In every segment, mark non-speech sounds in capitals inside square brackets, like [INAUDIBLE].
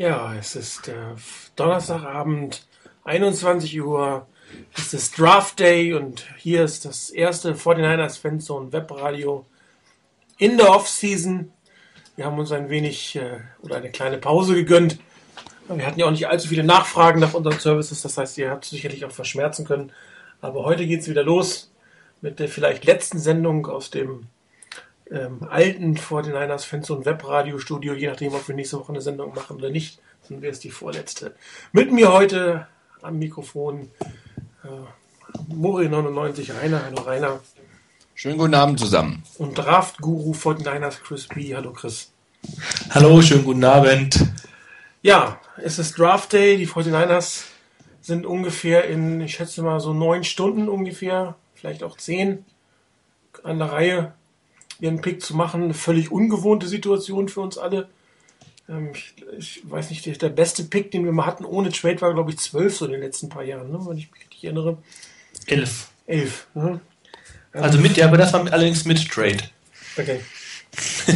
Ja, es ist äh, Donnerstagabend, 21 Uhr. Es ist Draft Day und hier ist das erste 49ers Fanzone Webradio in der Offseason. Wir haben uns ein wenig äh, oder eine kleine Pause gegönnt. Wir hatten ja auch nicht allzu viele Nachfragen nach unseren Services, das heißt, ihr habt sicherlich auch verschmerzen können. Aber heute geht es wieder los mit der vielleicht letzten Sendung aus dem ähm, alten 49ers Fans und Webradiostudio, je nachdem, ob wir nächste Woche eine Sendung machen oder nicht, dann wäre es die vorletzte. Mit mir heute am Mikrofon äh, Mori99 Rainer. Hallo Rainer. Schönen guten Abend zusammen. Und Draft-Guru 49ers Chris B. Hallo Chris. Hallo, schönen guten Abend. Ja, es ist Draft Day. Die 49ers sind ungefähr in, ich schätze mal, so neun Stunden ungefähr, vielleicht auch zehn an der Reihe ihren Pick zu machen. Eine völlig ungewohnte Situation für uns alle. Ähm, ich, ich, weiß nicht, der beste Pick, den wir mal hatten ohne Trade, war, glaube ich, zwölf so in den letzten paar Jahren, ne? wenn ich mich richtig erinnere. Elf. Elf. Ne? Also mit, ja, aber das war allerdings mit Trade. Okay.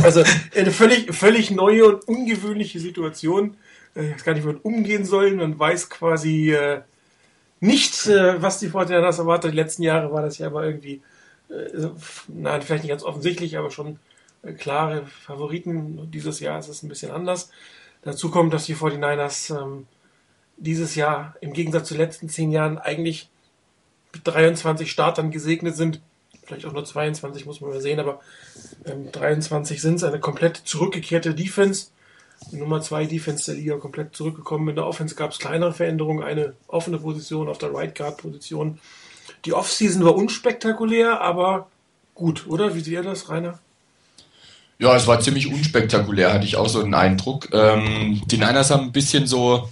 Also eine völlig, völlig neue und ungewöhnliche Situation. Äh, ich weiß gar nicht, wie man umgehen soll. Man weiß quasi äh, nicht, äh, was die Fortinanders erwartet. Die letzten Jahre war das ja aber irgendwie äh, nein, vielleicht nicht ganz offensichtlich, aber schon äh, klare Favoriten. Dieses Jahr ist es ein bisschen anders. Dazu kommt, dass die 49ers ähm, dieses Jahr im Gegensatz zu den letzten zehn Jahren eigentlich mit 23 Startern gesegnet sind. Vielleicht auch nur 22, muss man mal sehen, aber ähm, 23 sind es. Eine komplett zurückgekehrte Defense. Nummer 2 Defense der Liga komplett zurückgekommen. In der Offense gab es kleinere Veränderungen. Eine offene Position auf der Right Guard Position die Offseason war unspektakulär, aber gut, oder? Wie seht ihr das, Rainer? Ja, es war ziemlich unspektakulär, hatte ich auch so den Eindruck. Ähm, die Niners haben ein bisschen so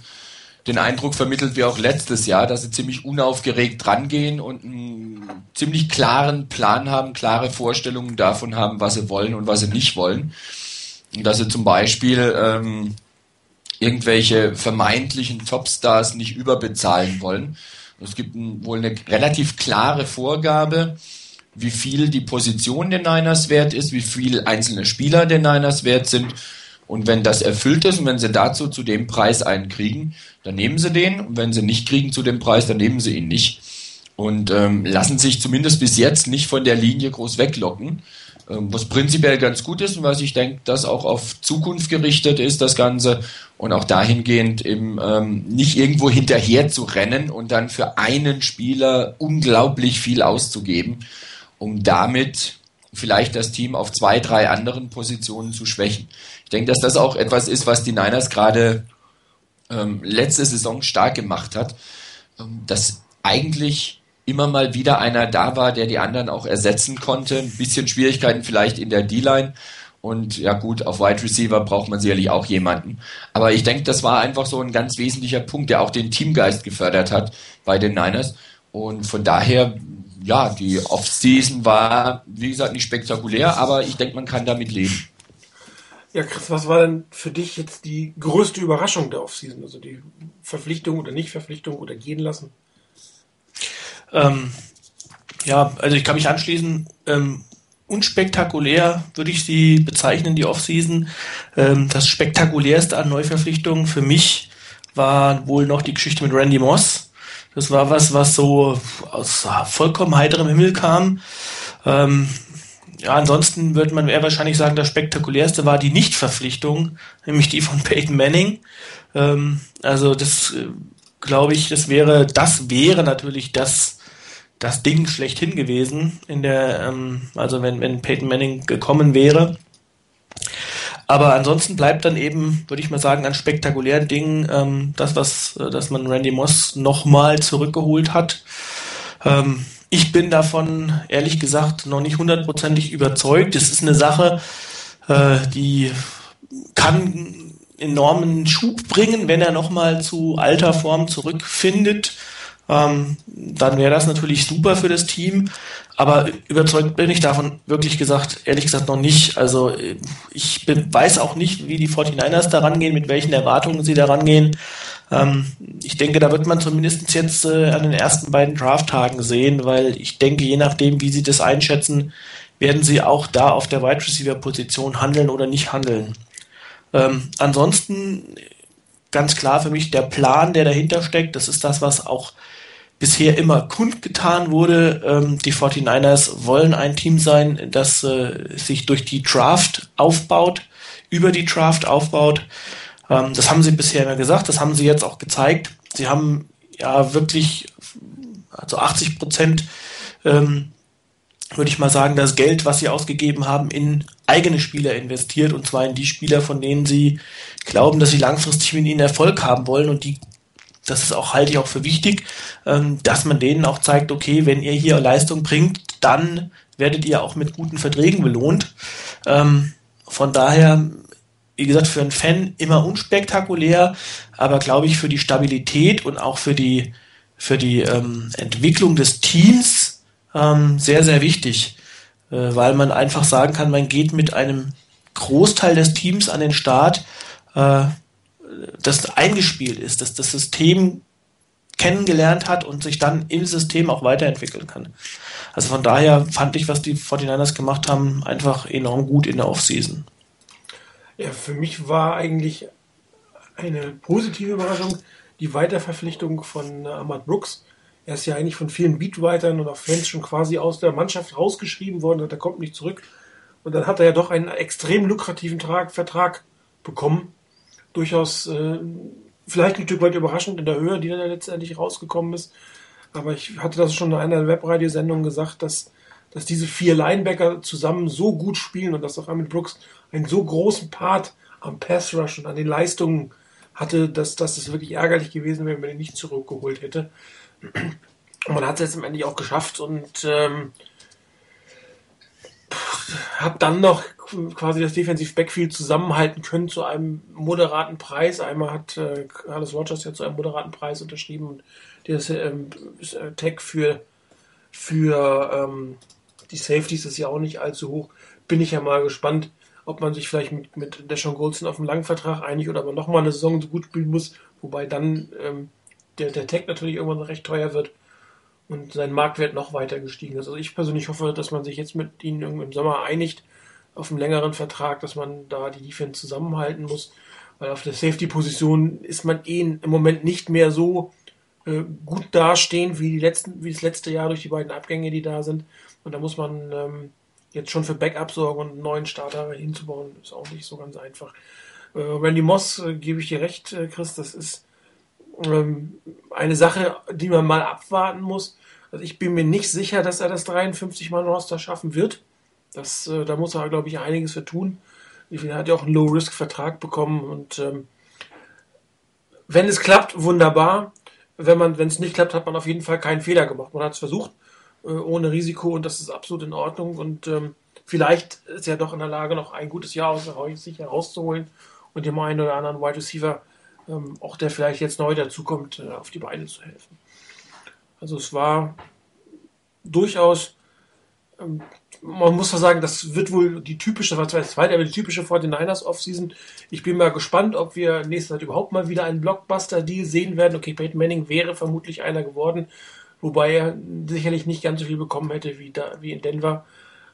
den Eindruck vermittelt wie auch letztes Jahr, dass sie ziemlich unaufgeregt rangehen und einen ziemlich klaren Plan haben, klare Vorstellungen davon haben, was sie wollen und was sie nicht wollen. Und dass sie zum Beispiel ähm, irgendwelche vermeintlichen Topstars nicht überbezahlen wollen, es gibt wohl eine relativ klare Vorgabe, wie viel die Position der Niners wert ist, wie viel einzelne Spieler der Niners wert sind. Und wenn das erfüllt ist und wenn sie dazu zu dem Preis einen kriegen, dann nehmen sie den. Und wenn sie nicht kriegen zu dem Preis, dann nehmen sie ihn nicht. Und ähm, lassen sich zumindest bis jetzt nicht von der Linie groß weglocken. Ähm, was prinzipiell ganz gut ist und was ich denke, dass auch auf Zukunft gerichtet ist, das Ganze. Und auch dahingehend eben ähm, nicht irgendwo hinterher zu rennen und dann für einen Spieler unglaublich viel auszugeben, um damit vielleicht das Team auf zwei, drei anderen Positionen zu schwächen. Ich denke, dass das auch etwas ist, was die Niners gerade ähm, letzte Saison stark gemacht hat, ähm, dass eigentlich immer mal wieder einer da war, der die anderen auch ersetzen konnte. Ein bisschen Schwierigkeiten vielleicht in der D-Line. Und ja gut, auf Wide Receiver braucht man sicherlich auch jemanden. Aber ich denke, das war einfach so ein ganz wesentlicher Punkt, der auch den Teamgeist gefördert hat bei den Niners. Und von daher, ja, die Offseason war, wie gesagt, nicht spektakulär, aber ich denke, man kann damit leben. Ja, Chris, was war denn für dich jetzt die größte Überraschung der Offseason? Also die Verpflichtung oder Nicht-Verpflichtung oder gehen lassen? Ähm, ja, also ich kann mich anschließen. Ähm, unspektakulär würde ich sie bezeichnen, die Offseason. Ähm, das spektakulärste an Neuverpflichtungen für mich war wohl noch die Geschichte mit Randy Moss. Das war was, was so aus vollkommen heiterem Himmel kam. Ähm, ja, ansonsten würde man eher wahrscheinlich sagen, das spektakulärste war die Nichtverpflichtung, nämlich die von Peyton Manning. Ähm, also das äh, glaube ich, das wäre, das wäre natürlich das das Ding schlechthin gewesen in der, ähm, also wenn, wenn Peyton Manning gekommen wäre. Aber ansonsten bleibt dann eben, würde ich mal sagen, an spektakulären Dingen ähm, das, was, äh, dass man Randy Moss nochmal zurückgeholt hat. Ähm, ich bin davon ehrlich gesagt noch nicht hundertprozentig überzeugt. Es ist eine Sache, äh, die kann enormen Schub bringen, wenn er nochmal zu alter Form zurückfindet ähm, dann wäre das natürlich super für das Team. Aber überzeugt bin ich davon wirklich gesagt, ehrlich gesagt noch nicht. Also ich bin, weiß auch nicht, wie die 49ers da rangehen, mit welchen Erwartungen sie da rangehen. Ähm, ich denke, da wird man zumindest jetzt äh, an den ersten beiden Draft-Tagen sehen, weil ich denke, je nachdem, wie sie das einschätzen, werden sie auch da auf der Wide Receiver Position handeln oder nicht handeln. Ähm, ansonsten ganz klar für mich der Plan, der dahinter steckt. Das ist das, was auch bisher immer kundgetan wurde. Ähm, die 49ers wollen ein Team sein, das äh, sich durch die Draft aufbaut, über die Draft aufbaut. Ähm, das haben sie bisher immer gesagt, das haben sie jetzt auch gezeigt. Sie haben ja wirklich, also 80 Prozent, ähm, würde ich mal sagen, das Geld, was sie ausgegeben haben, in eigene Spieler investiert und zwar in die Spieler, von denen sie glauben, dass sie langfristig mit ihnen Erfolg haben wollen und die das ist auch, halte ich auch für wichtig, ähm, dass man denen auch zeigt, okay, wenn ihr hier Leistung bringt, dann werdet ihr auch mit guten Verträgen belohnt. Ähm, von daher, wie gesagt, für einen Fan immer unspektakulär, aber glaube ich für die Stabilität und auch für die, für die ähm, Entwicklung des Teams ähm, sehr, sehr wichtig, äh, weil man einfach sagen kann, man geht mit einem Großteil des Teams an den Start, äh, das eingespielt ist, dass das System kennengelernt hat und sich dann im System auch weiterentwickeln kann. Also von daher fand ich, was die 49ers gemacht haben, einfach enorm gut in der Offseason. Ja, für mich war eigentlich eine positive Überraschung die Weiterverpflichtung von äh, Ahmad Brooks. Er ist ja eigentlich von vielen Beatwritern und auch Fans schon quasi aus der Mannschaft rausgeschrieben worden und er kommt nicht zurück. Und dann hat er ja doch einen extrem lukrativen Vertrag bekommen durchaus äh, vielleicht ein Stück weit überraschend in der Höhe, die dann letztendlich rausgekommen ist. Aber ich hatte das schon in einer Webradiosendung gesagt, dass, dass diese vier Linebacker zusammen so gut spielen und dass auch Amit Brooks einen so großen Part am Pass Rush und an den Leistungen hatte, dass, dass es wirklich ärgerlich gewesen wäre, wenn man ihn nicht zurückgeholt hätte. Und man hat es jetzt am Ende auch geschafft und ähm, hat dann noch quasi das Defensive Backfield zusammenhalten können zu einem moderaten Preis. Einmal hat äh, Carlos Rogers ja zu einem moderaten Preis unterschrieben und das ähm, äh, Tag für, für ähm, die Safeties ist ja auch nicht allzu hoch. Bin ich ja mal gespannt, ob man sich vielleicht mit, mit Deshaun Goldson auf einen langen Vertrag einigt oder man nochmal eine Saison so gut spielen muss, wobei dann ähm, der, der Tag natürlich irgendwann recht teuer wird und sein Marktwert noch weiter gestiegen ist. Also ich persönlich hoffe, dass man sich jetzt mit ihnen im Sommer einigt auf einen längeren Vertrag, dass man da die Defense zusammenhalten muss, weil auf der Safety-Position ist man eh im Moment nicht mehr so äh, gut dastehen wie die letzten, wie das letzte Jahr durch die beiden Abgänge, die da sind. Und da muss man ähm, jetzt schon für Backup sorgen und einen neuen Starter hinzubauen, ist auch nicht so ganz einfach. Äh, Randy Moss, äh, gebe ich dir recht, äh, Chris, das ist ähm, eine Sache, die man mal abwarten muss. Also ich bin mir nicht sicher, dass er das 53 Mann Roster schaffen wird. Das, äh, da muss er, glaube ich, einiges für tun. Er hat ja auch einen Low-Risk-Vertrag bekommen und ähm, wenn es klappt, wunderbar. Wenn man, wenn es nicht klappt, hat man auf jeden Fall keinen Fehler gemacht. Man hat es versucht, äh, ohne Risiko und das ist absolut in Ordnung. Und ähm, vielleicht ist er doch in der Lage, noch ein gutes Jahr aus sich herauszuholen und dem einen oder anderen Wide Receiver, ähm, auch der vielleicht jetzt neu dazukommt, äh, auf die Beine zu helfen. Also es war durchaus, ähm, man muss ja sagen, das wird wohl die typische, was weiß ich, aber die typische 49ers Offseason. Ich bin mal gespannt, ob wir nächste Zeit überhaupt mal wieder einen Blockbuster-Deal sehen werden. Okay, Peyton Manning wäre vermutlich einer geworden, wobei er sicherlich nicht ganz so viel bekommen hätte wie, da, wie in Denver.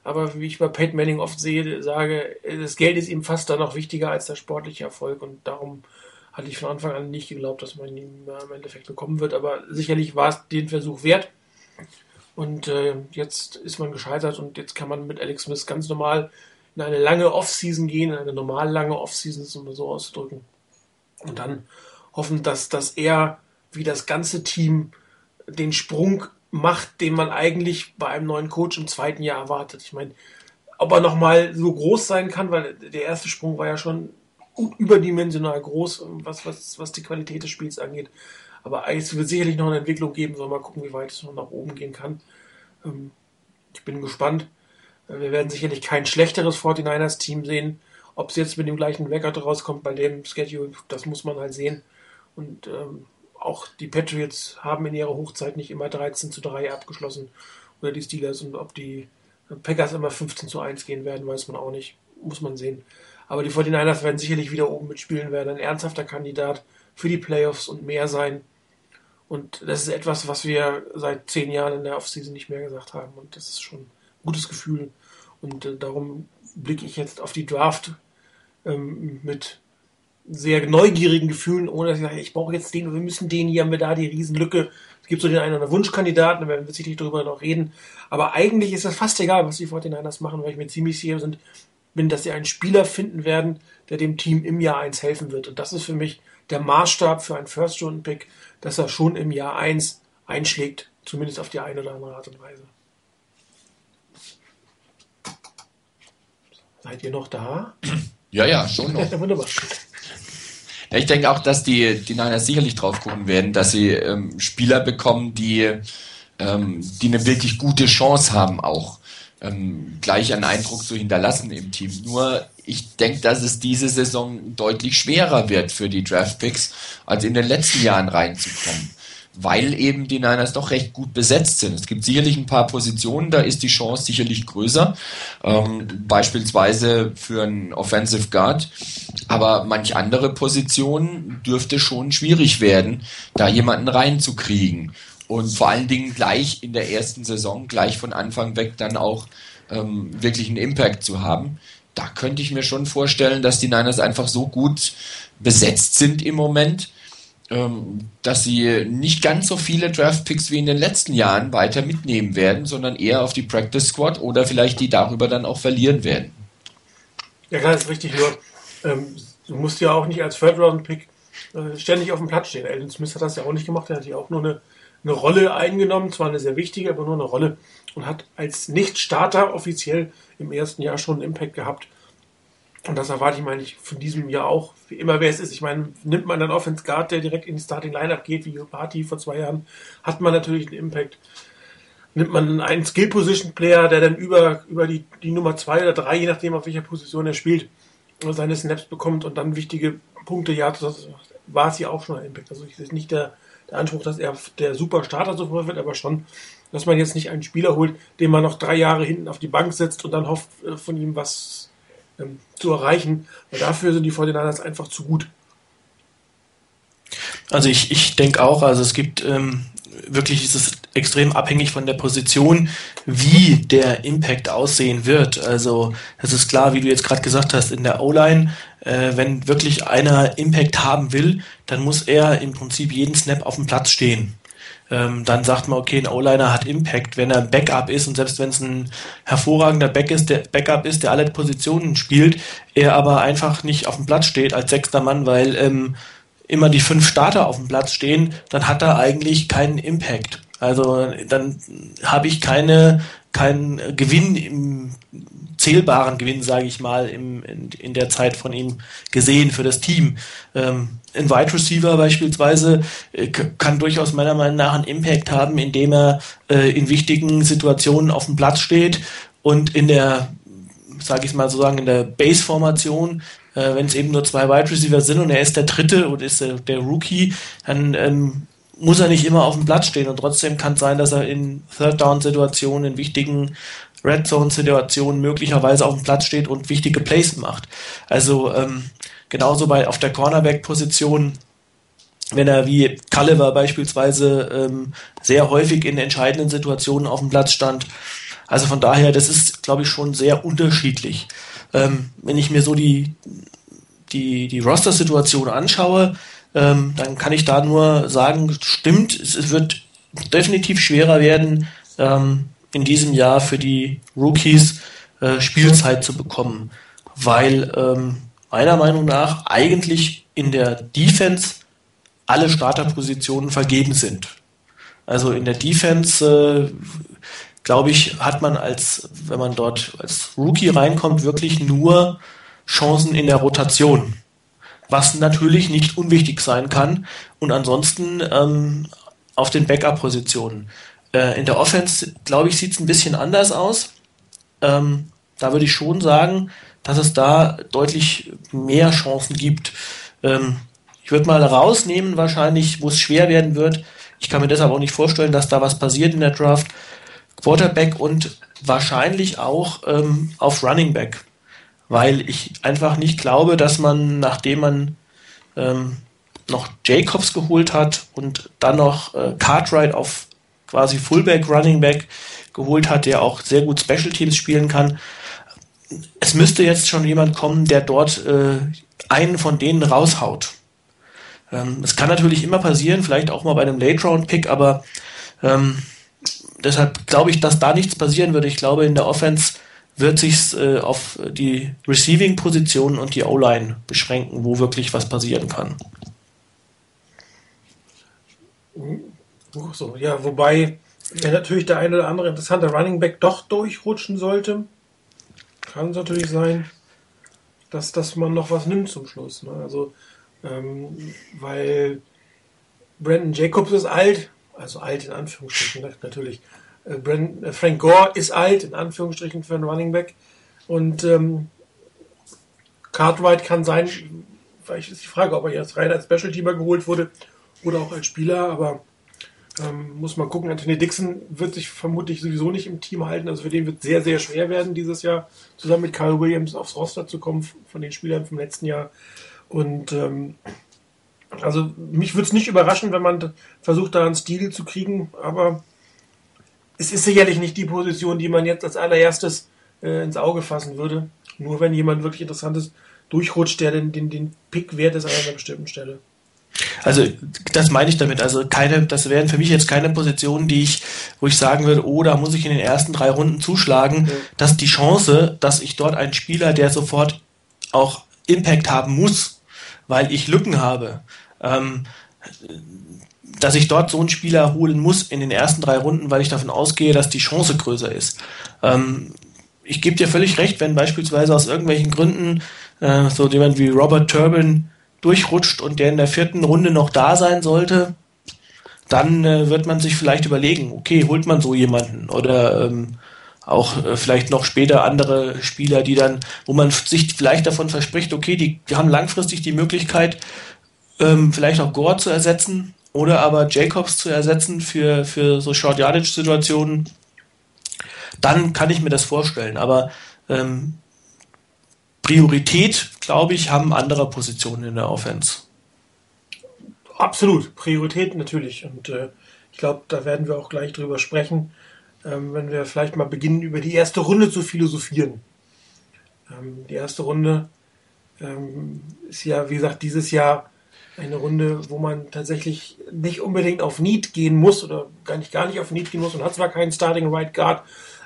Aber wie ich bei Peyton Manning oft sehe, sage, das Geld ist ihm fast dann noch wichtiger als der sportliche Erfolg und darum hatte ich von Anfang an nicht geglaubt, dass man ihn im Endeffekt bekommen wird. Aber sicherlich war es den Versuch wert. Und äh, jetzt ist man gescheitert und jetzt kann man mit Alex Smith ganz normal in eine lange Offseason gehen, in eine normal lange Offseason, um das so auszudrücken. Und dann hoffen, dass, dass er wie das ganze Team den Sprung macht, den man eigentlich bei einem neuen Coach im zweiten Jahr erwartet. Ich meine, ob er nochmal so groß sein kann, weil der erste Sprung war ja schon überdimensional groß, was, was, was die Qualität des Spiels angeht. Aber es wird sicherlich noch eine Entwicklung geben, wir mal gucken, wie weit es noch nach oben gehen kann. Ähm, ich bin gespannt. Äh, wir werden sicherlich kein schlechteres 49ers-Team sehen. Ob es jetzt mit dem gleichen Record rauskommt bei dem Schedule, das muss man halt sehen. Und ähm, auch die Patriots haben in ihrer Hochzeit nicht immer 13 zu 3 abgeschlossen. Oder die Steelers. Und ob die Packers immer 15 zu 1 gehen werden, weiß man auch nicht. Muss man sehen. Aber die 49ers werden sicherlich wieder oben mitspielen, werden ein ernsthafter Kandidat für die Playoffs und mehr sein. Und das ist etwas, was wir seit zehn Jahren in der Offseason nicht mehr gesagt haben. Und das ist schon ein gutes Gefühl. Und äh, darum blicke ich jetzt auf die Draft ähm, mit sehr neugierigen Gefühlen, ohne dass ich sage, ich brauche jetzt den, wir müssen den, hier haben wir da die Riesenlücke. Es gibt so den einen oder anderen Wunschkandidaten, da werden wir sicherlich darüber noch reden. Aber eigentlich ist das fast egal, was die 49ers machen, weil ich mir ziemlich sicher bin, dass sie einen Spieler finden werden, der dem Team im Jahr 1 helfen wird. Und das ist für mich der Maßstab für einen First-Round-Pick, dass er schon im Jahr 1 einschlägt, zumindest auf die eine oder andere Art und Weise. Seid ihr noch da? Ja, ja, schon noch. [LAUGHS] Wunderbar. Ja, ich denke auch, dass die, die Niners sicherlich drauf gucken werden, dass sie ähm, Spieler bekommen, die, ähm, die eine wirklich gute Chance haben, auch ähm, gleich einen Eindruck zu hinterlassen im Team. Nur ich denke, dass es diese Saison deutlich schwerer wird für die Draftpicks, als in den letzten Jahren reinzukommen weil eben die Niners doch recht gut besetzt sind. Es gibt sicherlich ein paar Positionen, da ist die Chance sicherlich größer, ähm, beispielsweise für einen Offensive Guard, aber manch andere Positionen dürfte schon schwierig werden, da jemanden reinzukriegen und vor allen Dingen gleich in der ersten Saison, gleich von Anfang weg dann auch ähm, wirklich einen Impact zu haben. Da könnte ich mir schon vorstellen, dass die Niners einfach so gut besetzt sind im Moment, ähm, dass sie nicht ganz so viele Draftpicks wie in den letzten Jahren weiter mitnehmen werden, sondern eher auf die Practice Squad oder vielleicht die darüber dann auch verlieren werden. Ja, klar, ist richtig. Nur, ähm, du musst ja auch nicht als Third-Round-Pick äh, ständig auf dem Platz stehen. Alden Smith hat das ja auch nicht gemacht. Er hat ja auch nur eine, eine Rolle eingenommen, zwar eine sehr wichtige, aber nur eine Rolle und hat als Nicht-Starter offiziell im ersten Jahr schon einen Impact gehabt. Und das erwarte ich, meine ich, von diesem Jahr auch. Wie immer, wer es ist. Ich meine, nimmt man einen Offense Guard, der direkt in die Starting Lineup geht, wie Party vor zwei Jahren, hat man natürlich einen Impact. Nimmt man einen Skill Position Player, der dann über, über die, die Nummer zwei oder drei, je nachdem, auf welcher Position er spielt, seine Snaps bekommt und dann wichtige Punkte, ja, das war es hier auch schon ein Impact. Also es ist nicht der, der Anspruch, dass er der super Starter sofort wird, aber schon, dass man jetzt nicht einen Spieler holt, den man noch drei Jahre hinten auf die Bank setzt und dann hofft, äh, von ihm was ähm, zu erreichen. Weil dafür sind die 49ers einfach zu gut. Also ich, ich denke auch, also es gibt ähm, wirklich ist es extrem abhängig von der Position, wie der Impact aussehen wird. Also es ist klar, wie du jetzt gerade gesagt hast, in der O-Line, äh, wenn wirklich einer Impact haben will, dann muss er im Prinzip jeden Snap auf dem Platz stehen ähm, dann sagt man, okay, ein O-Liner hat Impact, wenn er ein Backup ist und selbst wenn es ein hervorragender Back ist, der Backup ist, der alle Positionen spielt, er aber einfach nicht auf dem Platz steht als sechster Mann, weil ähm, immer die fünf Starter auf dem Platz stehen, dann hat er eigentlich keinen Impact. Also dann habe ich keine keinen Gewinn im zählbaren Gewinn, sage ich mal, im, in, in, der Zeit von ihm gesehen für das Team. Ähm, ein Wide Receiver beispielsweise äh, kann durchaus meiner Meinung nach einen Impact haben, indem er äh, in wichtigen Situationen auf dem Platz steht und in der, sage ich mal so sagen, in der Base-Formation äh, wenn es eben nur zwei Wide Receiver sind und er ist der dritte und ist der, der Rookie, dann ähm, muss er nicht immer auf dem Platz stehen und trotzdem kann es sein, dass er in Third Down Situationen, in wichtigen Red Zone Situationen möglicherweise auf dem Platz steht und wichtige Plays macht. Also ähm, genauso bei auf der Cornerback Position, wenn er wie Culliver beispielsweise ähm, sehr häufig in entscheidenden Situationen auf dem Platz stand. Also von daher, das ist, glaube ich, schon sehr unterschiedlich. Ähm, wenn ich mir so die, die, die Roster-Situation anschaue, ähm, dann kann ich da nur sagen, stimmt, es, es wird definitiv schwerer werden, ähm, in diesem Jahr für die Rookies äh, Spielzeit zu bekommen, weil ähm, meiner Meinung nach eigentlich in der Defense alle Starterpositionen vergeben sind. Also in der Defense, äh, glaube ich, hat man als, wenn man dort als Rookie reinkommt, wirklich nur Chancen in der Rotation was natürlich nicht unwichtig sein kann. Und ansonsten ähm, auf den Backup-Positionen. Äh, in der Offense, glaube ich, sieht es ein bisschen anders aus. Ähm, da würde ich schon sagen, dass es da deutlich mehr Chancen gibt. Ähm, ich würde mal rausnehmen, wahrscheinlich, wo es schwer werden wird. Ich kann mir deshalb auch nicht vorstellen, dass da was passiert in der Draft. Quarterback und wahrscheinlich auch ähm, auf Running Back weil ich einfach nicht glaube, dass man, nachdem man ähm, noch Jacobs geholt hat und dann noch äh, Cartwright auf quasi Fullback, Running Back geholt hat, der auch sehr gut Special Teams spielen kann. Es müsste jetzt schon jemand kommen, der dort äh, einen von denen raushaut. Ähm, es kann natürlich immer passieren, vielleicht auch mal bei einem Late-Round-Pick, aber ähm, deshalb glaube ich, dass da nichts passieren würde. Ich glaube, in der Offense wird sich äh, auf die Receiving-Position und die O-Line beschränken, wo wirklich was passieren kann. So, ja, wobei wenn natürlich der eine oder andere interessante Running Back doch durchrutschen sollte, kann es natürlich sein, dass, dass man noch was nimmt zum Schluss. Ne? Also, ähm, weil Brandon Jacobs ist alt, also alt in Anführungsstrichen ne, natürlich. Äh, Brandon, äh, Frank Gore ist alt in Anführungsstrichen für einen Running Back und ähm, Cartwright kann sein, vielleicht ist die Frage, ob er jetzt rein als Special Teamer geholt wurde oder auch als Spieler, aber ähm, muss man gucken. Anthony Dixon wird sich vermutlich sowieso nicht im Team halten. Also für den wird sehr, sehr schwer werden, dieses Jahr zusammen mit Kyle Williams aufs Roster zu kommen von den Spielern vom letzten Jahr. Und ähm, also mich würde es nicht überraschen, wenn man versucht, da einen Stil zu kriegen, aber es ist sicherlich nicht die Position, die man jetzt als allererstes äh, ins Auge fassen würde. Nur wenn jemand wirklich interessantes durchrutscht, der den, den, den Pick wert ist an einer bestimmten Stelle. Also das meine ich damit. Also keine, das wären für mich jetzt keine Positionen, die ich, wo ich sagen würde, oh, da muss ich in den ersten drei Runden zuschlagen, ja. dass die Chance, dass ich dort einen Spieler, der sofort auch Impact haben muss, weil ich Lücken habe, ähm, dass ich dort so einen Spieler holen muss in den ersten drei Runden, weil ich davon ausgehe, dass die Chance größer ist. Ähm, ich gebe dir völlig recht, wenn beispielsweise aus irgendwelchen Gründen äh, so jemand wie Robert Turbin durchrutscht und der in der vierten Runde noch da sein sollte, dann äh, wird man sich vielleicht überlegen, okay, holt man so jemanden oder ähm, auch äh, vielleicht noch später andere Spieler, die dann, wo man sich vielleicht davon verspricht, okay, die, die haben langfristig die Möglichkeit, ähm, vielleicht auch Gore zu ersetzen oder aber Jacobs zu ersetzen für, für so Short Yardage Situationen, dann kann ich mir das vorstellen. Aber ähm, Priorität, glaube ich, haben andere Positionen in der Offense. Absolut, Priorität natürlich. Und äh, ich glaube, da werden wir auch gleich drüber sprechen, ähm, wenn wir vielleicht mal beginnen, über die erste Runde zu philosophieren. Ähm, die erste Runde ähm, ist ja, wie gesagt, dieses Jahr eine Runde, wo man tatsächlich nicht unbedingt auf Need gehen muss oder gar nicht, gar nicht auf Need gehen muss und hat zwar keinen Starting Right Guard,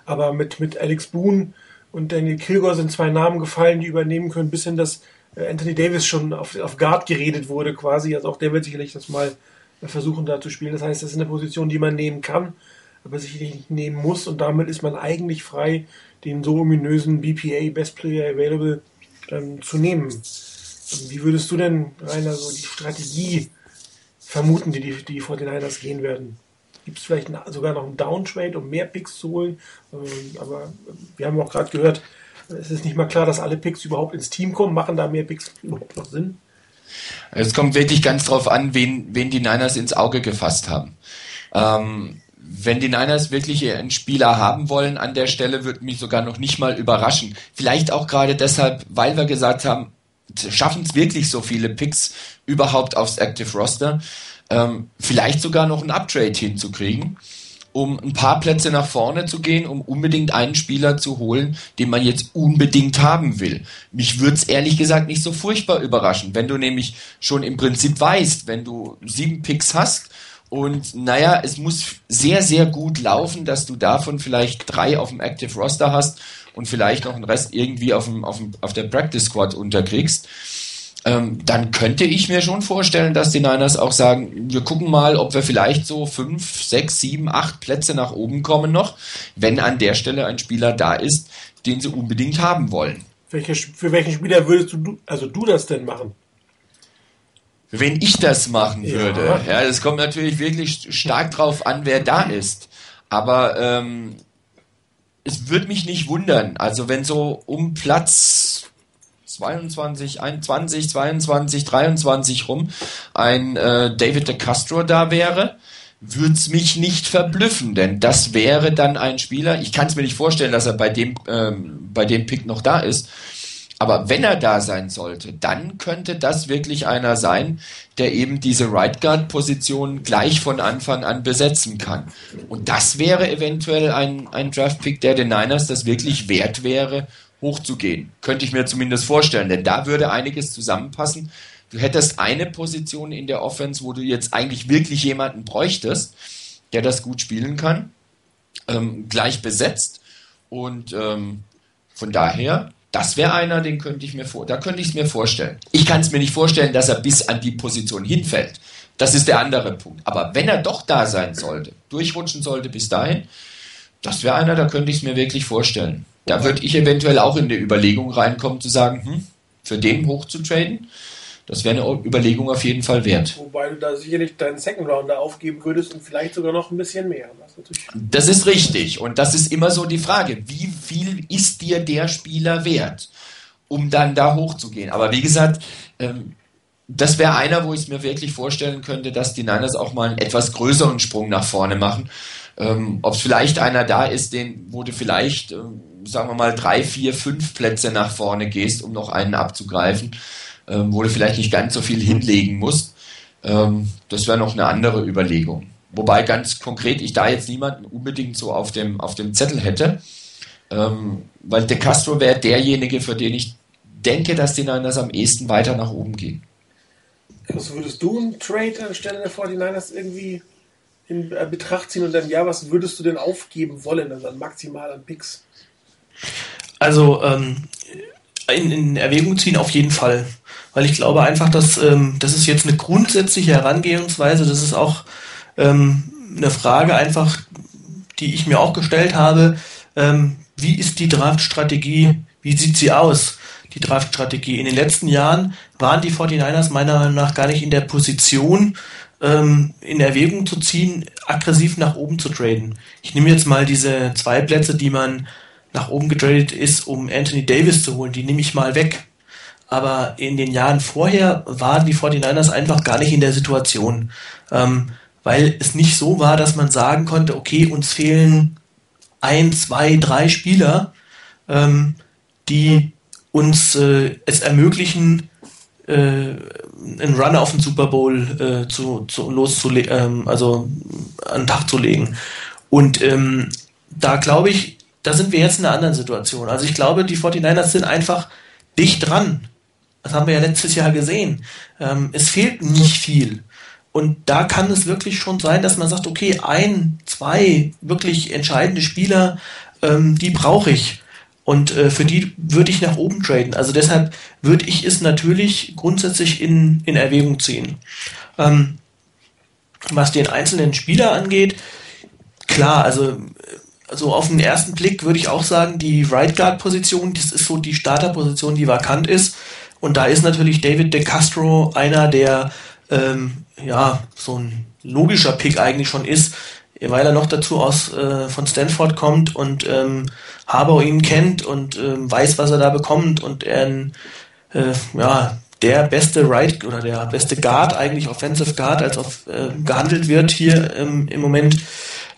aber mit, mit Alex Boone und Daniel Kilgore sind zwei Namen gefallen, die übernehmen können, bis hin, dass äh, Anthony Davis schon auf, auf Guard geredet wurde quasi. Also auch der wird sicherlich das mal äh, versuchen da zu spielen. Das heißt, das ist eine Position, die man nehmen kann, aber sicherlich nicht nehmen muss. Und damit ist man eigentlich frei, den so ominösen BPA, Best Player Available, dann zu nehmen. Wie würdest du denn, Rainer, so die Strategie vermuten, die die, die 49ers gehen werden? Gibt es vielleicht sogar noch einen Downtrade, um mehr Picks zu holen? Ähm, aber wir haben auch gerade gehört, es ist nicht mal klar, dass alle Picks überhaupt ins Team kommen. Machen da mehr Picks überhaupt noch Sinn? Es kommt wirklich ganz drauf an, wen, wen die Niners ins Auge gefasst haben. Ähm, wenn die Niners wirklich einen Spieler haben wollen an der Stelle, würde mich sogar noch nicht mal überraschen. Vielleicht auch gerade deshalb, weil wir gesagt haben, schaffen es wirklich so viele Picks überhaupt aufs Active Roster ähm, vielleicht sogar noch ein Uptrade hinzukriegen, um ein paar Plätze nach vorne zu gehen, um unbedingt einen Spieler zu holen, den man jetzt unbedingt haben will. Mich würde es ehrlich gesagt nicht so furchtbar überraschen, wenn du nämlich schon im Prinzip weißt, wenn du sieben Picks hast und naja, es muss sehr, sehr gut laufen, dass du davon vielleicht drei auf dem Active Roster hast und vielleicht noch einen Rest irgendwie auf, dem, auf, dem, auf der Practice Squad unterkriegst ähm, dann könnte ich mir schon vorstellen, dass die Niners auch sagen, wir gucken mal, ob wir vielleicht so fünf, sechs, sieben, acht Plätze nach oben kommen noch, wenn an der Stelle ein Spieler da ist, den sie unbedingt haben wollen. Welche, für welchen Spieler würdest du, also du das denn machen? Wenn ich das machen würde, ja, ja das kommt natürlich wirklich stark drauf an, wer da ist. Aber ähm, es würde mich nicht wundern. Also wenn so um Platz 22, 21, 22, 23 rum ein äh, David de Castro da wäre, würde es mich nicht verblüffen, denn das wäre dann ein Spieler, ich kann es mir nicht vorstellen, dass er bei dem, ähm, bei dem Pick noch da ist, aber wenn er da sein sollte, dann könnte das wirklich einer sein, der eben diese Right Guard Position gleich von Anfang an besetzen kann. Und das wäre eventuell ein, ein Draft Pick der den Niners das wirklich wert wäre, hochzugehen. Könnte ich mir zumindest vorstellen, denn da würde einiges zusammenpassen. Du hättest eine Position in der Offense, wo du jetzt eigentlich wirklich jemanden bräuchtest, der das gut spielen kann, ähm, gleich besetzt. Und ähm, von daher, das wäre einer, den könnte ich mir vor, da könnte ich es mir vorstellen. Ich kann es mir nicht vorstellen, dass er bis an die Position hinfällt. Das ist der andere Punkt. Aber wenn er doch da sein sollte, durchrutschen sollte bis dahin, das wäre einer, da könnte ich es mir wirklich vorstellen. Da würde ich eventuell auch in die Überlegung reinkommen, zu sagen, hm, für den hoch zu traden, das wäre eine Überlegung auf jeden Fall wert. Wobei du da sicherlich deinen Second Rounder aufgeben würdest und vielleicht sogar noch ein bisschen mehr. Das ist richtig. Und das ist immer so die Frage, wie viel ist dir der Spieler wert, um dann da hochzugehen? Aber wie gesagt, ähm, das wäre einer, wo ich es mir wirklich vorstellen könnte, dass die Niners auch mal einen etwas größeren Sprung nach vorne machen. Ähm, Ob es vielleicht einer da ist, den, wo du vielleicht, ähm, sagen wir mal, drei, vier, fünf Plätze nach vorne gehst, um noch einen abzugreifen ähm, wo du vielleicht nicht ganz so viel hinlegen musst. Ähm, das wäre noch eine andere Überlegung. Wobei ganz konkret ich da jetzt niemanden unbedingt so auf dem, auf dem Zettel hätte, ähm, weil De Castro wäre derjenige, für den ich denke, dass die Niners am ehesten weiter nach oben gehen. Was würdest du einen Trade anstelle der 49ers irgendwie in Betracht ziehen und dann, ja, was würdest du denn aufgeben wollen, also maximal an Picks? Also ähm, in, in Erwägung ziehen auf jeden Fall weil ich glaube einfach, dass ähm, das ist jetzt eine grundsätzliche Herangehensweise, das ist auch ähm, eine Frage einfach, die ich mir auch gestellt habe, ähm, wie ist die Draftstrategie, wie sieht sie aus, die Draftstrategie? In den letzten Jahren waren die 49ers meiner Meinung nach gar nicht in der Position, ähm, in Erwägung zu ziehen, aggressiv nach oben zu traden. Ich nehme jetzt mal diese zwei Plätze, die man nach oben getradet ist, um Anthony Davis zu holen, die nehme ich mal weg. Aber in den Jahren vorher waren die 49ers einfach gar nicht in der Situation, ähm, weil es nicht so war, dass man sagen konnte, okay, uns fehlen ein, zwei, drei Spieler, ähm, die uns äh, es ermöglichen, äh, einen Run auf den Super Bowl äh, zu, zu loszulegen, ähm, also an den Tag zu legen. Und ähm, da glaube ich, da sind wir jetzt in einer anderen Situation. Also ich glaube, die 49ers sind einfach dicht dran das haben wir ja letztes Jahr gesehen. Ähm, es fehlt nicht viel. Und da kann es wirklich schon sein, dass man sagt, okay, ein, zwei wirklich entscheidende Spieler, ähm, die brauche ich. Und äh, für die würde ich nach oben traden. Also deshalb würde ich es natürlich grundsätzlich in, in Erwägung ziehen. Ähm, was den einzelnen Spieler angeht, klar, also also auf den ersten Blick würde ich auch sagen, die Right Guard Position, das ist so die Starterposition, die vakant ist. Und da ist natürlich David De Castro einer, der ähm, ja so ein logischer Pick eigentlich schon ist, weil er noch dazu aus äh, von Stanford kommt und ähm, Harbour ihn kennt und ähm, weiß, was er da bekommt und er ein, äh, ja der beste Right oder der beste Guard eigentlich Offensive Guard als auf, äh, gehandelt wird hier ähm, im Moment.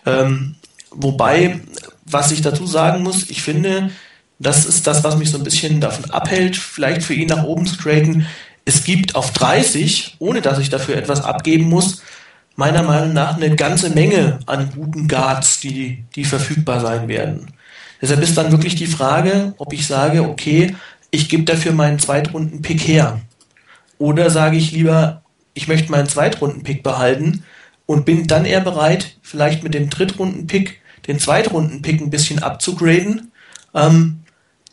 Ähm, wobei, was ich dazu sagen muss, ich finde, das ist das, was mich so ein bisschen davon abhält, vielleicht für ihn nach oben zu traden. Es gibt auf 30, ohne dass ich dafür etwas abgeben muss, meiner Meinung nach eine ganze Menge an guten Guards, die, die verfügbar sein werden. Deshalb ist dann wirklich die Frage, ob ich sage, okay, ich gebe dafür meinen Zweitrunden-Pick her. Oder sage ich lieber, ich möchte meinen Zweitrunden-Pick behalten und bin dann eher bereit, vielleicht mit dem Drittrunden-Pick den Zweitrunden-Pick ein bisschen abzugraden, ähm,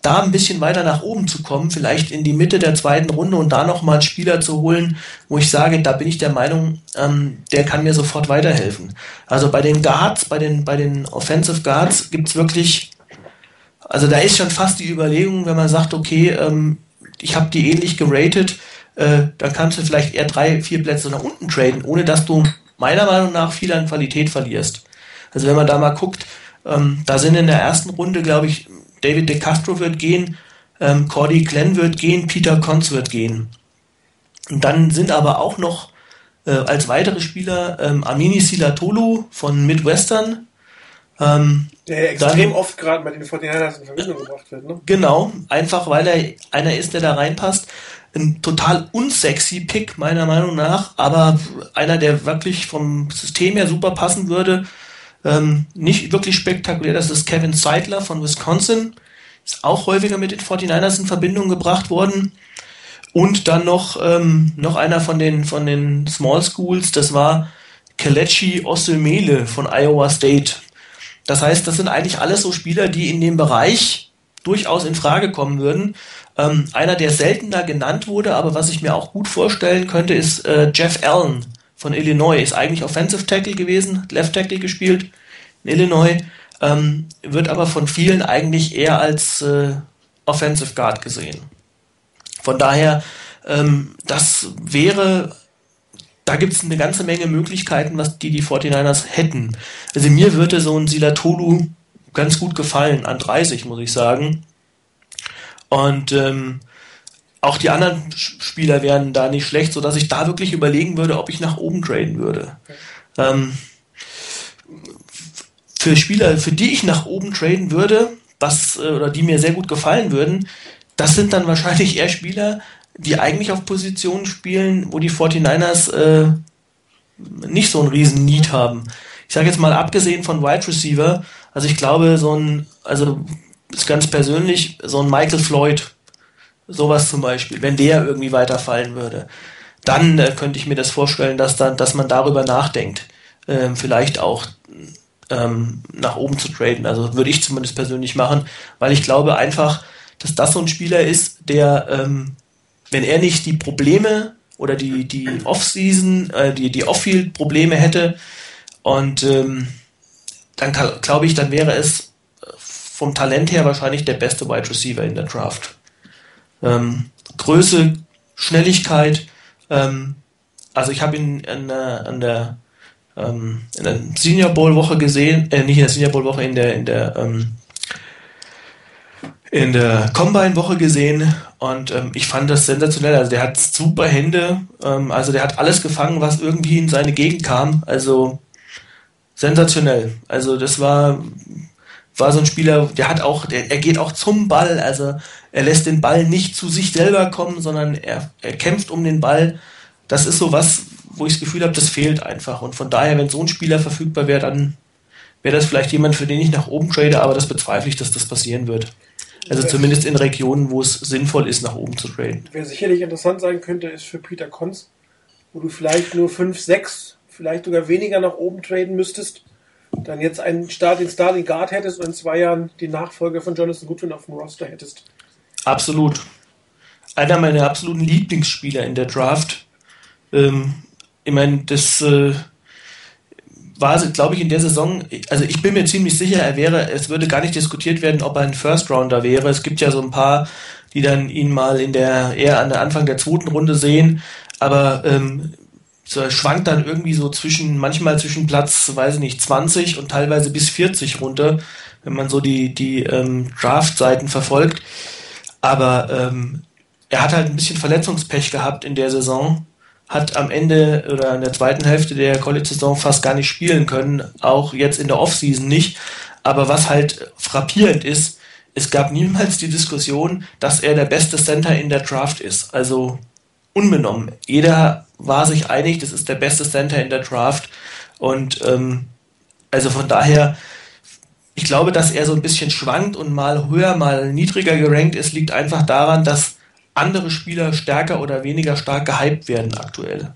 da ein bisschen weiter nach oben zu kommen, vielleicht in die Mitte der zweiten Runde und da nochmal einen Spieler zu holen, wo ich sage, da bin ich der Meinung, ähm, der kann mir sofort weiterhelfen. Also bei den Guards, bei den, bei den Offensive Guards gibt's wirklich, also da ist schon fast die Überlegung, wenn man sagt, okay, ähm, ich habe die ähnlich geratet, äh, dann kannst du vielleicht eher drei, vier Plätze nach unten traden, ohne dass du meiner Meinung nach viel an Qualität verlierst. Also wenn man da mal guckt, ähm, da sind in der ersten Runde, glaube ich, David De Castro wird gehen, ähm, Cordy Glenn wird gehen, Peter Konz wird gehen. Und dann sind aber auch noch äh, als weitere Spieler ähm, Amini Silatolu von Midwestern. Ähm, der extrem dann, oft gerade bei den 49ers in Verbindung gebracht wird. Ne? Genau, einfach weil er einer ist, der da reinpasst. Ein total unsexy Pick, meiner Meinung nach, aber einer, der wirklich vom System her super passen würde. Ähm, nicht wirklich spektakulär, das ist Kevin Seidler von Wisconsin. ist auch häufiger mit den 49ers in Verbindung gebracht worden. Und dann noch, ähm, noch einer von den, von den Small Schools, das war Kelechi Osemele von Iowa State. Das heißt, das sind eigentlich alles so Spieler, die in dem Bereich durchaus in Frage kommen würden. Ähm, einer, der seltener genannt wurde, aber was ich mir auch gut vorstellen könnte, ist äh, Jeff Allen von Illinois. Ist eigentlich Offensive Tackle gewesen, Left Tackle gespielt in Illinois, ähm, wird aber von vielen eigentlich eher als äh, Offensive Guard gesehen. Von daher, ähm, das wäre da gibt es eine ganze Menge Möglichkeiten, was die die 49ers hätten. Also mir würde so ein Silatolu ganz gut gefallen, an 30 muss ich sagen. Und ähm, auch die anderen Spieler wären da nicht schlecht, sodass ich da wirklich überlegen würde, ob ich nach oben traden würde. Ähm, für Spieler, für die ich nach oben traden würde, was, äh, oder die mir sehr gut gefallen würden, das sind dann wahrscheinlich eher Spieler, die eigentlich auf Positionen spielen, wo die 49ers äh, nicht so einen riesen Need haben. Ich sage jetzt mal, abgesehen von Wide Receiver, also ich glaube, so ein, also ist ganz persönlich, so ein Michael Floyd, sowas zum Beispiel, wenn der irgendwie weiterfallen würde, dann äh, könnte ich mir das vorstellen, dass dann, dass man darüber nachdenkt, ähm, vielleicht auch ähm, nach oben zu traden. Also würde ich zumindest persönlich machen, weil ich glaube einfach, dass das so ein Spieler ist, der ähm, wenn er nicht die Probleme oder die, die Off-Season, äh, die, die Off-Field-Probleme hätte, und ähm, dann glaube ich, dann wäre es vom Talent her wahrscheinlich der beste Wide Receiver in der Draft. Ähm, Größe, Schnelligkeit, ähm, also ich habe ihn an der, an der, ähm, in der Senior Bowl Woche gesehen, äh, nicht in der Senior Bowl Woche, in der, in der, ähm, in der Combine Woche gesehen und ähm, ich fand das sensationell. Also der hat super Hände. Ähm, also der hat alles gefangen, was irgendwie in seine Gegend kam. Also sensationell. Also das war war so ein Spieler, der hat auch, der, er geht auch zum Ball. Also er lässt den Ball nicht zu sich selber kommen, sondern er, er kämpft um den Ball. Das ist so was, wo ich das Gefühl habe, das fehlt einfach. Und von daher, wenn so ein Spieler verfügbar wäre, dann wäre das vielleicht jemand, für den ich nach oben trade, aber das bezweifle ich, dass das passieren wird. Also zumindest in Regionen, wo es sinnvoll ist, nach oben zu traden. Wer sicherlich interessant sein könnte, ist für Peter Konz, wo du vielleicht nur 5, 6, vielleicht sogar weniger nach oben traden müsstest. Dann jetzt einen Start, den Starting Guard hättest und in zwei Jahren die Nachfolger von Jonathan Goodwin auf dem Roster hättest. Absolut. Einer meiner absoluten Lieblingsspieler in der Draft. Ähm, ich meine, das äh, war, glaube ich, in der Saison, also ich bin mir ziemlich sicher, er wäre, es würde gar nicht diskutiert werden, ob er ein First Rounder wäre. Es gibt ja so ein paar, die dann ihn mal in der, eher an der Anfang der zweiten Runde sehen, aber ähm, schwankt dann irgendwie so zwischen, manchmal zwischen Platz, weiß ich nicht, 20 und teilweise bis 40 runter, wenn man so die, die ähm, Draft-Seiten verfolgt. Aber ähm, er hat halt ein bisschen Verletzungspech gehabt in der Saison hat am Ende oder in der zweiten Hälfte der College-Saison fast gar nicht spielen können, auch jetzt in der Offseason nicht. Aber was halt frappierend ist, es gab niemals die Diskussion, dass er der beste Center in der Draft ist. Also unbenommen. Jeder war sich einig, das ist der beste Center in der Draft. Und ähm, also von daher, ich glaube, dass er so ein bisschen schwankt und mal höher, mal niedriger gerankt ist, liegt einfach daran, dass andere Spieler stärker oder weniger stark gehypt werden aktuell.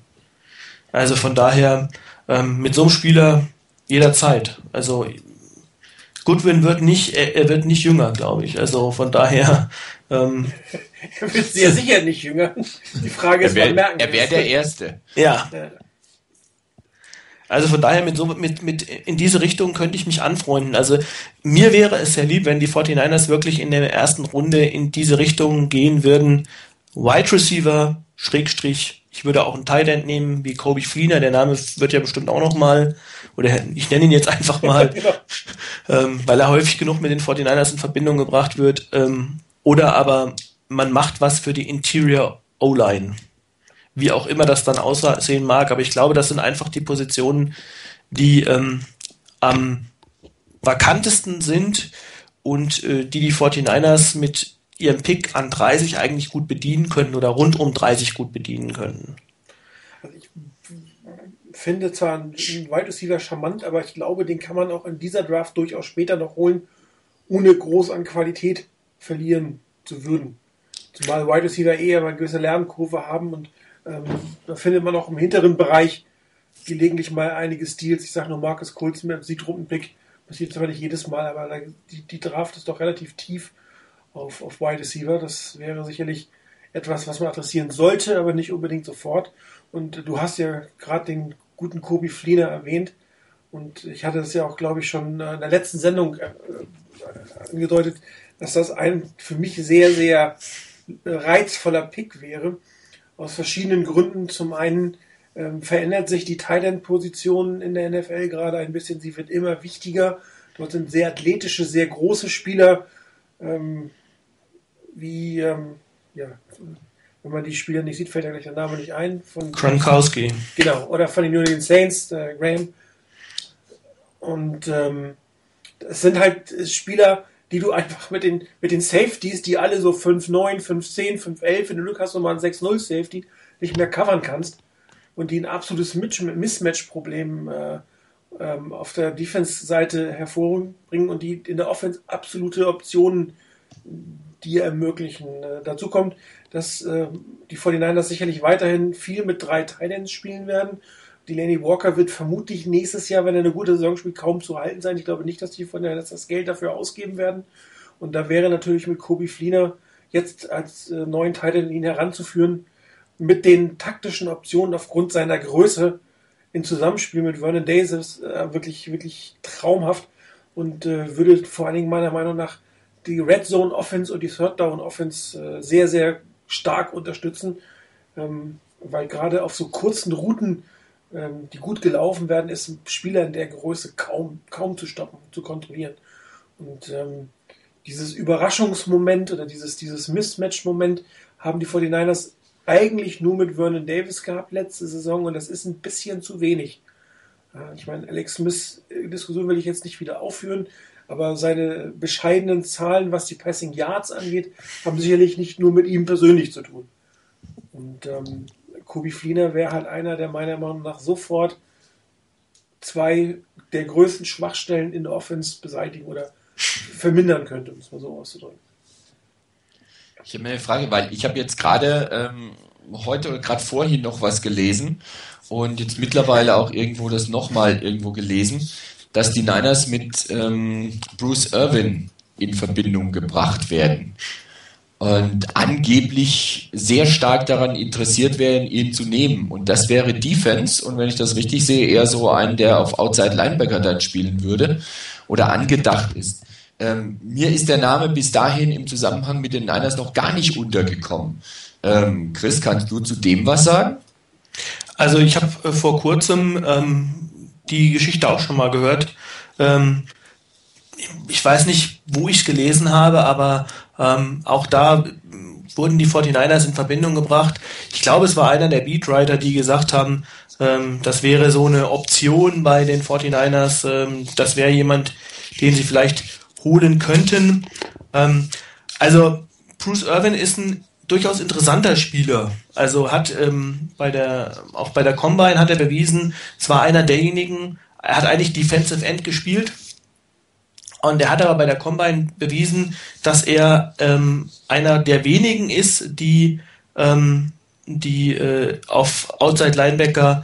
Also von daher ähm, mit so einem Spieler jederzeit. Also Goodwin wird nicht, er, er wird nicht jünger, glaube ich. Also von daher. Ähm, er wird sehr sicher nicht jünger. Die Frage ist, wär, merken. Er wäre der Erste. Ja. Also von daher mit so mit, mit in diese Richtung könnte ich mich anfreunden. Also mir wäre es sehr lieb, wenn die 49ers wirklich in der ersten Runde in diese Richtung gehen würden. Wide Receiver, Schrägstrich, ich würde auch einen Tight End nehmen, wie Kobe Fleener, der Name wird ja bestimmt auch noch mal, oder ich nenne ihn jetzt einfach [LAUGHS] mal, ähm, weil er häufig genug mit den 49ers in Verbindung gebracht wird. Ähm, oder aber man macht was für die Interior O-Line wie auch immer das dann aussehen mag. Aber ich glaube, das sind einfach die Positionen, die ähm, am vakantesten sind und äh, die die 49ers mit ihrem Pick an 30 eigentlich gut bedienen können oder rund um 30 gut bedienen können. Also ich finde zwar einen Wide Receiver charmant, aber ich glaube, den kann man auch in dieser Draft durchaus später noch holen, ohne groß an Qualität verlieren zu würden. Zumal Wide Receiver eher eine gewisse Lernkurve haben und ähm, da findet man auch im hinteren Bereich gelegentlich mal einige Steals. Ich sage nur Marcus Colts mit einem Siegtrundenpick. Passiert zwar nicht jedes Mal, aber die, die Draft ist doch relativ tief auf, auf Wide Receiver. Das wäre sicherlich etwas, was man adressieren sollte, aber nicht unbedingt sofort. Und du hast ja gerade den guten Kobi Fliener erwähnt. Und ich hatte das ja auch, glaube ich, schon in der letzten Sendung äh, angedeutet, dass das ein für mich sehr, sehr reizvoller Pick wäre. Aus verschiedenen Gründen. Zum einen ähm, verändert sich die Thailand-Position in der NFL gerade ein bisschen. Sie wird immer wichtiger. Dort sind sehr athletische, sehr große Spieler, ähm, wie, ähm, ja, wenn man die Spieler nicht sieht, fällt ja gleich der Name nicht ein. Von Gronkowski. Genau, oder von den New Orleans Saints, äh, Graham. Und ähm, es sind halt Spieler, die du einfach mit den, mit den Safeties, die alle so 5-9, 5-10, 5-11, wenn du Glück hast, nochmal ein 6-0 Safety, nicht mehr covern kannst und die ein absolutes Mismatch-Problem äh, ähm, auf der Defense-Seite hervorbringen und die in der Offense absolute Optionen dir ermöglichen. Äh, dazu kommt, dass äh, die 49ers sicherlich weiterhin viel mit drei Titans spielen werden Delaney Walker wird vermutlich nächstes Jahr, wenn er eine gute Saison spielt, kaum zu halten sein. Ich glaube nicht, dass die von der das Geld dafür ausgeben werden. Und da wäre natürlich mit Kobe Fliener jetzt als äh, neuen Titan ihn heranzuführen, mit den taktischen Optionen aufgrund seiner Größe in Zusammenspiel mit Vernon Davis äh, wirklich, wirklich traumhaft und äh, würde vor allen Dingen meiner Meinung nach die Red Zone Offense und die Third Down Offense äh, sehr, sehr stark unterstützen, ähm, weil gerade auf so kurzen Routen die gut gelaufen werden, ist ein Spieler in der Größe kaum, kaum zu stoppen, zu kontrollieren. Und ähm, dieses Überraschungsmoment oder dieses, dieses Mismatch-Moment haben die 49ers eigentlich nur mit Vernon Davis gehabt letzte Saison und das ist ein bisschen zu wenig. Ich meine, Alex Smith-Diskussion will ich jetzt nicht wieder aufführen, aber seine bescheidenen Zahlen, was die Passing Yards angeht, haben sicherlich nicht nur mit ihm persönlich zu tun. Und ähm, Kobi Fliener wäre halt einer, der meiner Meinung nach sofort zwei der größten Schwachstellen in der Offense beseitigen oder vermindern könnte, um es mal so auszudrücken. Ich habe mir eine Frage, weil ich habe jetzt gerade ähm, heute oder gerade vorhin noch was gelesen und jetzt mittlerweile auch irgendwo das nochmal irgendwo gelesen, dass die Niners mit ähm, Bruce Irvin in Verbindung gebracht werden und angeblich sehr stark daran interessiert wären, ihn zu nehmen. Und das wäre Defense. Und wenn ich das richtig sehe, eher so ein, der auf Outside Linebacker dann spielen würde oder angedacht ist. Ähm, mir ist der Name bis dahin im Zusammenhang mit den Niners noch gar nicht untergekommen. Ähm, Chris, kannst du zu dem was sagen? Also ich habe äh, vor kurzem ähm, die Geschichte auch schon mal gehört. Ähm, ich weiß nicht, wo ich es gelesen habe, aber ähm, auch da wurden die 49ers in Verbindung gebracht. Ich glaube, es war einer der Beatwriter, die gesagt haben, ähm, das wäre so eine Option bei den 49ers, ähm, das wäre jemand, den sie vielleicht holen könnten. Ähm, also Bruce Irvin ist ein durchaus interessanter Spieler. Also hat ähm, bei der auch bei der Combine hat er bewiesen, es war einer derjenigen, er hat eigentlich Defensive End gespielt und er hat aber bei der Combine bewiesen, dass er ähm, einer der wenigen ist, die, ähm, die äh, auf Outside Linebacker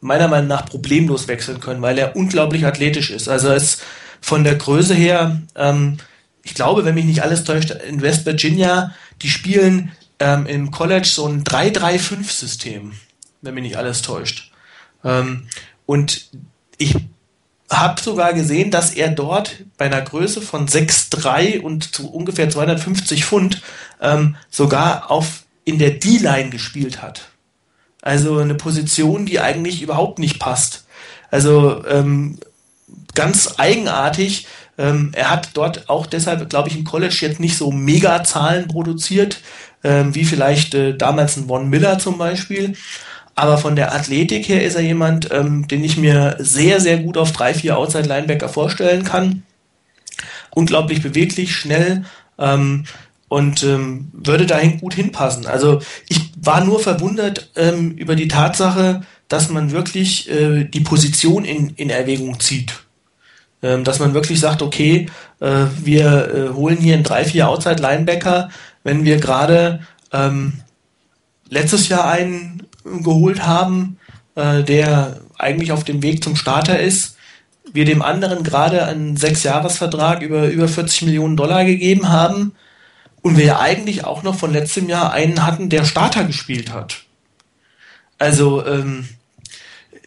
meiner Meinung nach problemlos wechseln können, weil er unglaublich athletisch ist. Also er ist von der Größe her, ähm, ich glaube, wenn mich nicht alles täuscht, in West Virginia, die spielen ähm, im College so ein 3-3-5-System, wenn mich nicht alles täuscht. Ähm, und ich habe sogar gesehen, dass er dort bei einer Größe von 6,3 und zu ungefähr 250 Pfund ähm, sogar auf in der D-Line gespielt hat. Also eine Position, die eigentlich überhaupt nicht passt. Also ähm, ganz eigenartig. Ähm, er hat dort auch deshalb, glaube ich, im College jetzt nicht so Mega-Zahlen produziert, ähm, wie vielleicht äh, damals ein Von Miller zum Beispiel. Aber von der Athletik her ist er jemand, ähm, den ich mir sehr, sehr gut auf drei, vier Outside Linebacker vorstellen kann. Unglaublich beweglich, schnell ähm, und ähm, würde dahin gut hinpassen. Also ich war nur verwundert ähm, über die Tatsache, dass man wirklich äh, die Position in, in Erwägung zieht. Ähm, dass man wirklich sagt, okay, äh, wir äh, holen hier einen drei, vier Outside-Linebacker, wenn wir gerade ähm, letztes Jahr einen geholt haben, äh, der eigentlich auf dem Weg zum Starter ist, wir dem anderen gerade einen Sechsjahresvertrag über über 40 Millionen Dollar gegeben haben und wir ja eigentlich auch noch von letztem Jahr einen hatten, der Starter gespielt hat. Also ähm,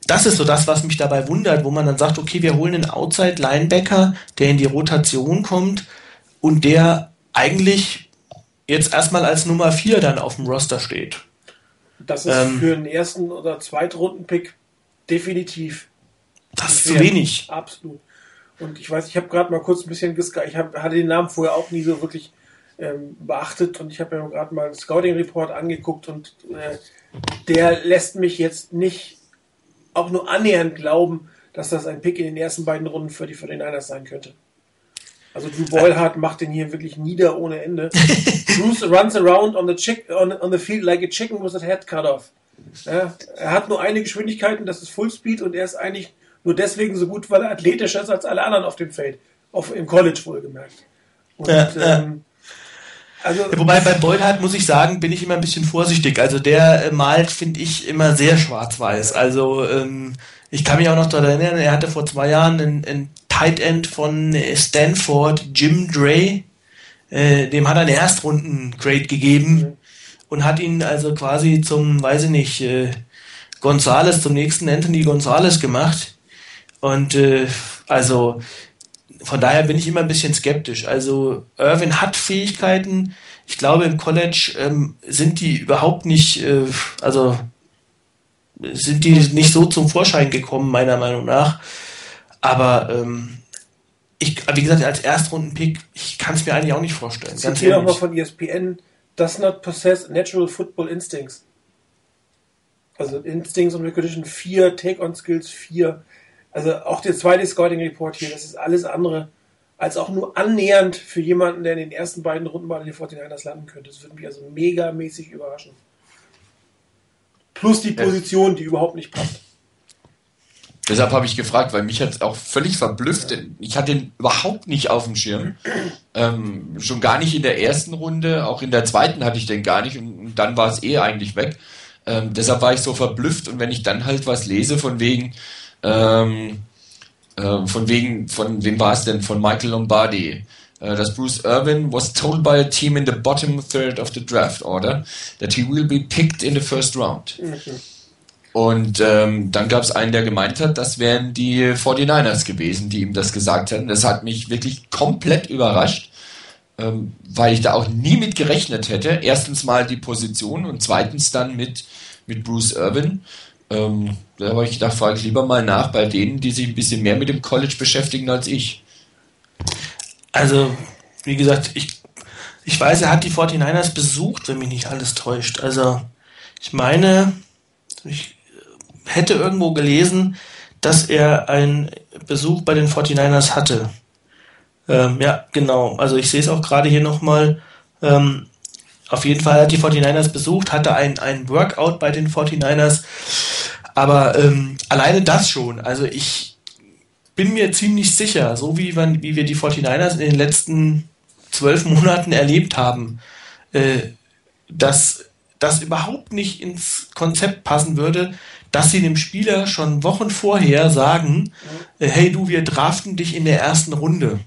das ist so das, was mich dabei wundert, wo man dann sagt, okay, wir holen einen Outside-Linebacker, der in die Rotation kommt und der eigentlich jetzt erstmal als Nummer 4 dann auf dem Roster steht. Das ist ähm, für einen ersten oder Zweitrunden-Pick definitiv. Das ist zu wenig. Absolut. Und ich weiß, ich habe gerade mal kurz ein bisschen geska ich hab, hatte den Namen vorher auch nie so wirklich ähm, beachtet und ich habe mir gerade mal einen Scouting Report angeguckt und äh, der lässt mich jetzt nicht auch nur annähernd glauben, dass das ein Pick in den ersten beiden Runden für die 49ers sein könnte. Also Drew Boylhardt macht den hier wirklich nieder ohne Ende. [LAUGHS] Bruce runs around on the, chick, on, on the field like a chicken with a head cut off. Ja, er hat nur eine Geschwindigkeit und das ist Full Speed und er ist eigentlich nur deswegen so gut, weil er athletischer ist als alle anderen auf dem Feld. Auf, Im College wohlgemerkt. Und, ja, ähm, also, ja, wobei bei Beuthardt muss ich sagen, bin ich immer ein bisschen vorsichtig. Also der äh, malt, finde ich, immer sehr schwarz-weiß. Also ähm, ich kann mich auch noch daran erinnern, er hatte vor zwei Jahren einen, einen Tight End von Stanford, Jim Dre. Äh, dem hat er eine Erstrunden-Grade gegeben mhm. und hat ihn also quasi zum, weiß ich nicht, äh, Gonzales, zum nächsten Anthony Gonzales gemacht. Und äh, also von daher bin ich immer ein bisschen skeptisch. Also Irvin hat Fähigkeiten. Ich glaube, im College ähm, sind die überhaupt nicht, äh, also sind die nicht so zum Vorschein gekommen, meiner Meinung nach. Aber ähm, ich, wie gesagt, als Erstrundenpick, ich kann es mir eigentlich auch nicht vorstellen. Ganz hier nochmal von ESPN, does not possess natural football instincts. Also Instincts und Recognition 4, Take-on-Skills 4. Also auch der zweite Scouting Report hier, das ist alles andere als auch nur annähernd für jemanden, der in den ersten beiden Runden mal in den 49ers landen könnte. Das würde mich also megamäßig überraschen. Plus die Position, die überhaupt nicht passt. Deshalb habe ich gefragt, weil mich hat auch völlig verblüfft. Ich hatte ihn überhaupt nicht auf dem Schirm. Ähm, schon gar nicht in der ersten Runde, auch in der zweiten hatte ich den gar nicht und, und dann war es eh eigentlich weg. Ähm, deshalb war ich so verblüfft und wenn ich dann halt was lese von wegen, ähm, äh, von wegen, von wem war es denn? Von Michael Lombardi. Äh, dass Bruce Irvin was told by a team in the bottom third of the draft order that he will be picked in the first round. Mhm. Und ähm, dann gab es einen, der gemeint hat, das wären die 49ers gewesen, die ihm das gesagt hätten. Das hat mich wirklich komplett überrascht, ähm, weil ich da auch nie mit gerechnet hätte. Erstens mal die Position und zweitens dann mit, mit Bruce Irvin. Ähm, da habe ich gedacht, frage ich lieber mal nach bei denen, die sich ein bisschen mehr mit dem College beschäftigen als ich. Also, wie gesagt, ich, ich weiß, er hat die 49ers besucht, wenn mich nicht alles täuscht. Also, ich meine, ich hätte irgendwo gelesen, dass er einen Besuch bei den 49ers hatte. Ähm, ja, genau. Also ich sehe es auch gerade hier nochmal. Ähm, auf jeden Fall hat die 49ers besucht, hatte ein, ein Workout bei den 49ers. Aber ähm, alleine das schon. Also ich bin mir ziemlich sicher, so wie, man, wie wir die 49ers in den letzten zwölf Monaten erlebt haben, äh, dass das überhaupt nicht ins Konzept passen würde, dass sie dem Spieler schon Wochen vorher sagen, äh, hey du, wir draften dich in der ersten Runde.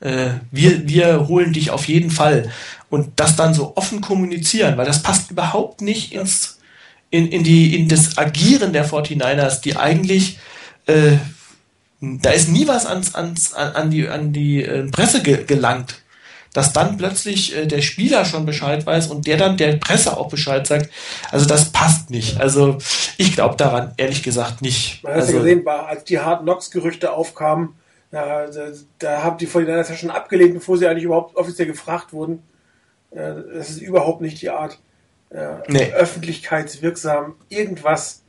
Äh, wir, wir holen dich auf jeden Fall. Und das dann so offen kommunizieren, weil das passt überhaupt nicht ins, in, in, die, in das Agieren der 49ers, die eigentlich, äh, da ist nie was ans, ans, an die, an die äh, Presse ge gelangt dass dann plötzlich äh, der Spieler schon Bescheid weiß und der dann der Presse auch Bescheid sagt. Also das passt nicht. Also ich glaube daran ehrlich gesagt nicht. Man hat also, ja gesehen, als die Hard Knocks Gerüchte aufkamen, da, da, da haben die Fortinanders ja schon abgelehnt, bevor sie eigentlich überhaupt offiziell gefragt wurden. Das ist überhaupt nicht die Art, äh, nee. öffentlichkeitswirksam irgendwas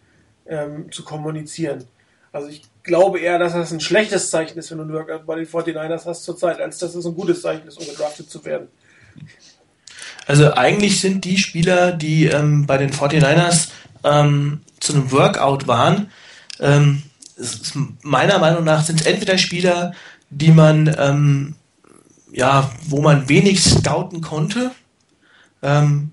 ähm, zu kommunizieren. Also ich glaube eher, dass das ein schlechtes Zeichen ist, wenn du einen Workout bei den 49ers hast zurzeit, als dass es ein gutes Zeichen ist, um gedraftet zu werden. Also eigentlich sind die Spieler, die ähm, bei den 49ers ähm, zu einem Workout waren, ähm, meiner Meinung nach sind es entweder Spieler, die man, ähm, ja, wo man wenig scouten konnte. Ähm,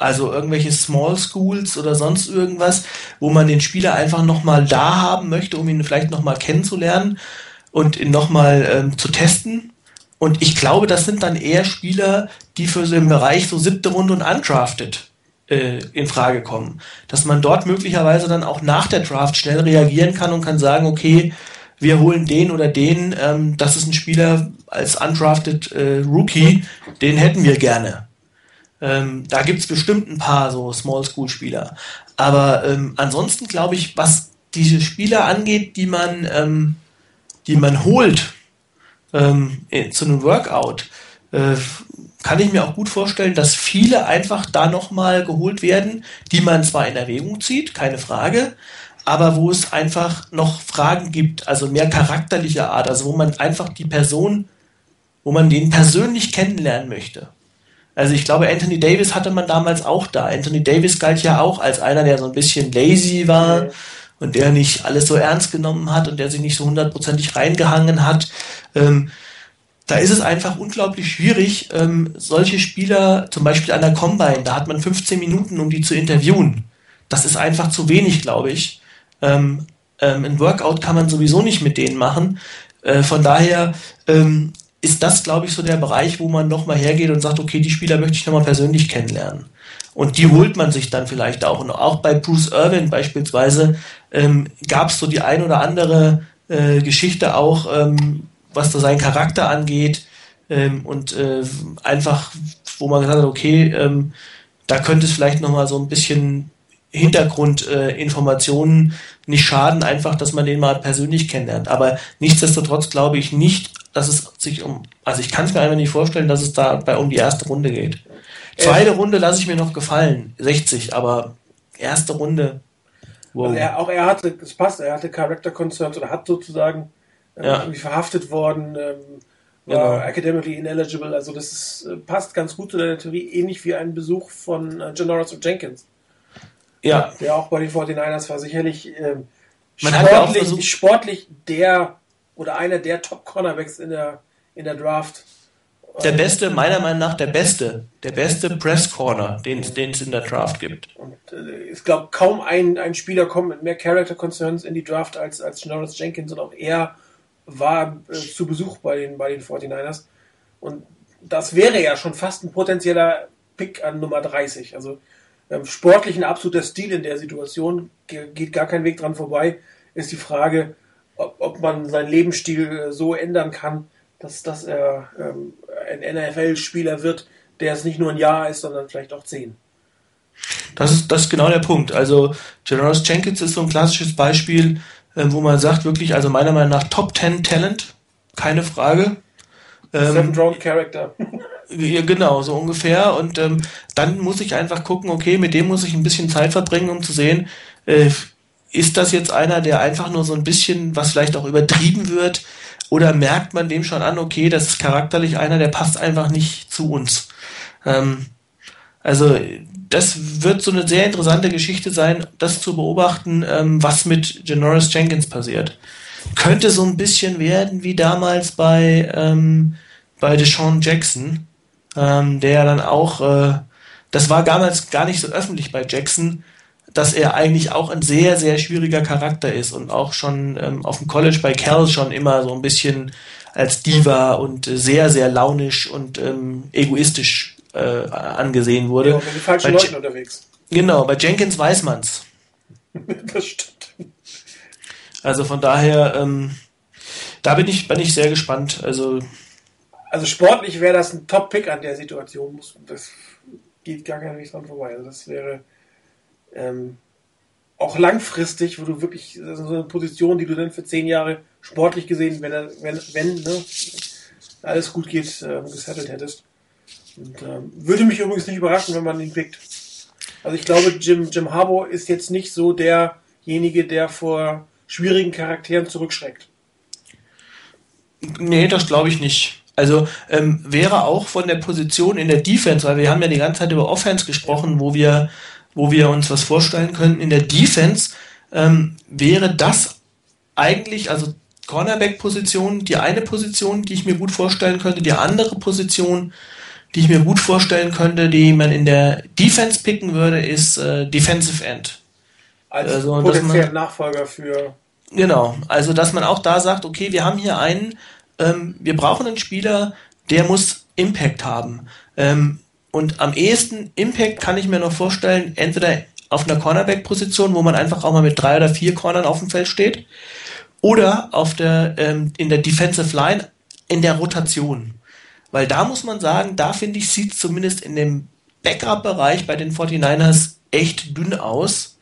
also irgendwelche Small Schools oder sonst irgendwas, wo man den Spieler einfach nochmal da haben möchte, um ihn vielleicht nochmal kennenzulernen und ihn nochmal ähm, zu testen. Und ich glaube, das sind dann eher Spieler, die für so im Bereich so siebte Runde und undrafted äh, in Frage kommen. Dass man dort möglicherweise dann auch nach der Draft schnell reagieren kann und kann sagen, okay, wir holen den oder den, ähm, das ist ein Spieler als undrafted äh, Rookie, den hätten wir gerne. Ähm, da gibt's bestimmt ein paar so Small School Spieler. Aber ähm, ansonsten glaube ich, was diese Spieler angeht, die man, ähm, die man holt ähm, zu einem Workout, äh, kann ich mir auch gut vorstellen, dass viele einfach da nochmal geholt werden, die man zwar in Erwägung zieht, keine Frage, aber wo es einfach noch Fragen gibt, also mehr charakterlicher Art, also wo man einfach die Person, wo man den persönlich kennenlernen möchte. Also ich glaube, Anthony Davis hatte man damals auch da. Anthony Davis galt ja auch als einer, der so ein bisschen lazy war und der nicht alles so ernst genommen hat und der sich nicht so hundertprozentig reingehangen hat. Ähm, da ist es einfach unglaublich schwierig, ähm, solche Spieler, zum Beispiel an der Combine, da hat man 15 Minuten, um die zu interviewen. Das ist einfach zu wenig, glaube ich. Ähm, ähm, ein Workout kann man sowieso nicht mit denen machen. Äh, von daher ähm, ist das, glaube ich, so der Bereich, wo man nochmal hergeht und sagt, okay, die Spieler möchte ich nochmal persönlich kennenlernen. Und die holt man sich dann vielleicht auch. Und auch bei Bruce Irwin beispielsweise ähm, gab es so die ein oder andere äh, Geschichte auch, ähm, was da seinen Charakter angeht ähm, und äh, einfach, wo man gesagt hat, okay, ähm, da könnte es vielleicht nochmal so ein bisschen Hintergrundinformationen äh, nicht schaden, einfach, dass man den mal persönlich kennenlernt. Aber nichtsdestotrotz glaube ich nicht, dass es sich um, also ich kann es mir einfach nicht vorstellen, dass es da bei um die erste Runde geht. Zweite Runde lasse ich mir noch gefallen, 60, aber erste Runde. Wow. Also er, auch er hatte, es passt, er hatte Character Concerns oder hat sozusagen ähm, ja. irgendwie verhaftet worden, ähm, war genau. academically ineligible. Also das ist, äh, passt ganz gut zu deiner Theorie, ähnlich wie ein Besuch von äh, Janoris und Jenkins. Ja. Der auch bei den 49ers war sicherlich ähm, sportlich, ja sportlich der oder einer der Top-Cornerbacks in der, in der Draft. Der beste, meiner Meinung nach, der beste, der beste Press Corner, den, es in der Draft gibt. Und äh, ich glaube, kaum ein, ein Spieler kommt mit mehr Character Concerns in die Draft als, als Janoris Jenkins und auch er war äh, zu Besuch bei den, bei den 49ers. Und das wäre ja schon fast ein potenzieller Pick an Nummer 30. Also ähm, sportlich ein absoluter Stil in der Situation, geht gar kein Weg dran vorbei. Ist die Frage, ob, ob man seinen Lebensstil äh, so ändern kann, dass, dass er ähm, ein NFL-Spieler wird, der es nicht nur ein Jahr ist, sondern vielleicht auch zehn. Das ist, das ist genau der Punkt. Also Generous Jenkins ist so ein klassisches Beispiel, ähm, wo man sagt, wirklich, also meiner Meinung nach Top 10 Talent, keine Frage. Ähm, Seven Round Character. [LAUGHS] ja, genau, so ungefähr. Und ähm, dann muss ich einfach gucken, okay, mit dem muss ich ein bisschen Zeit verbringen, um zu sehen, äh, ist das jetzt einer, der einfach nur so ein bisschen, was vielleicht auch übertrieben wird, oder merkt man dem schon an, okay, das ist charakterlich einer, der passt einfach nicht zu uns. Ähm, also das wird so eine sehr interessante Geschichte sein, das zu beobachten, ähm, was mit Janoris Jenkins passiert. Könnte so ein bisschen werden wie damals bei, ähm, bei Deshaun Jackson, ähm, der dann auch, äh, das war damals gar nicht so öffentlich bei Jackson, dass er eigentlich auch ein sehr, sehr schwieriger Charakter ist und auch schon ähm, auf dem College bei Cal schon immer so ein bisschen als Diva und sehr, sehr launisch und ähm, egoistisch äh, angesehen wurde. Ja, mit den falschen bei Leuten unterwegs. Genau, bei Jenkins weiß man's. [LAUGHS] das stimmt. Also von daher, ähm, da bin ich, bin ich sehr gespannt. Also, also sportlich wäre das ein Top-Pick an der Situation. Das geht gar nicht dran vorbei. Also das wäre ähm, auch langfristig, wo du wirklich so eine Position, die du dann für zehn Jahre sportlich gesehen, wenn, wenn, wenn ne, alles gut geht, äh, gesettelt hättest. Und, ähm, würde mich übrigens nicht überraschen, wenn man ihn pickt. Also ich glaube, Jim, Jim Harbour ist jetzt nicht so derjenige, der vor schwierigen Charakteren zurückschreckt. Nee, das glaube ich nicht. Also ähm, wäre auch von der Position in der Defense, weil wir haben ja die ganze Zeit über Offense gesprochen, wo wir, wo wir uns was vorstellen könnten. In der Defense ähm, wäre das eigentlich, also Cornerback-Position die eine Position, die ich mir gut vorstellen könnte. Die andere Position, die ich mir gut vorstellen könnte, die man in der Defense picken würde, ist äh, Defensive End. Als also, potenziellen Nachfolger für. Genau, also dass man auch da sagt, okay, wir haben hier einen, ähm, wir brauchen einen Spieler, der muss Impact haben. Ähm, und am ehesten Impact kann ich mir noch vorstellen, entweder auf einer Cornerback-Position, wo man einfach auch mal mit drei oder vier Cornern auf dem Feld steht, oder auf der, ähm, in der Defensive Line in der Rotation. Weil da muss man sagen, da finde ich, sieht zumindest in dem Backup-Bereich bei den 49ers echt dünn aus.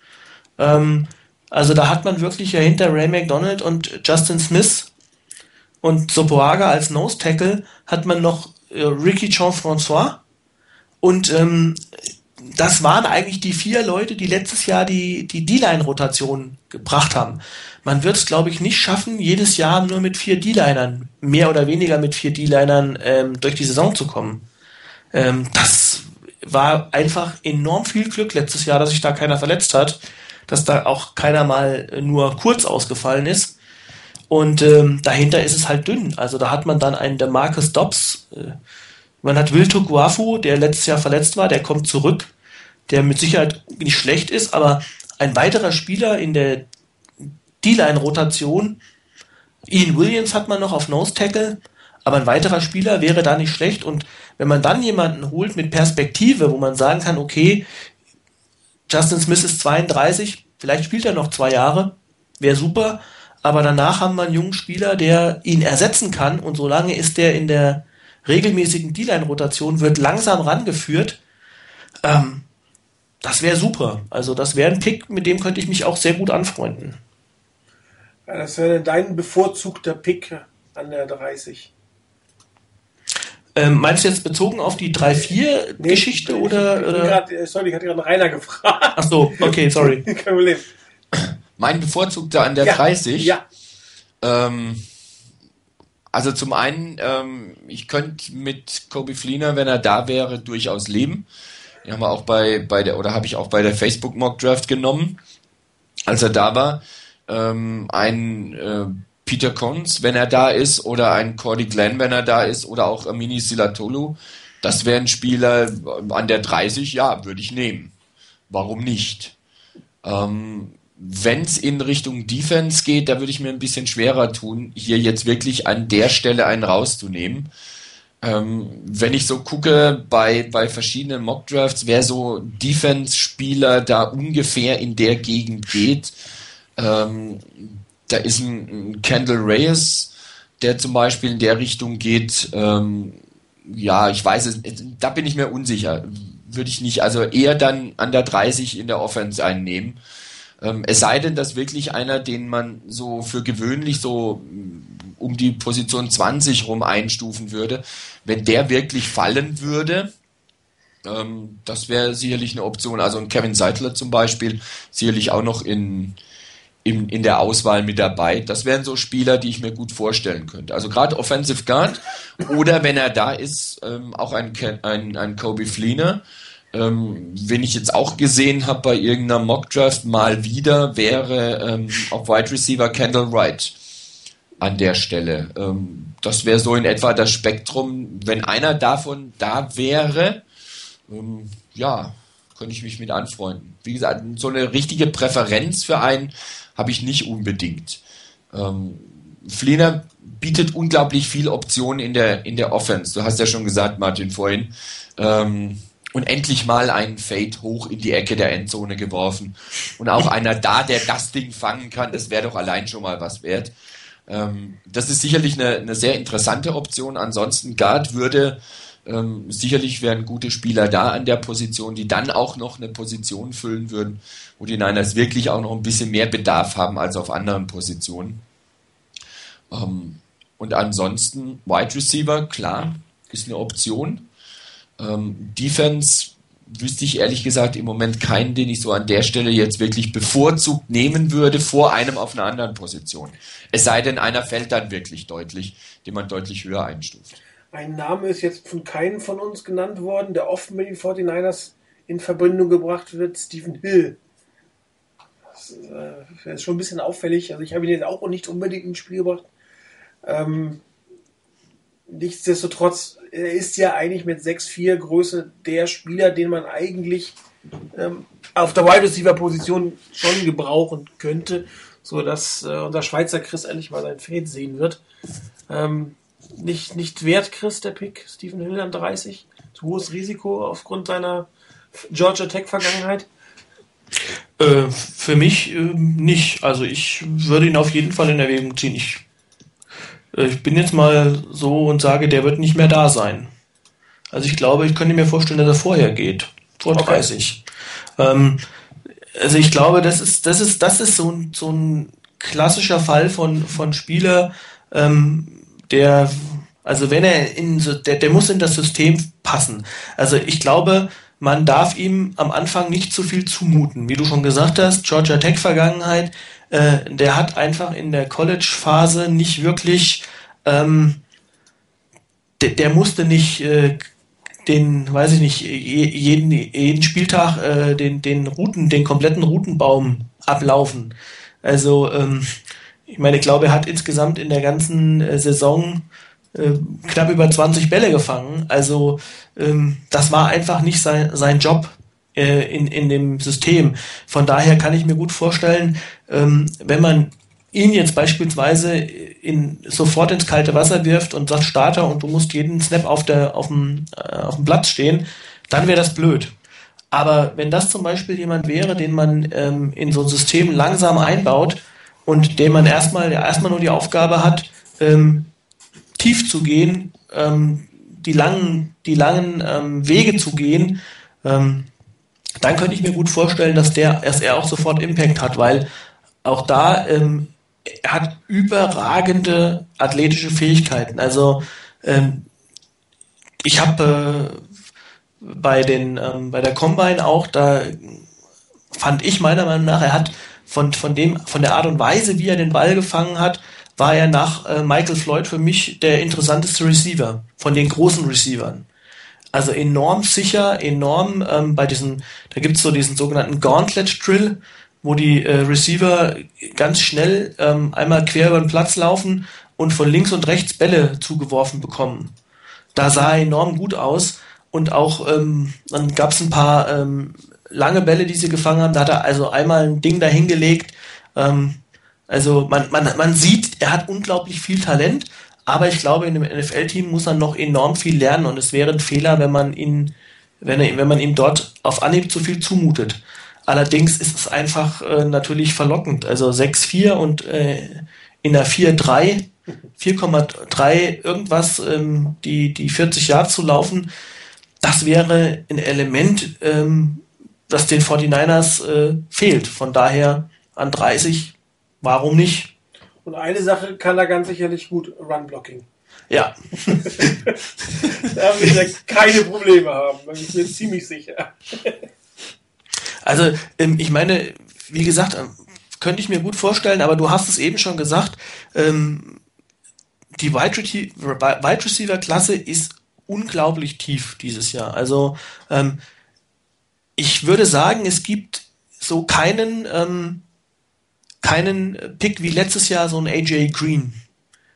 Ähm, also da hat man wirklich ja hinter Ray McDonald und Justin Smith und Sopoaga als Nose Tackle hat man noch äh, Ricky Jean-François und ähm, das waren eigentlich die vier Leute, die letztes Jahr die die D-Line-Rotation gebracht haben. Man wird es, glaube ich, nicht schaffen, jedes Jahr nur mit vier D-Linern, mehr oder weniger mit vier D-Linern ähm, durch die Saison zu kommen. Ähm, das war einfach enorm viel Glück letztes Jahr, dass sich da keiner verletzt hat, dass da auch keiner mal nur kurz ausgefallen ist. Und ähm, dahinter ist es halt dünn. Also da hat man dann einen der Marcus Dobbs. Äh, man hat Wilto Guafu, der letztes Jahr verletzt war, der kommt zurück der mit Sicherheit nicht schlecht ist, aber ein weiterer Spieler in der D-Line-Rotation, Ian Williams hat man noch auf Nose Tackle, aber ein weiterer Spieler wäre da nicht schlecht. Und wenn man dann jemanden holt mit Perspektive, wo man sagen kann, okay, Justin Smith ist 32, vielleicht spielt er noch zwei Jahre, wäre super, aber danach haben wir einen jungen Spieler, der ihn ersetzen kann und solange ist der in der regelmäßigen D-Line-Rotation, wird langsam rangeführt. Ähm, das wäre super. Also das wäre ein Pick, mit dem könnte ich mich auch sehr gut anfreunden. Ja, das wäre dein bevorzugter Pick an der 30. Ähm, meinst du jetzt bezogen auf die 3-4-Geschichte nee, oder? oder? Grad, äh, sorry, ich hatte gerade Rainer gefragt. Ach so, okay, sorry. [LAUGHS] Kein Problem. Mein bevorzugter an der ja, 30? Ja. Ähm, also zum einen, ähm, ich könnte mit Kobe Fleener, wenn er da wäre, durchaus leben. Die haben wir auch bei, bei der, oder habe ich auch bei der Facebook Mock Draft genommen, als er da war. Ähm, ein äh, Peter Cons, wenn er da ist, oder ein Cordy Glenn, wenn er da ist, oder auch Amini Silatolu. Das wären Spieler an der 30, ja, würde ich nehmen. Warum nicht? Ähm, wenn es in Richtung Defense geht, da würde ich mir ein bisschen schwerer tun, hier jetzt wirklich an der Stelle einen rauszunehmen. Ähm, wenn ich so gucke bei, bei verschiedenen Mockdrafts, wer so Defense-Spieler da ungefähr in der Gegend geht, ähm, da ist ein, ein Kendall Reyes, der zum Beispiel in der Richtung geht. Ähm, ja, ich weiß es, da bin ich mir unsicher. Würde ich nicht, also eher dann an der 30 in der Offense einnehmen. Ähm, es sei denn, dass wirklich einer, den man so für gewöhnlich so um die Position 20 rum einstufen würde, wenn der wirklich fallen würde, ähm, das wäre sicherlich eine Option. Also ein Kevin Seidler zum Beispiel, sicherlich auch noch in, in, in der Auswahl mit dabei. Das wären so Spieler, die ich mir gut vorstellen könnte. Also gerade Offensive Guard oder wenn er da ist, ähm, auch ein, ein, ein Kobe Fleener. Ähm, wenn ich jetzt auch gesehen habe bei irgendeiner Mockdraft mal wieder, wäre ähm, auf Wide Receiver Kendall Wright an der Stelle. Ähm, das wäre so in etwa das Spektrum. Wenn einer davon da wäre, ähm, ja, könnte ich mich mit anfreunden. Wie gesagt, so eine richtige Präferenz für einen habe ich nicht unbedingt. Ähm, Fliener bietet unglaublich viel Optionen in der, in der Offense. Du hast ja schon gesagt, Martin, vorhin. Ähm, und endlich mal einen Fade hoch in die Ecke der Endzone geworfen. Und auch einer da, der das Ding fangen kann, das wäre doch allein schon mal was wert. Ähm, das ist sicherlich eine, eine, sehr interessante Option. Ansonsten Guard würde ähm, sicherlich wären gute Spieler da an der Position, die dann auch noch eine Position füllen würden, wo die Niners wirklich auch noch ein bisschen mehr Bedarf haben als auf anderen Positionen. Ähm, und ansonsten Wide Receiver, klar, ist eine Option. Ähm, Defense wüsste ich ehrlich gesagt im Moment keinen, den ich so an der Stelle jetzt wirklich bevorzugt nehmen würde vor einem auf einer anderen Position. Es sei denn, einer fällt dann wirklich deutlich, den man deutlich höher einstuft. Ein Name ist jetzt von keinem von uns genannt worden, der oft mit den 49ers in Verbindung gebracht wird, Stephen Hill. Das, äh, ist schon ein bisschen auffällig. Also ich habe ihn jetzt auch nicht unbedingt ins Spiel gebracht, Ähm, nichtsdestotrotz, er ist ja eigentlich mit 6-4 Größe der Spieler, den man eigentlich ähm, auf der Wide Receiver Position schon gebrauchen könnte, so dass äh, unser Schweizer Chris endlich mal sein Fade sehen wird. Ähm, nicht, nicht wert, Chris, der Pick, Stephen Hill an 30. Zu hohes Risiko aufgrund seiner Georgia Tech Vergangenheit. Äh, für mich äh, nicht. Also ich würde ihn auf jeden Fall in Erwägung ziehen. Ich, äh, ich bin jetzt mal so und sage, der wird nicht mehr da sein. Also ich glaube, ich könnte mir vorstellen, dass er vorher geht. Vor okay. 30. Ähm, also ich glaube, das ist, das ist, das ist so ein, so ein klassischer Fall von, von Spieler, ähm, der, also wenn er in, der, der muss in das System passen. Also ich glaube, man darf ihm am Anfang nicht zu viel zumuten. Wie du schon gesagt hast, Georgia Tech Vergangenheit, äh, der hat einfach in der College-Phase nicht wirklich, ähm, der, der musste nicht äh, den, weiß ich nicht, jeden, jeden Spieltag äh, den, den Routen, den kompletten Routenbaum ablaufen. Also, ähm, ich meine, ich glaube, er hat insgesamt in der ganzen äh, Saison äh, knapp über 20 Bälle gefangen. Also, ähm, das war einfach nicht sein, sein Job äh, in, in dem System. Von daher kann ich mir gut vorstellen, wenn man ihn jetzt beispielsweise in, sofort ins kalte Wasser wirft und sagt Starter und du musst jeden Snap auf, der, auf, dem, äh, auf dem Platz stehen, dann wäre das blöd. Aber wenn das zum Beispiel jemand wäre, den man ähm, in so ein System langsam einbaut und dem man erstmal, der erstmal nur die Aufgabe hat, ähm, tief zu gehen, ähm, die langen, die langen ähm, Wege zu gehen, ähm, dann könnte ich mir gut vorstellen, dass der, dass er auch sofort Impact hat, weil auch da ähm, hat überragende athletische Fähigkeiten. Also ähm, ich habe äh, bei ähm, bei der Combine auch da fand ich meiner Meinung nach er hat von von dem von der Art und Weise wie er den Ball gefangen hat war er nach äh, Michael Floyd für mich der interessanteste Receiver von den großen Receivern also enorm sicher enorm ähm, bei diesen da gibt's so diesen sogenannten Gauntlet Drill wo die äh, Receiver ganz schnell ähm, einmal quer über den Platz laufen und von links und rechts Bälle zugeworfen bekommen. Da sah er enorm gut aus und auch ähm, dann gab es ein paar ähm, lange Bälle, die sie gefangen haben. Da hat er also einmal ein Ding dahingelegt. Ähm, also man, man, man sieht, er hat unglaublich viel Talent, aber ich glaube, in dem NFL-Team muss er noch enorm viel lernen und es wäre ein Fehler, wenn man ihn, wenn, er, wenn man ihm dort auf Anhieb zu viel zumutet. Allerdings ist es einfach äh, natürlich verlockend. Also 6,4 und äh, in der 4,3, 4,3 irgendwas, ähm, die, die 40 Jahre zu laufen, das wäre ein Element, ähm, das den 49ers äh, fehlt. Von daher an 30, warum nicht? Und eine Sache kann er ganz sicherlich gut, Run-Blocking. Ja. [LAUGHS] da wird er keine Probleme haben, bin ich mir ziemlich sicher. [LAUGHS] Also ähm, ich meine, wie gesagt, ähm, könnte ich mir gut vorstellen, aber du hast es eben schon gesagt, ähm, die Wide Receiver Klasse ist unglaublich tief dieses Jahr. Also ich würde sagen, es gibt so keinen keinen Pick wie letztes Jahr so ein AJ Green.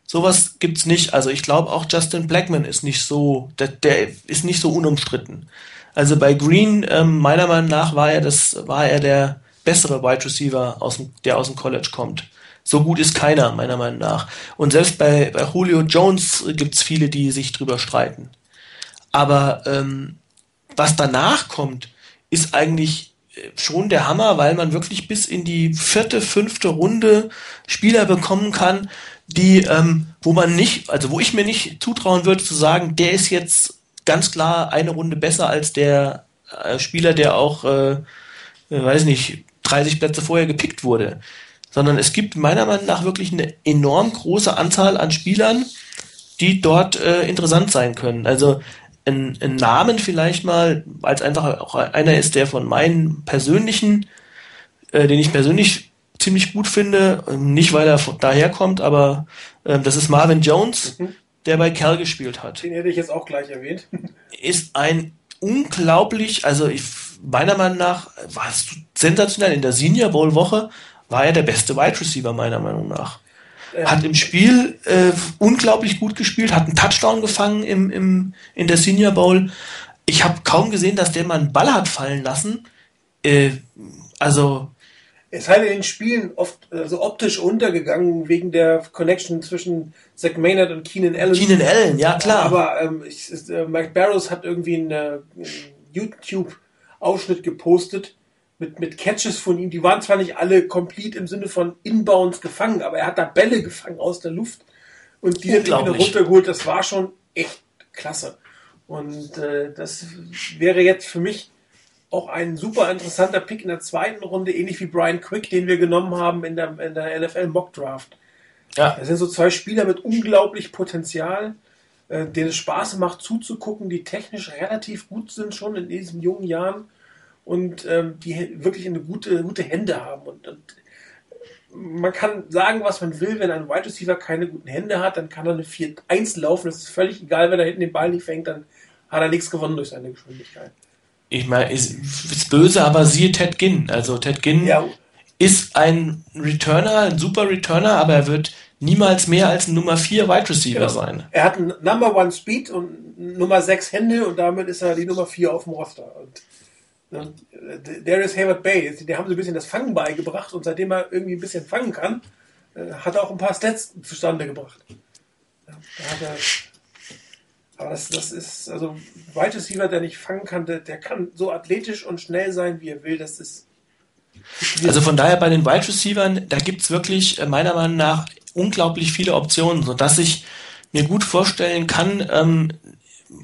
Sowas gibt's nicht. Also ich glaube auch Justin Blackman ist nicht so, der, der ist nicht so unumstritten. Also bei Green, ähm, meiner Meinung nach, war er das, war er der bessere Wide Receiver, aus dem, der aus dem College kommt. So gut ist keiner, meiner Meinung nach. Und selbst bei, bei Julio Jones gibt's viele, die sich drüber streiten. Aber ähm, was danach kommt, ist eigentlich äh, schon der Hammer, weil man wirklich bis in die vierte, fünfte Runde Spieler bekommen kann, die, ähm, wo man nicht, also wo ich mir nicht zutrauen würde zu sagen, der ist jetzt ganz klar eine Runde besser als der äh, Spieler, der auch, äh, äh weiß nicht, 30 Plätze vorher gepickt wurde. Sondern es gibt meiner Meinung nach wirklich eine enorm große Anzahl an Spielern, die dort äh, interessant sein können. Also ein, ein Namen vielleicht mal, weil es einfach auch einer ist, der von meinen persönlichen, äh, den ich persönlich ziemlich gut finde, nicht weil er daherkommt, aber äh, das ist Marvin Jones. Mhm der bei Kerl gespielt hat. Den hätte ich jetzt auch gleich erwähnt. [LAUGHS] Ist ein unglaublich, also ich, meiner Meinung nach war es sensationell. In der Senior Bowl Woche war er der beste Wide Receiver meiner Meinung nach. hat im Spiel äh, unglaublich gut gespielt, hat einen Touchdown gefangen im, im, in der Senior Bowl. Ich habe kaum gesehen, dass der mal einen Ball hat fallen lassen. Äh, also es hat in den Spielen oft so optisch untergegangen wegen der Connection zwischen Zach Maynard und Keenan Allen. Keenan Allen, ja klar. Aber ähm, ich, äh, Mike Barrows hat irgendwie einen, äh, YouTube-Ausschnitt gepostet mit, mit Catches von ihm. Die waren zwar nicht alle komplett im Sinne von Inbounds gefangen, aber er hat da Bälle gefangen aus der Luft und die hat ihn wieder runtergeholt. Das war schon echt klasse. Und äh, das wäre jetzt für mich auch ein super interessanter Pick in der zweiten Runde, ähnlich wie Brian Quick, den wir genommen haben in der, in der NFL Mock Draft. Ja. Das sind so zwei Spieler mit unglaublich Potenzial, äh, denen es Spaß macht zuzugucken, die technisch relativ gut sind schon in diesen jungen Jahren und ähm, die wirklich eine gute, gute Hände haben. Und, und man kann sagen, was man will, wenn ein Wide Receiver keine guten Hände hat, dann kann er eine 4-1 laufen. Das ist völlig egal, wenn er hinten den Ball nicht fängt, dann hat er nichts gewonnen durch seine Geschwindigkeit ich meine, ist, ist böse, aber siehe Ted Ginn. Also Ted Ginn ja. ist ein Returner, ein super Returner, aber er wird niemals mehr als ein Nummer 4 Wide Receiver genau. sein. Er hat einen Number 1 Speed und Nummer 6 Hände und damit ist er die Nummer 4 auf dem Roster. Und, und Darius Hayward Bay, der haben so ein bisschen das Fangen beigebracht und seitdem er irgendwie ein bisschen fangen kann, äh, hat er auch ein paar Stats zustande gebracht. da hat er aber das, das ist, also Wide Receiver, der nicht fangen kann, der, der kann so athletisch und schnell sein, wie er will. Das ist. Also von daher bei den Wide Receivern, da gibt es wirklich äh, meiner Meinung nach unglaublich viele Optionen, sodass ich mir gut vorstellen kann, ähm,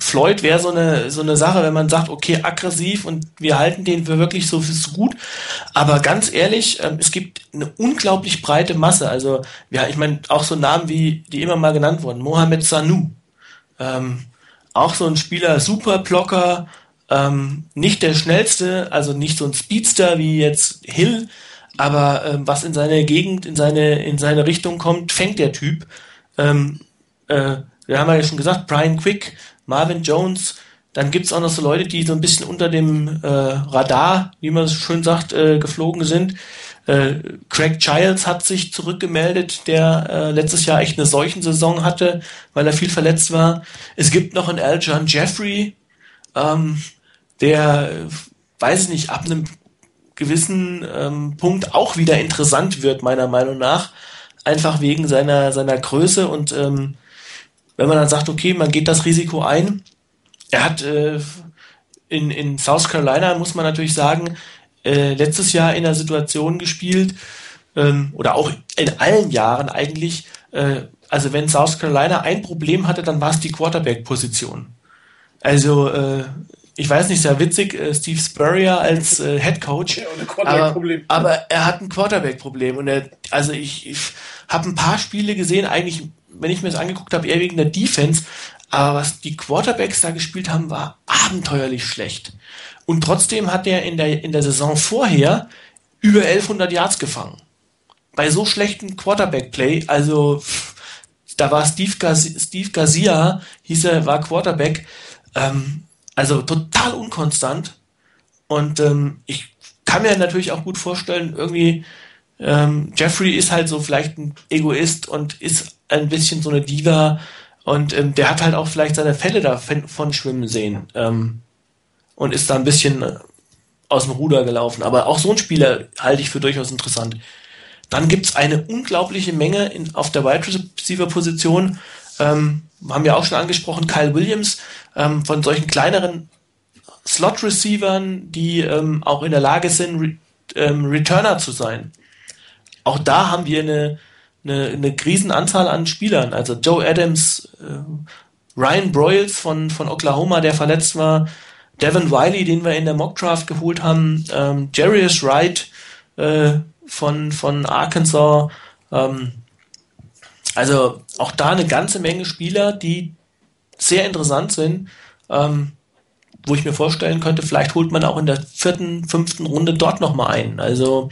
Floyd wäre so eine, so eine Sache, wenn man sagt, okay, aggressiv und wir halten den für wirklich so, so gut. Aber ganz ehrlich, ähm, es gibt eine unglaublich breite Masse. Also, ja, ich meine, auch so Namen wie, die immer mal genannt wurden, Mohamed Sanu. Ähm, auch so ein Spieler, super Blocker, ähm, nicht der schnellste, also nicht so ein Speedster wie jetzt Hill, aber ähm, was in seine Gegend, in seine, in seine Richtung kommt, fängt der Typ. Ähm, äh, wir haben ja schon gesagt, Brian Quick, Marvin Jones, dann gibt's auch noch so Leute, die so ein bisschen unter dem äh, Radar, wie man es schön sagt, äh, geflogen sind. Äh, Craig Childs hat sich zurückgemeldet, der äh, letztes Jahr echt eine solchen Saison hatte, weil er viel verletzt war. Es gibt noch einen Aljon Jeffrey, ähm, der, weiß ich nicht, ab einem gewissen ähm, Punkt auch wieder interessant wird, meiner Meinung nach. Einfach wegen seiner, seiner Größe und ähm, wenn man dann sagt, okay, man geht das Risiko ein. Er hat äh, in, in South Carolina, muss man natürlich sagen, äh, letztes Jahr in einer Situation gespielt, ähm, oder auch in allen Jahren eigentlich, äh, also wenn South Carolina ein Problem hatte, dann war es die Quarterback-Position. Also, äh, ich weiß nicht, sehr witzig, äh, Steve Spurrier als äh, Head Coach. Ja, aber, aber, er hat ein Quarterback-Problem. Und er, also ich, ich habe ein paar Spiele gesehen, eigentlich, wenn ich mir das angeguckt habe, eher wegen der Defense. Aber was die Quarterbacks da gespielt haben, war abenteuerlich schlecht. Und trotzdem hat er in der, in der Saison vorher über 1100 Yards gefangen. Bei so schlechten Quarterback-Play, also da war Steve, Garcia, Steve Garcia, hieß er, war Quarterback, ähm, also total unkonstant. Und ähm, ich kann mir natürlich auch gut vorstellen, irgendwie, ähm, Jeffrey ist halt so vielleicht ein Egoist und ist ein bisschen so eine Diva und ähm, der hat halt auch vielleicht seine Fälle davon schwimmen sehen. Ähm, und ist da ein bisschen äh, aus dem Ruder gelaufen. Aber auch so ein Spieler halte ich für durchaus interessant. Dann gibt's eine unglaubliche Menge in, auf der Wide Receiver Position. Ähm, haben wir auch schon angesprochen, Kyle Williams, ähm, von solchen kleineren Slot Receivern, die ähm, auch in der Lage sind, Re ähm, Returner zu sein. Auch da haben wir eine, eine, eine Riesenanzahl an Spielern. Also Joe Adams, äh, Ryan Broyles von, von Oklahoma, der verletzt war, Devin Wiley, den wir in der Mockdraft geholt haben, ähm, Jarius Wright äh, von, von Arkansas. Ähm, also auch da eine ganze Menge Spieler, die sehr interessant sind, ähm, wo ich mir vorstellen könnte, vielleicht holt man auch in der vierten, fünften Runde dort nochmal ein. Also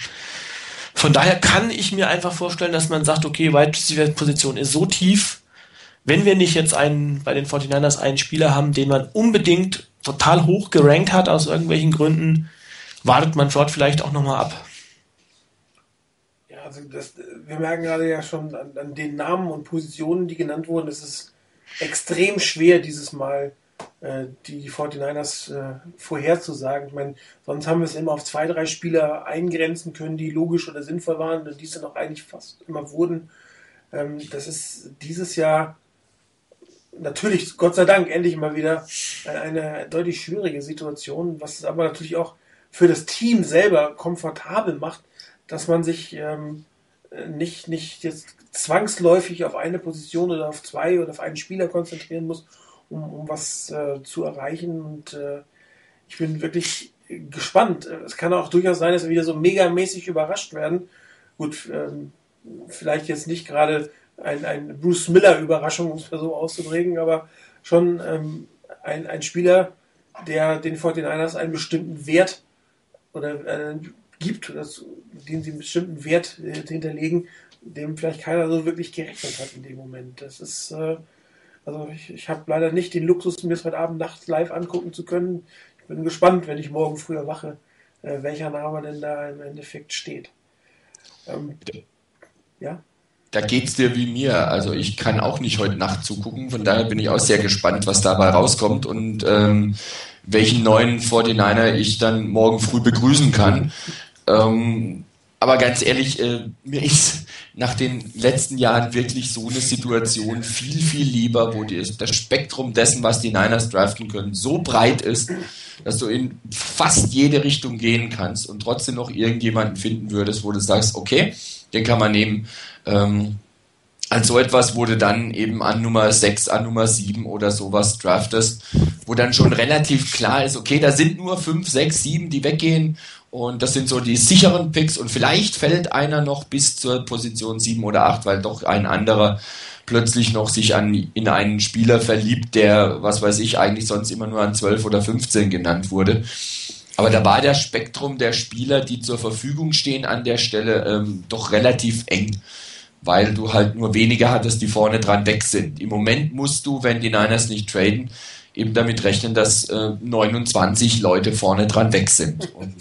von daher kann ich mir einfach vorstellen, dass man sagt, okay, Wide Receiver Position ist so tief, wenn wir nicht jetzt einen, bei den 49ers einen Spieler haben, den man unbedingt total hoch gerankt hat aus irgendwelchen Gründen, wartet man dort vielleicht auch nochmal ab. Ja, Also das, wir merken gerade ja schon an, an, den Namen und Positionen, die genannt wurden, es ist extrem schwer dieses Mal äh, die, die 49ers äh, vorherzusagen. Ich meine, sonst haben wir es immer auf zwei, drei Spieler eingrenzen können, die logisch oder sinnvoll waren und diese noch eigentlich fast immer wurden. Ähm, das ist dieses Jahr natürlich, Gott sei Dank, endlich mal wieder eine deutlich schwierige Situation, was es aber natürlich auch für das Team selber komfortabel macht, dass man sich ähm, nicht, nicht jetzt zwangsläufig auf eine Position oder auf zwei oder auf einen Spieler konzentrieren muss, um, um was äh, zu erreichen. Und äh, ich bin wirklich gespannt. Es kann auch durchaus sein, dass wir wieder so megamäßig überrascht werden. Gut, ähm, vielleicht jetzt nicht gerade ein, ein Bruce Miller-Überraschung, um es mal so auszudrücken, aber schon ähm, ein, ein Spieler, der den 49ers einen bestimmten Wert oder äh, gibt, das, den sie einen bestimmten Wert äh, hinterlegen, dem vielleicht keiner so wirklich gerechnet hat in dem Moment. Das ist, äh, also ich, ich habe leider nicht den Luxus, mir das heute Abend nachts live angucken zu können. Ich bin gespannt, wenn ich morgen früher wache, äh, welcher Name denn da im Endeffekt steht. Ähm, ja? Da geht es dir wie mir. Also ich kann auch nicht heute Nacht zugucken. Von daher bin ich auch sehr gespannt, was dabei rauskommt und ähm, welchen neuen 49er ich dann morgen früh begrüßen kann. Ähm, aber ganz ehrlich, äh, mir ist nach den letzten Jahren wirklich so eine Situation viel, viel lieber, wo die, das Spektrum dessen, was die Niners draften können, so breit ist, dass du in fast jede Richtung gehen kannst und trotzdem noch irgendjemanden finden würdest, wo du sagst, okay, den kann man nehmen. Ähm, als so etwas wurde dann eben an Nummer 6, an Nummer 7 oder sowas draftest, wo dann schon relativ klar ist, okay, da sind nur 5, 6, 7, die weggehen und das sind so die sicheren Picks und vielleicht fällt einer noch bis zur Position 7 oder 8, weil doch ein anderer plötzlich noch sich an, in einen Spieler verliebt, der, was weiß ich, eigentlich sonst immer nur an 12 oder 15 genannt wurde. Aber da war der Spektrum der Spieler, die zur Verfügung stehen an der Stelle, ähm, doch relativ eng, weil du halt nur wenige hattest, die vorne dran weg sind. Im Moment musst du, wenn die Niners nicht traden, eben damit rechnen, dass äh, 29 Leute vorne dran weg sind. Und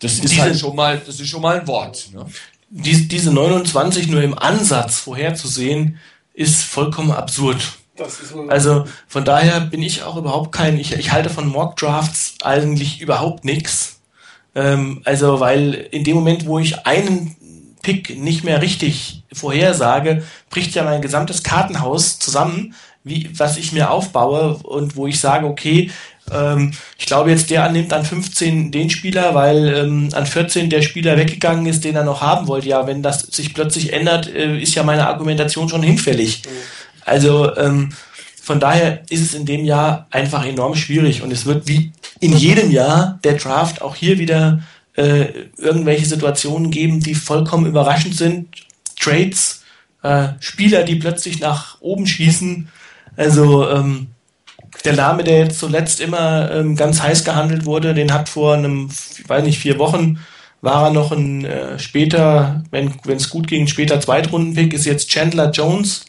das ist diese, halt schon mal, das ist schon mal ein Wort. Ne? Diese, diese 29 nur im Ansatz vorherzusehen, ist vollkommen absurd. Also von daher bin ich auch überhaupt kein, ich, ich halte von Mock Drafts eigentlich überhaupt nichts. Ähm, also weil in dem Moment, wo ich einen Pick nicht mehr richtig vorhersage, bricht ja mein gesamtes Kartenhaus zusammen, wie, was ich mir aufbaue und wo ich sage, okay, ähm, ich glaube jetzt der annimmt an 15 den Spieler, weil ähm, an 14 der Spieler weggegangen ist, den er noch haben wollte. Ja, wenn das sich plötzlich ändert, äh, ist ja meine Argumentation schon hinfällig. Mhm. Also ähm, von daher ist es in dem Jahr einfach enorm schwierig und es wird wie in jedem Jahr der Draft auch hier wieder äh, irgendwelche Situationen geben, die vollkommen überraschend sind. Trades, äh, Spieler, die plötzlich nach oben schießen. Also ähm, der Name, der jetzt zuletzt immer ähm, ganz heiß gehandelt wurde, den hat vor einem, ich weiß nicht, vier Wochen war er noch ein äh, später, wenn es gut ging, später Zweitrundenpick, ist jetzt Chandler Jones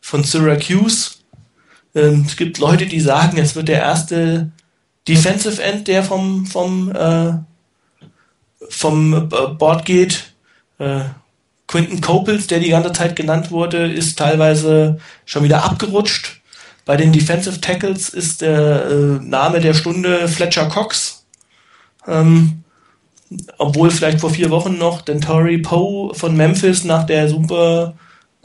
von Syracuse. Ähm, es gibt Leute, die sagen, es wird der erste Defensive End, der vom, vom, äh, vom äh, Board geht. Äh, Quinton Copels, der die ganze Zeit genannt wurde, ist teilweise schon wieder abgerutscht. Bei den Defensive Tackles ist der äh, Name der Stunde Fletcher Cox. Ähm, obwohl vielleicht vor vier Wochen noch Dentori Poe von Memphis nach der super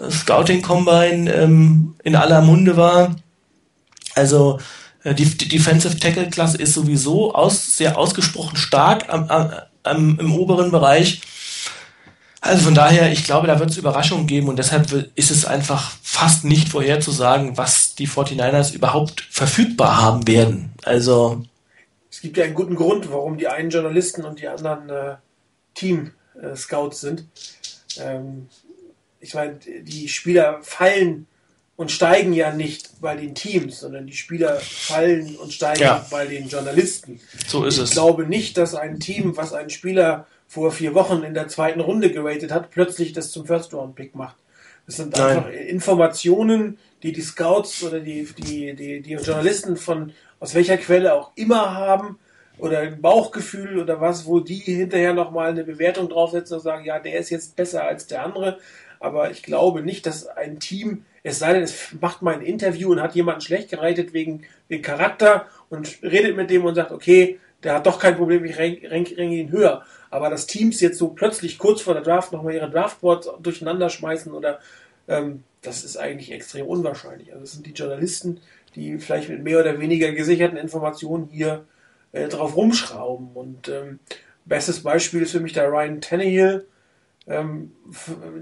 Scouting Combine ähm, in aller Munde war. Also die, die Defensive Tackle Klasse ist sowieso aus, sehr ausgesprochen stark am, am, im oberen Bereich. Also von daher, ich glaube, da wird es Überraschungen geben und deshalb ist es einfach fast nicht vorherzusagen, was die 49ers überhaupt verfügbar haben werden. Also. Es gibt ja einen guten Grund, warum die einen Journalisten und die anderen äh, Team-Scouts äh, sind. Ähm, ich meine, die Spieler fallen und steigen ja nicht bei den Teams, sondern die Spieler fallen und steigen ja. bei den Journalisten. So ist ich es. Ich glaube nicht, dass ein Team, was einen Spieler vor vier Wochen in der zweiten Runde geratet hat, plötzlich das zum First-Round-Pick macht. Das sind Nein. einfach Informationen, die die Scouts oder die, die, die, die Journalisten von aus welcher Quelle auch immer haben, oder ein Bauchgefühl oder was, wo die hinterher nochmal eine Bewertung draufsetzen und sagen, ja, der ist jetzt besser als der andere. Aber ich glaube nicht, dass ein Team, es sei denn, es macht mal ein Interview und hat jemanden schlecht gereitet wegen, wegen Charakter und redet mit dem und sagt, okay, der hat doch kein Problem, ich renk, renk ihn höher. Aber dass Teams jetzt so plötzlich kurz vor der Draft nochmal ihre Draftboards durcheinander schmeißen oder ähm, das ist eigentlich extrem unwahrscheinlich. Also es sind die Journalisten, die vielleicht mit mehr oder weniger gesicherten Informationen hier äh, drauf rumschrauben. Und ähm, bestes Beispiel ist für mich der Ryan Tannehill. Ähm,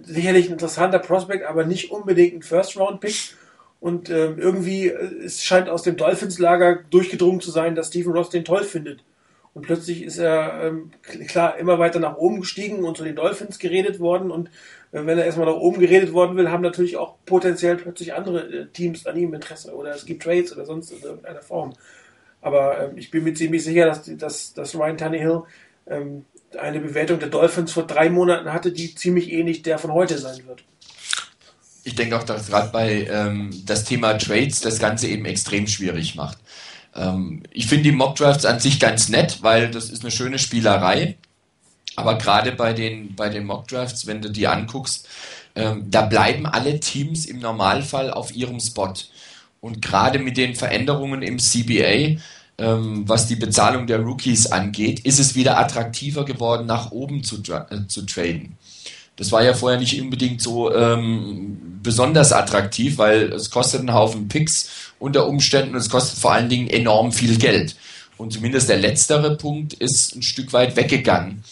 sicherlich ein interessanter Prospect, aber nicht unbedingt ein First-Round-Pick. Und ähm, irgendwie, äh, es scheint aus dem Dolphins-Lager durchgedrungen zu sein, dass Stephen Ross den toll findet. Und plötzlich ist er, ähm, klar, immer weiter nach oben gestiegen und zu den Dolphins geredet worden. Und äh, wenn er erstmal nach oben geredet worden will, haben natürlich auch potenziell plötzlich andere äh, Teams an ihm Interesse. Oder es gibt Trades oder sonst in irgendeiner Form. Aber ähm, ich bin mir ziemlich sicher, dass, dass, dass Ryan Tannehill ähm, eine Bewertung der Dolphins vor drei Monaten hatte, die ziemlich ähnlich der von heute sein wird. Ich denke auch, dass gerade bei ähm, das Thema Trades das Ganze eben extrem schwierig macht. Ähm, ich finde die Mockdrafts an sich ganz nett, weil das ist eine schöne Spielerei. Aber gerade bei den, bei den Mockdrafts, wenn du die anguckst, ähm, da bleiben alle Teams im Normalfall auf ihrem Spot. Und gerade mit den Veränderungen im CBA, ähm, was die Bezahlung der Rookies angeht, ist es wieder attraktiver geworden, nach oben zu, äh, zu traden. Das war ja vorher nicht unbedingt so ähm, besonders attraktiv, weil es kostet einen Haufen Picks unter Umständen und es kostet vor allen Dingen enorm viel Geld. Und zumindest der letztere Punkt ist ein Stück weit weggegangen,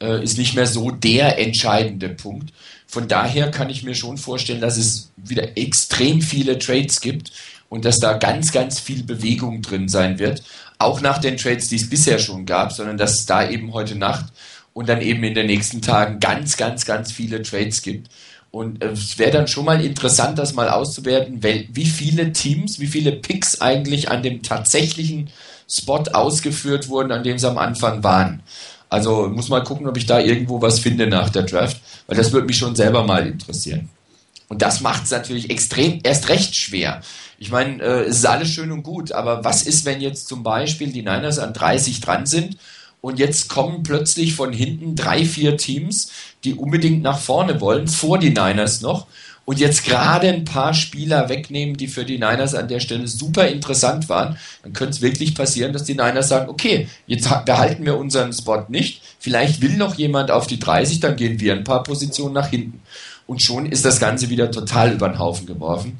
äh, ist nicht mehr so der entscheidende Punkt. Von daher kann ich mir schon vorstellen, dass es wieder extrem viele Trades gibt und dass da ganz, ganz viel Bewegung drin sein wird. Auch nach den Trades, die es bisher schon gab, sondern dass es da eben heute Nacht und dann eben in den nächsten Tagen ganz, ganz, ganz viele Trades gibt. Und äh, es wäre dann schon mal interessant, das mal auszuwerten, wie viele Teams, wie viele Picks eigentlich an dem tatsächlichen Spot ausgeführt wurden, an dem sie am Anfang waren. Also muss mal gucken, ob ich da irgendwo was finde nach der Draft, weil das würde mich schon selber mal interessieren. Und das macht es natürlich extrem erst recht schwer. Ich meine, äh, es ist alles schön und gut, aber was ist, wenn jetzt zum Beispiel die Niners an 30 dran sind und jetzt kommen plötzlich von hinten drei, vier Teams, die unbedingt nach vorne wollen, vor die Niners noch und jetzt gerade ein paar Spieler wegnehmen, die für die Niners an der Stelle super interessant waren, dann könnte es wirklich passieren, dass die Niners sagen, okay, jetzt behalten wir unseren Spot nicht, vielleicht will noch jemand auf die 30, dann gehen wir ein paar Positionen nach hinten. Und schon ist das Ganze wieder total über den Haufen geworfen.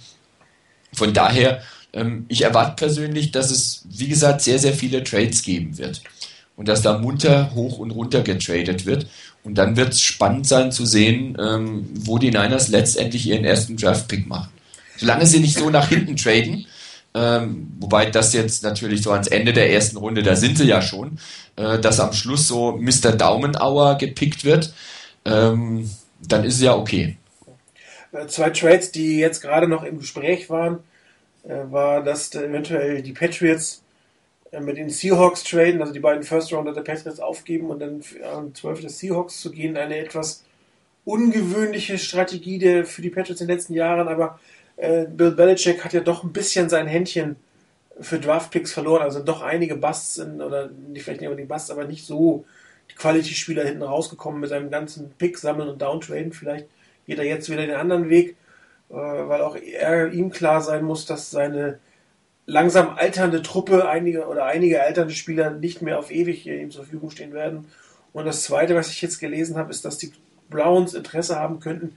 Von daher, ähm, ich erwarte persönlich, dass es, wie gesagt, sehr, sehr viele Trades geben wird und dass da munter hoch und runter getradet wird. Und dann wird es spannend sein zu sehen, ähm, wo die Niners letztendlich ihren ersten Draft-Pick machen. Solange sie nicht so nach hinten traden, ähm, wobei das jetzt natürlich so ans Ende der ersten Runde, da sind sie ja schon, äh, dass am Schluss so Mr. Daumenauer gepickt wird, ähm, dann ist es ja okay. Äh, zwei Trades, die jetzt gerade noch im Gespräch waren, äh, war, dass eventuell die Patriots äh, mit den Seahawks traden, also die beiden First Rounder der Patriots aufgeben und dann an 12 des Seahawks zu gehen. Eine etwas ungewöhnliche Strategie der, für die Patriots in den letzten Jahren, aber äh, Bill Belichick hat ja doch ein bisschen sein Händchen für Draftpicks verloren, also doch einige Busts in, oder nicht vielleicht nicht unbedingt Busts, aber nicht so die Quality-Spieler hinten rausgekommen mit seinem ganzen Pick sammeln und Downtraden. Vielleicht geht er jetzt wieder den anderen Weg, äh, weil auch er ihm klar sein muss, dass seine langsam alternde Truppe einige oder einige alternde Spieler nicht mehr auf ewig ihm zur Verfügung stehen werden. Und das Zweite, was ich jetzt gelesen habe, ist, dass die Browns Interesse haben könnten,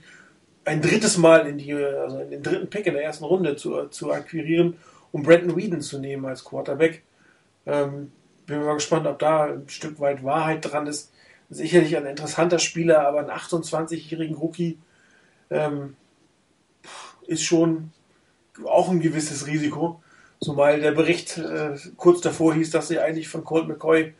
ein drittes Mal in die, also in den dritten Pick in der ersten Runde zu, zu akquirieren, um Brandon Whedon zu nehmen als Quarterback. Ähm, bin mal gespannt, ob da ein Stück weit Wahrheit dran ist. Sicherlich ein interessanter Spieler, aber einen 28-jährigen Rookie ähm, ist schon auch ein gewisses Risiko. Zumal der Bericht äh, kurz davor hieß, dass sie eigentlich von Colt McCoy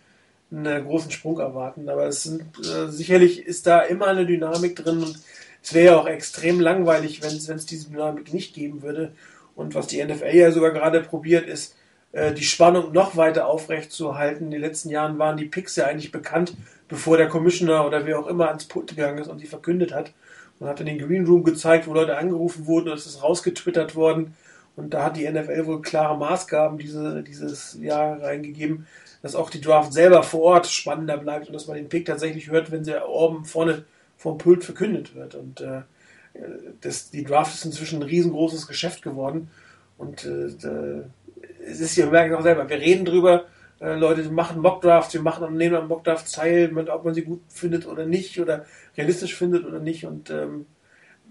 einen großen Sprung erwarten. Aber es sind, äh, sicherlich ist da immer eine Dynamik drin und es wäre ja auch extrem langweilig, wenn es diese Dynamik nicht geben würde. Und was die NFL ja sogar gerade probiert, ist, äh, die Spannung noch weiter aufrecht zu halten. In den letzten Jahren waren die Picks ja eigentlich bekannt, bevor der Commissioner oder wer auch immer ans Pult gegangen ist und sie verkündet hat. Man hat in den Green Room gezeigt, wo Leute angerufen wurden und es ist rausgetwittert worden. Und da hat die NFL wohl klare Maßgaben diese, dieses Jahr reingegeben, dass auch die Draft selber vor Ort spannender bleibt und dass man den Pick tatsächlich hört, wenn sie oben vorne vom Pult verkündet wird. Und äh, das, die Draft ist inzwischen ein riesengroßes Geschäft geworden. Und äh, es ist, wir merken auch selber, wir reden drüber, äh, Leute machen Mockdrafts, wir machen nehmen am Mockdraft teil, ob man sie gut findet oder nicht oder realistisch findet oder nicht. Und ähm,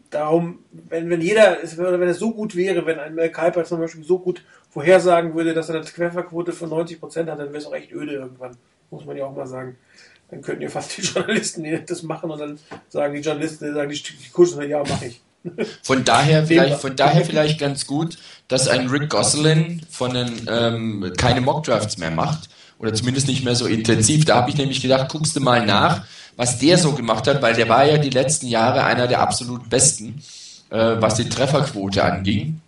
darum, wenn, wenn jeder, oder wenn es so gut wäre, wenn ein Mel Kuiper zum Beispiel so gut vorhersagen würde, dass er eine Trefferquote von 90% hat, dann wäre es auch echt öde irgendwann. Muss man ja auch mal sagen. Dann könnten ja fast die [LAUGHS] Journalisten das machen und dann sagen die Journalisten, sagen die, die ja, mache ich. Von daher vielleicht, von daher vielleicht ganz gut, dass ein Rick Gosselin von den, ähm, keine Mockdrafts mehr macht oder zumindest nicht mehr so intensiv. Da habe ich nämlich gedacht, guckst du mal nach, was der so gemacht hat, weil der war ja die letzten Jahre einer der absolut besten, äh, was die Trefferquote anging.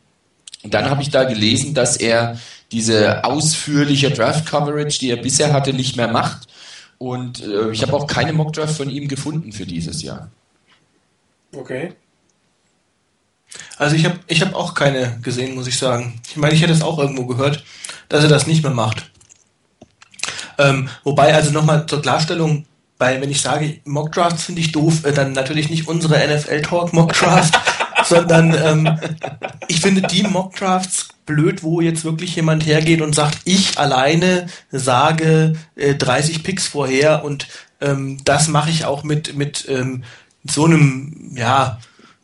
Und dann habe ich da gelesen, dass er diese ausführliche Draft-Coverage, die er bisher hatte, nicht mehr macht. Und äh, ich habe auch keine Mockdraft von ihm gefunden für dieses Jahr. Okay. Also ich habe ich hab auch keine gesehen, muss ich sagen. Ich meine, ich hätte es auch irgendwo gehört, dass er das nicht mehr macht. Ähm, wobei, also nochmal zur Klarstellung, weil wenn ich sage, Mockdraft finde ich doof, äh, dann natürlich nicht unsere NFL Talk Mockdraft, [LAUGHS] sondern ähm, ich finde die Mockdrafts blöd, wo jetzt wirklich jemand hergeht und sagt, ich alleine sage äh, 30 Picks vorher und ähm, das mache ich auch mit mit ähm, so einem ja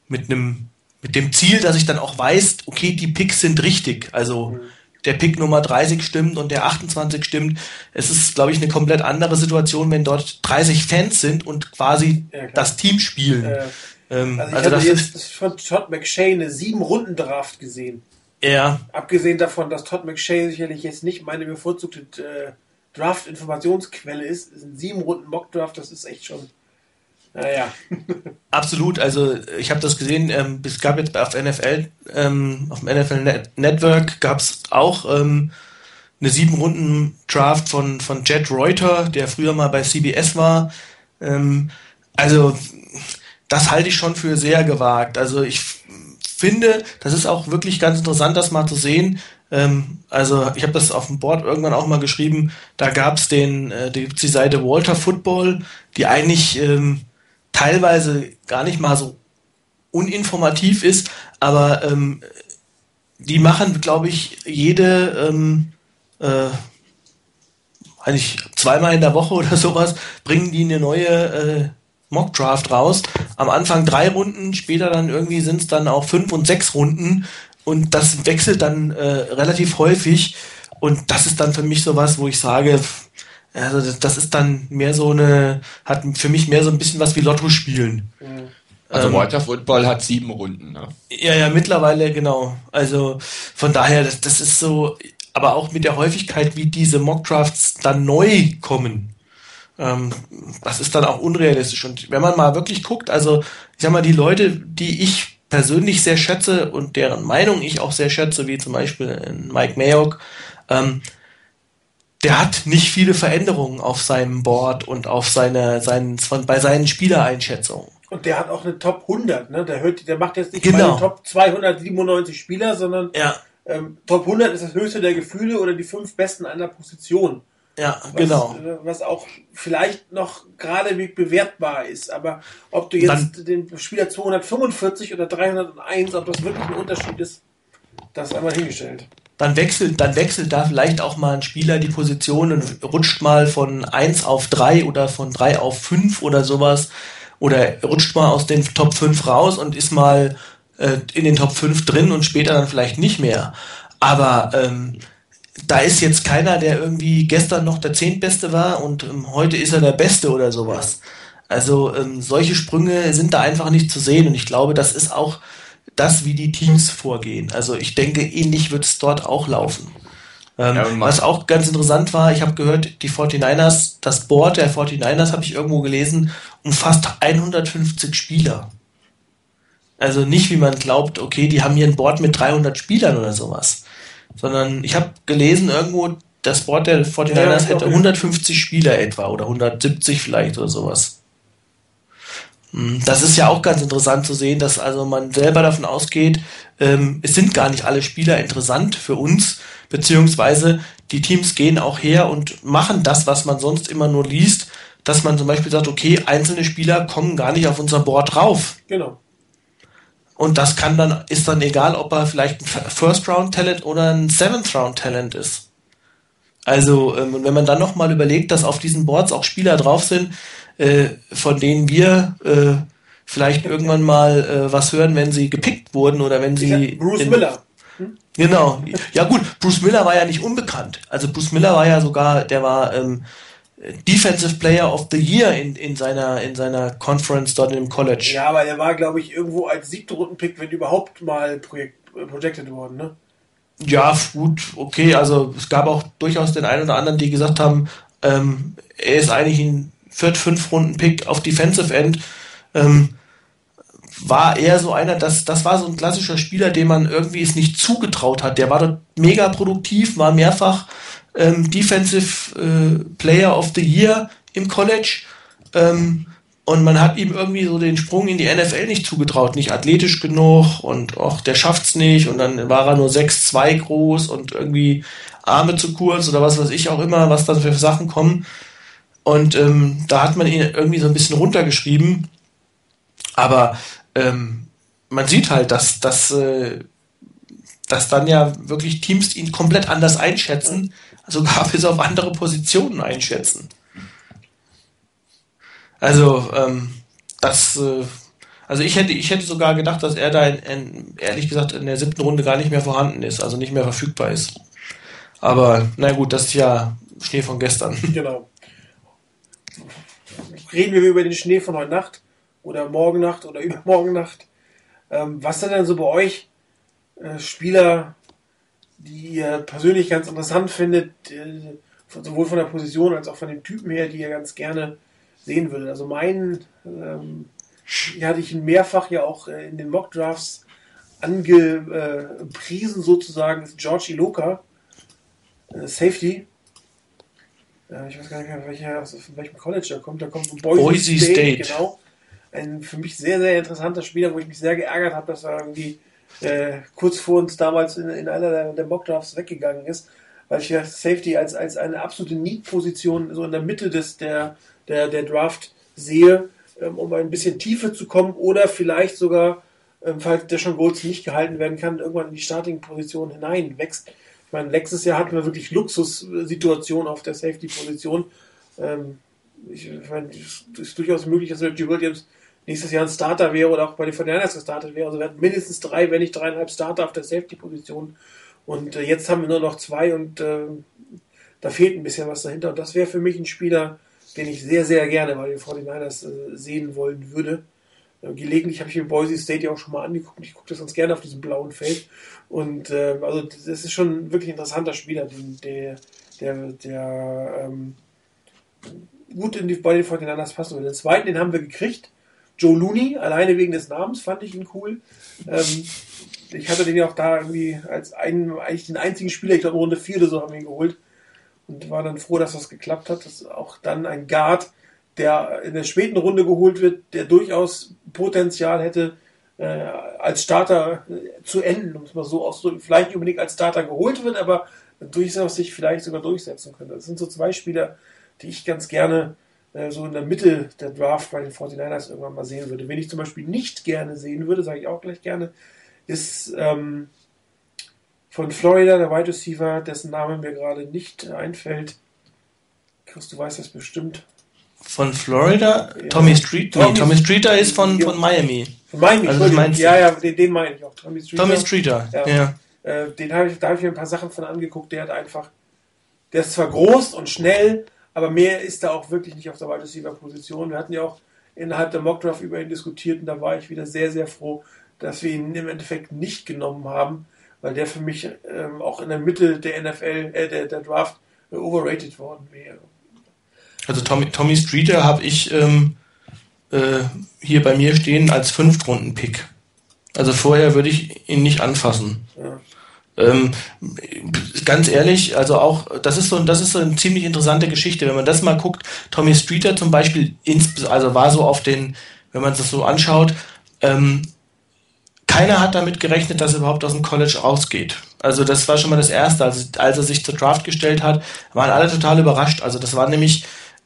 mit einem mit dem Ziel, dass ich dann auch weiß, okay, die Picks sind richtig. Also mhm. der Pick Nummer 30 stimmt und der 28 stimmt. Es ist, glaube ich, eine komplett andere Situation, wenn dort 30 Fans sind und quasi ja, das Team spielen. Äh, ähm, also ich also habe jetzt von Todd McShay eine sieben Runden Draft gesehen. Ja. Abgesehen davon, dass Todd McShay sicherlich jetzt nicht meine bevorzugte äh, Draft-Informationsquelle ist, sind sieben Runden Mock-Draft, das ist echt schon naja. [LAUGHS] Absolut, also ich habe das gesehen, ähm, es gab jetzt auf NFL, ähm, auf dem NFL Net Network gab es auch ähm, eine sieben Runden Draft von, von Jet Reuter, der früher mal bei CBS war. Ähm, also das halte ich schon für sehr gewagt. Also ich finde, das ist auch wirklich ganz interessant, das mal zu sehen. Ähm, also ich habe das auf dem Board irgendwann auch mal geschrieben. Da gab es den äh, die, die Seite Walter Football, die eigentlich ähm, teilweise gar nicht mal so uninformativ ist, aber ähm, die machen, glaube ich, jede ähm, äh, eigentlich zweimal in der Woche [LAUGHS] oder sowas, bringen die eine neue äh, Mock-Draft raus. Am Anfang drei Runden, später dann irgendwie sind es dann auch fünf und sechs Runden und das wechselt dann äh, relativ häufig und das ist dann für mich sowas, wo ich sage, also das, das, ist dann mehr so eine, hat für mich mehr so ein bisschen was wie Lotto spielen. Mhm. Also ähm, Water Football hat sieben Runden, ne? Ja, ja, mittlerweile, genau. Also von daher, das, das ist so, aber auch mit der Häufigkeit, wie diese Mockdrafts dann neu kommen, ähm, das ist dann auch unrealistisch. Und wenn man mal wirklich guckt, also ich sag mal, die Leute, die ich persönlich sehr schätze und deren Meinung ich auch sehr schätze, wie zum Beispiel Mike Mayock, ähm, der hat nicht viele Veränderungen auf seinem Board und auf seine, seinen, von, bei seinen Spielereinschätzungen. Und der hat auch eine Top 100, ne? Der, hört, der macht jetzt nicht genau. Top 297 Spieler, sondern ja. ähm, Top 100 ist das höchste der Gefühle oder die fünf besten einer Position. Ja, was, genau. Äh, was auch vielleicht noch gerade bewertbar ist. Aber ob du jetzt Dann, den Spieler 245 oder 301, ob das wirklich ein Unterschied ist, das ist einmal hingestellt dann wechselt, dann wechselt da vielleicht auch mal ein Spieler die Position und rutscht mal von 1 auf 3 oder von 3 auf 5 oder sowas. Oder rutscht mal aus den Top 5 raus und ist mal äh, in den Top 5 drin und später dann vielleicht nicht mehr. Aber ähm, da ist jetzt keiner, der irgendwie gestern noch der Zehntbeste war und ähm, heute ist er der Beste oder sowas. Also ähm, solche Sprünge sind da einfach nicht zu sehen und ich glaube, das ist auch das, wie die Teams vorgehen. Also ich denke, ähnlich wird es dort auch laufen. Ähm, ja, was auch ganz interessant war, ich habe gehört, die 49ers, das Board der 49ers habe ich irgendwo gelesen, umfasst 150 Spieler. Also nicht, wie man glaubt, okay, die haben hier ein Board mit 300 Spielern oder sowas. Sondern ich habe gelesen irgendwo, das Board der 49ers ja, hätte 150 Spieler etwa oder 170 vielleicht oder sowas. Hm, das ist ja auch ganz interessant zu sehen, dass also man selber davon ausgeht, ähm, es sind gar nicht alle Spieler interessant für uns, beziehungsweise die Teams gehen auch her und machen das, was man sonst immer nur liest, dass man zum Beispiel sagt, okay, einzelne Spieler kommen gar nicht auf unser Board drauf. Genau. Und das kann dann, ist dann egal, ob er vielleicht ein First-Round-Talent oder ein Seventh-Round-Talent ist. Also, ähm, wenn man dann nochmal überlegt, dass auf diesen Boards auch Spieler drauf sind, äh, von denen wir äh, vielleicht irgendwann mal äh, was hören, wenn sie gepickt wurden oder wenn sie. Bruce in, Miller. Hm? Genau. Ja gut, Bruce Miller war ja nicht unbekannt. Also Bruce Miller war ja sogar, der war ähm, Defensive Player of the Year in, in seiner in seiner Conference dort im College. Ja, aber der war, glaube ich, irgendwo als siebte Rundenpick, wenn überhaupt mal projekt, projected worden, ne? Ja, gut, okay. Also es gab auch durchaus den einen oder anderen, die gesagt haben, ähm, er ist eigentlich ein Viert-, Fünf-Runden-Pick auf Defensive End. Ähm, war eher so einer, das, das war so ein klassischer Spieler, dem man irgendwie es nicht zugetraut hat. Der war dort mega produktiv, war mehrfach ähm, Defensive äh, Player of the Year im College. Ähm, und man hat ihm irgendwie so den Sprung in die NFL nicht zugetraut, nicht athletisch genug und auch der schafft's nicht und dann war er nur 6'2 groß und irgendwie Arme zu kurz oder was weiß ich auch immer, was dann für Sachen kommen. Und ähm, da hat man ihn irgendwie so ein bisschen runtergeschrieben. Aber ähm, man sieht halt, dass, dass, äh, dass dann ja wirklich Teams ihn komplett anders einschätzen, sogar [LAUGHS] bis auf andere Positionen einschätzen. Also, ähm, das, äh, also ich hätte, ich hätte sogar gedacht, dass er da in, in, ehrlich gesagt in der siebten Runde gar nicht mehr vorhanden ist, also nicht mehr verfügbar ist. Aber na gut, das ist ja Schnee von gestern. Genau. Reden wir über den Schnee von heute Nacht oder morgen Nacht oder [LAUGHS] übermorgen Nacht. Ähm, was sind denn so bei euch äh, Spieler, die ihr persönlich ganz interessant findet, äh, sowohl von der Position als auch von dem Typen her, die ihr ganz gerne sehen würdet? Also meinen, ähm, hier hatte ich ihn mehrfach ja auch äh, in den Mock Drafts angepriesen sozusagen, ist George Iloka, äh, Safety. Äh, ich weiß gar nicht mehr, welcher, aus welchem College er kommt. Der kommt von Boise, Boise State, State. Genau. Ein für mich sehr, sehr interessanter Spieler, wo ich mich sehr geärgert habe, dass er irgendwie äh, kurz vor uns damals in, in einer der, der Mockdrafts weggegangen ist, weil ich ja Safety als, als eine absolute Need-Position so in der Mitte des, der, der, der Draft sehe, ähm, um ein bisschen Tiefe zu kommen oder vielleicht sogar, ähm, falls der schon Golds nicht gehalten werden kann, irgendwann in die Starting-Position hineinwächst. Ich meine, letztes Jahr hatten wir wirklich Luxussituationen auf der Safety-Position. Ähm, ich, ich meine, es ist durchaus möglich, dass Reggie Williams nächstes Jahr ein Starter wäre oder auch bei den Fernandes gestartet wäre. Also wir hatten mindestens drei, wenn nicht dreieinhalb Starter auf der Safety-Position. Und äh, jetzt haben wir nur noch zwei und äh, da fehlt ein bisschen was dahinter. Und das wäre für mich ein Spieler, den ich sehr, sehr gerne bei den 49ers äh, sehen wollen würde. Gelegentlich habe ich mir Boise State ja auch schon mal angeguckt. Ich gucke das ganz gerne auf diesem blauen Feld. Und äh, also das ist schon wirklich ein interessanter Spieler, den, der, der, der ähm, gut in die, bei den 49ers passen würde. Den zweiten, den haben wir gekriegt. Joe Looney, alleine wegen des Namens fand ich ihn cool. Ähm, ich hatte den ja auch da irgendwie als einen, eigentlich den einzigen Spieler, ich glaube Runde 4 oder so haben wir ihn geholt und war dann froh, dass das geklappt hat. Das ist auch dann ein Guard, der in der späten Runde geholt wird, der durchaus Potenzial hätte, äh, als Starter äh, zu enden, um es mal so auszudrücken. Vielleicht nicht unbedingt als Starter geholt wird, aber durchaus sich vielleicht sogar durchsetzen könnte. Das sind so zwei Spieler, die ich ganz gerne äh, so in der Mitte der Draft bei den 49ers irgendwann mal sehen würde. Wen ich zum Beispiel nicht gerne sehen würde, sage ich auch gleich gerne, ist ähm, von Florida der Wide Receiver, dessen Name mir gerade nicht einfällt. Chris, du weißt das bestimmt. Von Florida? Ja. Tommy Street? Tommy, nee, Tommy Streeter ist von, von Miami. Von Miami, also ja, ja, den, den meine ich auch. Tommy Streeter. Tommy Streeter, ja. ja. Äh, den habe ich, da habe ich mir ein paar Sachen von angeguckt. Der hat einfach, der ist zwar groß und schnell, aber mehr ist da auch wirklich nicht auf der Wide Receiver Position. Wir hatten ja auch innerhalb der Mockdraft über ihn diskutiert und da war ich wieder sehr, sehr froh, dass wir ihn im Endeffekt nicht genommen haben, weil der für mich ähm, auch in der Mitte der NFL, äh, der, der Draft äh, overrated worden wäre. Also Tommy, Tommy Streeter habe ich ähm, äh, hier bei mir stehen als Fünftrunden-Pick. Also vorher würde ich ihn nicht anfassen. Ja. Ähm, ganz ehrlich, also auch, das ist so, das ist so eine ziemlich interessante Geschichte. Wenn man das mal guckt, Tommy Streeter zum Beispiel, also war so auf den, wenn man das so anschaut. Ähm, keiner hat damit gerechnet, dass er überhaupt aus dem College rausgeht. Also das war schon mal das Erste. Also, als er sich zur Draft gestellt hat, waren alle total überrascht. Also das war nämlich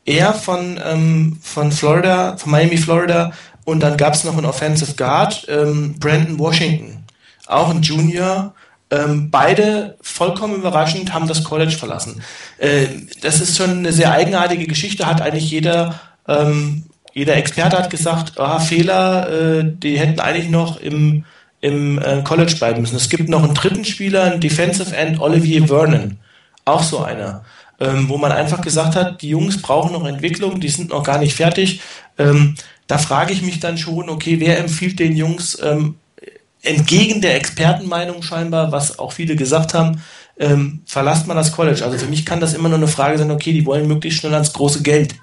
er von, ähm, von Florida, von Miami, Florida und dann gab es noch einen Offensive Guard, ähm, Brandon Washington, auch ein Junior. Ähm, beide vollkommen überraschend haben das College verlassen. Äh, das ist schon eine sehr eigenartige Geschichte, hat eigentlich jeder ähm, jeder Experte hat gesagt, ah, Fehler, äh, die hätten eigentlich noch im, im äh, College bleiben müssen. Es gibt noch einen dritten Spieler, einen Defensive End, Olivier Vernon. Auch so einer. Ähm, wo man einfach gesagt hat, die Jungs brauchen noch Entwicklung, die sind noch gar nicht fertig. Ähm, da frage ich mich dann schon, okay, wer empfiehlt den Jungs ähm, entgegen der Expertenmeinung scheinbar, was auch viele gesagt haben, ähm, verlasst man das College. Also für mich kann das immer nur eine Frage sein, okay, die wollen möglichst schnell ans große Geld.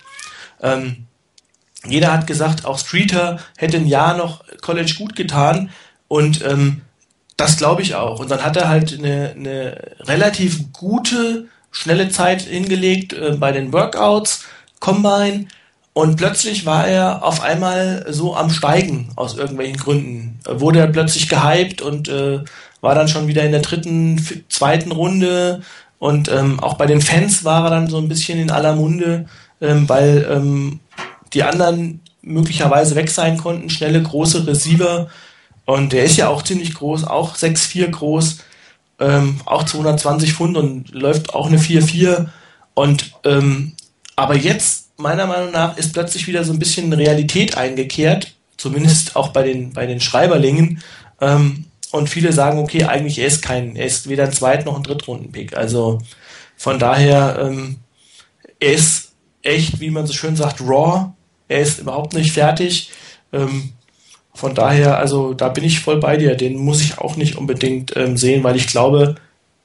Ähm, jeder hat gesagt, auch Streeter hätte ein Jahr noch College gut getan und ähm, das glaube ich auch. Und dann hat er halt eine, eine relativ gute, schnelle Zeit hingelegt äh, bei den Workouts, Combine und plötzlich war er auf einmal so am Steigen aus irgendwelchen Gründen. Wurde er plötzlich gehypt und äh, war dann schon wieder in der dritten, zweiten Runde und ähm, auch bei den Fans war er dann so ein bisschen in aller Munde, ähm, weil ähm, die anderen möglicherweise weg sein konnten. Schnelle, große Receiver. Und der ist ja auch ziemlich groß, auch 6'4 groß, ähm, auch 220 Pfund und läuft auch eine 4'4. Und ähm, aber jetzt, meiner Meinung nach, ist plötzlich wieder so ein bisschen Realität eingekehrt, zumindest auch bei den, bei den Schreiberlingen. Ähm, und viele sagen, okay, eigentlich er ist kein, er ist weder ein Zweit- noch ein Drittrunden-Pick. Also von daher, ähm, er ist echt, wie man so schön sagt, raw. Er ist überhaupt nicht fertig. Ähm, von daher, also da bin ich voll bei dir. Den muss ich auch nicht unbedingt ähm, sehen, weil ich glaube,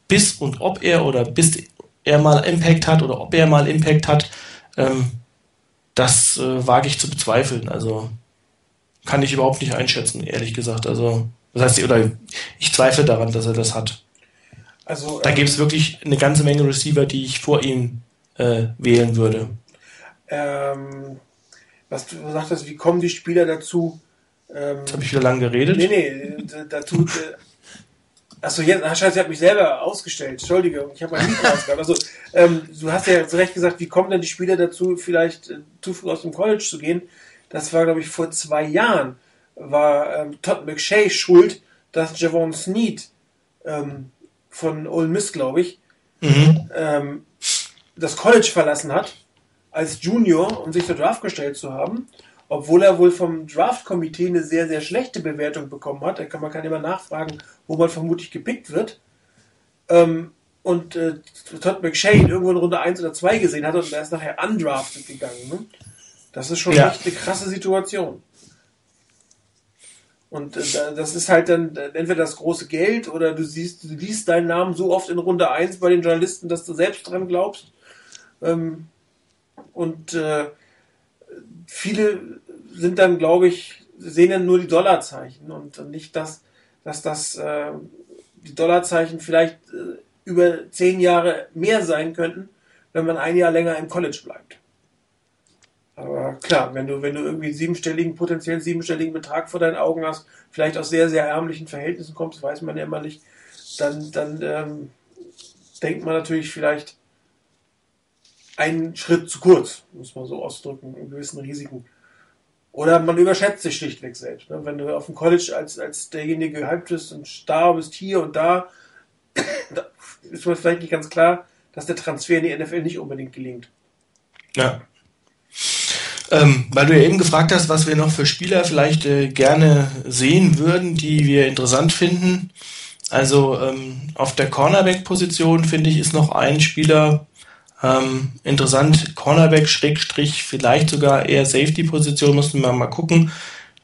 bis und ob er oder bis er mal Impact hat oder ob er mal Impact hat, ähm, das äh, wage ich zu bezweifeln. Also kann ich überhaupt nicht einschätzen, ehrlich gesagt. Also das heißt, oder ich zweifle daran, dass er das hat. Also da ähm, gibt es wirklich eine ganze Menge Receiver, die ich vor ihm äh, wählen würde. Ähm, was du sagtest, wie kommen die Spieler dazu? Ähm, Jetzt habe ich wieder lange geredet. Nee, nee, dazu. Äh, Achso, jetzt, ach scheiße, ich habe mich selber ausgestellt. Entschuldige, ich habe mein Mikro ausgehabt. Also, ähm, du hast ja zu Recht gesagt, wie kommen denn die Spieler dazu, vielleicht äh, zu früh aus dem College zu gehen? Das war, glaube ich, vor zwei Jahren, war ähm, Todd McShay schuld, dass Javon Sneed ähm, von Ole Miss, glaube ich, mhm. ähm, das College verlassen hat als Junior, um sich zur Draft gestellt zu haben, obwohl er wohl vom Draft-Komitee eine sehr, sehr schlechte Bewertung bekommen hat. Da kann man kann immer nachfragen, wo man vermutlich gepickt wird. Ähm, und äh, Todd McShane irgendwo in Runde 1 oder 2 gesehen hat und er ist nachher undrafted gegangen. Ne? Das ist schon ja. echt eine krasse Situation. Und äh, das ist halt dann entweder das große Geld oder du siehst, du liest deinen Namen so oft in Runde 1 bei den Journalisten, dass du selbst dran glaubst. Ähm, und äh, viele sind dann, glaube ich, sehen dann nur die Dollarzeichen und nicht das, dass das äh, die Dollarzeichen vielleicht äh, über zehn Jahre mehr sein könnten, wenn man ein Jahr länger im College bleibt. Aber klar, wenn du, wenn du irgendwie siebenstelligen, potenziell siebenstelligen Betrag vor deinen Augen hast, vielleicht aus sehr, sehr ärmlichen Verhältnissen kommst, weiß man ja immer nicht, dann, dann ähm, denkt man natürlich vielleicht, einen Schritt zu kurz, muss man so ausdrücken, in gewissen Risiken. Oder man überschätzt sich schlichtweg selbst. Ne? Wenn du auf dem College als, als derjenige gehypt bist und da bist, hier und da, [COUGHS] da ist mir vielleicht nicht ganz klar, dass der Transfer in die NFL nicht unbedingt gelingt. Ja. Ähm, weil du ja eben gefragt hast, was wir noch für Spieler vielleicht äh, gerne sehen würden, die wir interessant finden. Also ähm, auf der Cornerback-Position finde ich ist noch ein Spieler, ähm, interessant, Cornerback, Schrägstrich, vielleicht sogar eher Safety-Position, müssen wir mal gucken.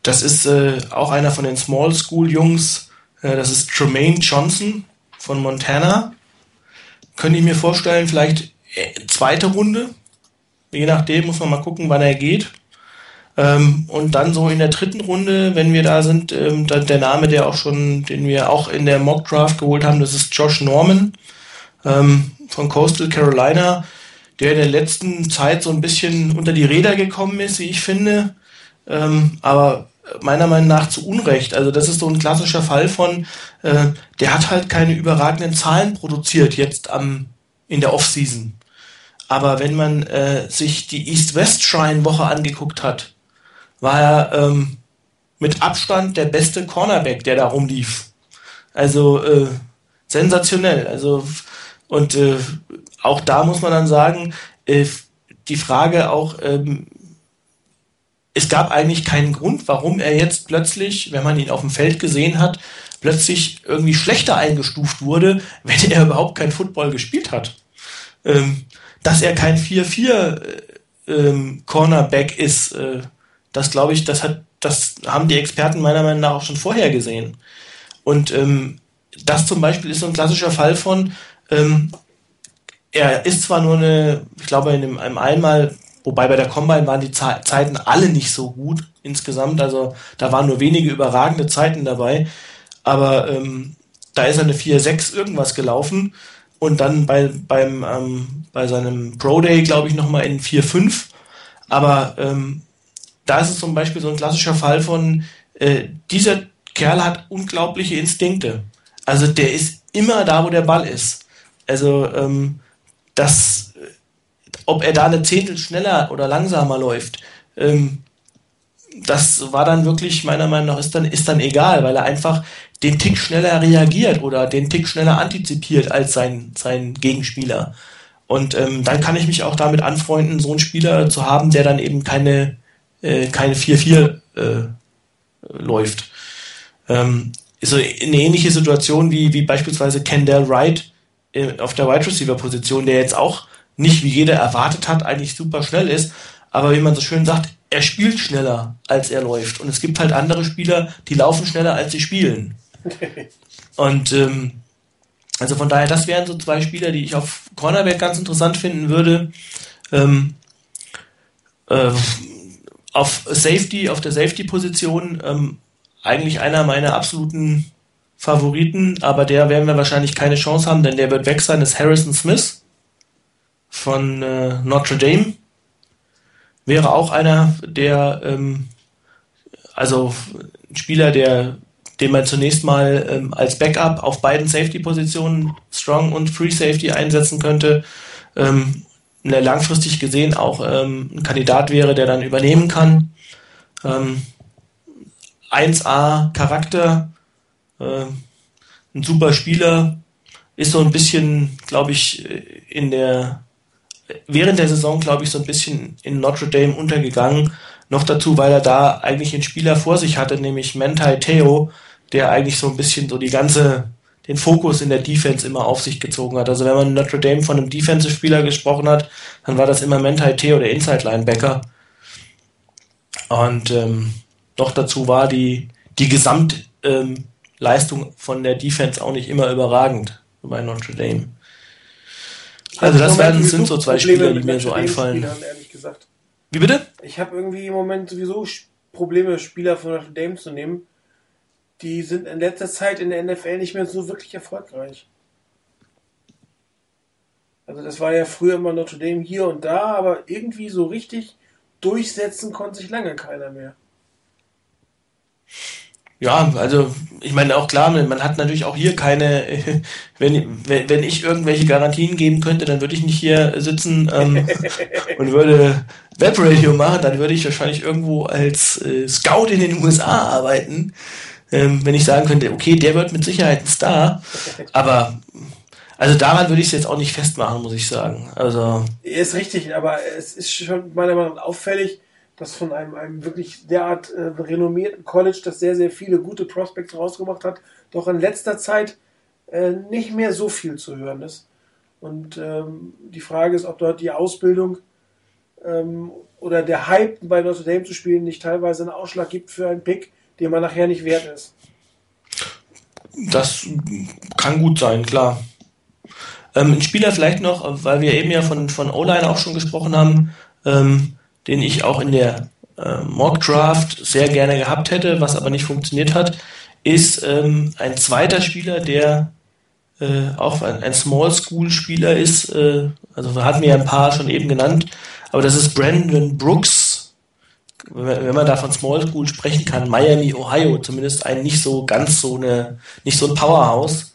Das ist äh, auch einer von den Small School-Jungs. Äh, das ist Tremaine Johnson von Montana. Könnte ich mir vorstellen, vielleicht äh, zweite Runde. Je nachdem muss man mal gucken, wann er geht. Ähm, und dann so in der dritten Runde, wenn wir da sind, ähm, dann der Name, der auch schon, den wir auch in der Mock Draft geholt haben, das ist Josh Norman. Ähm, von Coastal Carolina, der in der letzten Zeit so ein bisschen unter die Räder gekommen ist, wie ich finde. ähm, aber meiner Meinung nach zu Unrecht. Also das ist so ein klassischer Fall von, äh, der hat halt keine überragenden Zahlen produziert jetzt am in der Offseason. Aber wenn man äh, sich die East-West-Shrine-Woche angeguckt hat, war er ähm, mit Abstand der beste Cornerback, der da rumlief. Also äh, sensationell. Also und äh, auch da muss man dann sagen, äh, die Frage auch, ähm, es gab eigentlich keinen Grund, warum er jetzt plötzlich, wenn man ihn auf dem Feld gesehen hat, plötzlich irgendwie schlechter eingestuft wurde, [LAUGHS] wenn er überhaupt kein Football gespielt hat. Ähm, dass er kein 4-4 äh, ähm, Cornerback ist, äh, das glaube ich, das hat, das haben die Experten meiner Meinung nach auch schon vorher gesehen. Und ähm, das zum Beispiel ist so ein klassischer Fall von, ähm, er ist zwar nur eine, ich glaube, in einem, einmal Wobei bei der Combine waren die Zeiten alle nicht so gut insgesamt. Also da waren nur wenige überragende Zeiten dabei. Aber ähm, da ist er eine 4-6 irgendwas gelaufen. Und dann bei, beim, ähm, bei seinem Pro Day, glaube ich, nochmal in 4-5. Aber ähm, da ist es zum Beispiel so ein klassischer Fall von, äh, dieser Kerl hat unglaubliche Instinkte. Also der ist immer da, wo der Ball ist. Also ähm, das ob er da eine Zehntel schneller oder langsamer läuft, ähm, das war dann wirklich, meiner Meinung nach, ist dann, ist dann egal, weil er einfach den Tick schneller reagiert oder den Tick schneller antizipiert als sein, sein Gegenspieler. Und ähm, dann kann ich mich auch damit anfreunden, so einen Spieler zu haben, der dann eben keine, äh, keine 4-4 äh, läuft. Ähm, so eine ähnliche Situation wie, wie beispielsweise Kendall Wright auf der Wide Receiver Position, der jetzt auch nicht wie jeder erwartet hat, eigentlich super schnell ist, aber wie man so schön sagt, er spielt schneller, als er läuft. Und es gibt halt andere Spieler, die laufen schneller, als sie spielen. [LAUGHS] Und ähm, also von daher, das wären so zwei Spieler, die ich auf Cornerback ganz interessant finden würde. Ähm, äh, auf Safety, auf der Safety-Position ähm, eigentlich einer meiner absoluten Favoriten, aber der werden wir wahrscheinlich keine Chance haben, denn der wird weg sein, ist Harrison Smith von äh, Notre Dame. Wäre auch einer, der, ähm, also ein Spieler, der, den man zunächst mal ähm, als Backup auf beiden Safety-Positionen, Strong und Free Safety, einsetzen könnte. Ähm, der langfristig gesehen auch ähm, ein Kandidat wäre, der dann übernehmen kann. Ähm, 1A Charakter, äh, ein super Spieler, ist so ein bisschen, glaube ich, in der während der Saison, glaube ich, so ein bisschen in Notre Dame untergegangen. Noch dazu, weil er da eigentlich einen Spieler vor sich hatte, nämlich Mentai Theo, der eigentlich so ein bisschen so die ganze, den Fokus in der Defense immer auf sich gezogen hat. Also wenn man Notre Dame von einem Defensive-Spieler gesprochen hat, dann war das immer Mentai Theo, der Inside-Linebacker. Und ähm, noch dazu war die, die Gesamtleistung ähm, von der Defense auch nicht immer überragend bei Notre Dame. Also das werden, sind so zwei Spieler, die mir so einfallen. Wie bitte? Ich habe irgendwie im Moment sowieso Probleme, Spieler von Notre Dame zu nehmen. Die sind in letzter Zeit in der NFL nicht mehr so wirklich erfolgreich. Also das war ja früher immer Notre Dame hier und da, aber irgendwie so richtig durchsetzen konnte sich lange keiner mehr. Ja, also ich meine auch klar, man hat natürlich auch hier keine, [LAUGHS] wenn, wenn ich irgendwelche Garantien geben könnte, dann würde ich nicht hier sitzen ähm, [LAUGHS] und würde Webradio machen, dann würde ich wahrscheinlich irgendwo als äh, Scout in den USA arbeiten, ähm, wenn ich sagen könnte, okay, der wird mit Sicherheit ein Star, aber also daran würde ich es jetzt auch nicht festmachen, muss ich sagen. Also ist richtig, aber es ist schon meiner Meinung nach auffällig, das von einem, einem wirklich derart äh, renommierten College, das sehr, sehr viele gute Prospects rausgemacht hat, doch in letzter Zeit äh, nicht mehr so viel zu hören ist. Und ähm, die Frage ist, ob dort die Ausbildung ähm, oder der Hype bei Notre Dame zu spielen nicht teilweise einen Ausschlag gibt für einen Pick, den man nachher nicht wert ist. Das kann gut sein, klar. Ähm, ein Spieler vielleicht noch, weil wir eben ja von, von O-Line auch schon gesprochen haben, ähm, den ich auch in der äh, Mock Draft sehr gerne gehabt hätte, was aber nicht funktioniert hat, ist ähm, ein zweiter Spieler, der äh, auch ein, ein Small School Spieler ist. Äh, also hatten wir ein paar schon eben genannt, aber das ist Brandon Brooks, wenn man da von Small School sprechen kann, Miami, Ohio, zumindest ein nicht so ganz so eine, nicht so ein Powerhouse.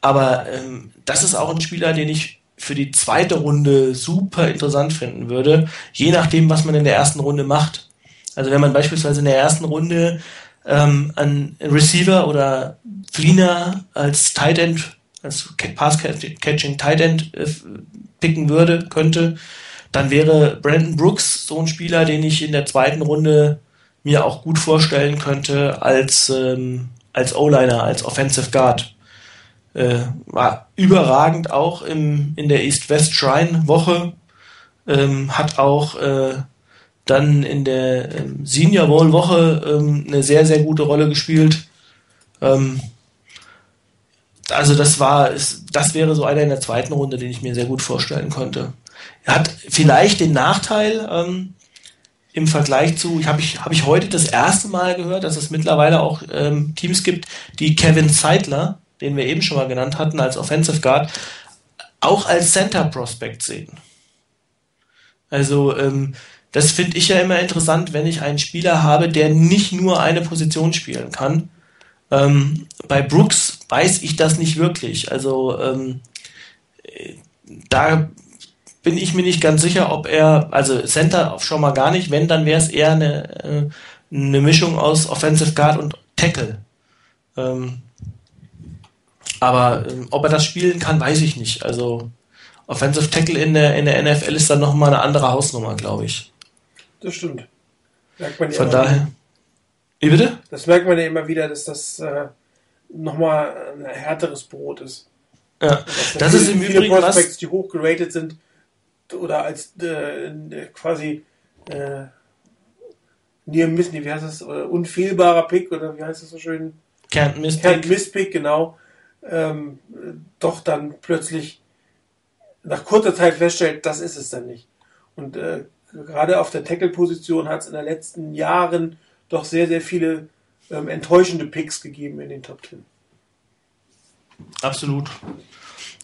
Aber ähm, das ist auch ein Spieler, den ich für die zweite Runde super interessant finden würde, je nachdem, was man in der ersten Runde macht. Also wenn man beispielsweise in der ersten Runde ähm, einen Receiver oder Fleener als Tight End, als Pass-Catching Tight End äh, picken würde, könnte, dann wäre Brandon Brooks so ein Spieler, den ich in der zweiten Runde mir auch gut vorstellen könnte als, ähm, als O-Liner, als Offensive Guard. Äh, war überragend auch im, in der East-West Shrine-Woche. Ähm, hat auch äh, dann in der ähm, Senior Bowl Woche ähm, eine sehr, sehr gute Rolle gespielt. Ähm, also das war, das wäre so einer in der zweiten Runde, den ich mir sehr gut vorstellen konnte. Er hat vielleicht den Nachteil ähm, im Vergleich zu, habe ich, hab ich heute das erste Mal gehört, dass es mittlerweile auch ähm, Teams gibt, die Kevin Seidler, den wir eben schon mal genannt hatten als Offensive Guard, auch als Center Prospect sehen. Also ähm, das finde ich ja immer interessant, wenn ich einen Spieler habe, der nicht nur eine Position spielen kann. Ähm, bei Brooks weiß ich das nicht wirklich. Also ähm, da bin ich mir nicht ganz sicher, ob er, also Center schon mal gar nicht, wenn, dann wäre es eher eine, äh, eine Mischung aus Offensive Guard und Tackle. Ähm, aber ähm, ob er das spielen kann, weiß ich nicht. Also Offensive Tackle in der, in der NFL ist dann nochmal eine andere Hausnummer, glaube ich. Das stimmt. Merkt man ja Von daher. Wie bitte? Das merkt man ja immer wieder, dass das äh, nochmal ein härteres Brot ist. Ja, das viele, ist im Übrigen Prospects, was, die hochgeratet sind oder als äh, quasi äh, near miss, wie heißt das, äh, unfehlbarer Pick oder wie heißt das so schön? Can't miss Can't Pick. miss Pick, genau. Ähm, doch dann plötzlich nach kurzer Zeit feststellt, das ist es dann nicht. Und äh, gerade auf der Tackle-Position hat es in den letzten Jahren doch sehr, sehr viele ähm, enttäuschende Picks gegeben in den Top Ten. Absolut.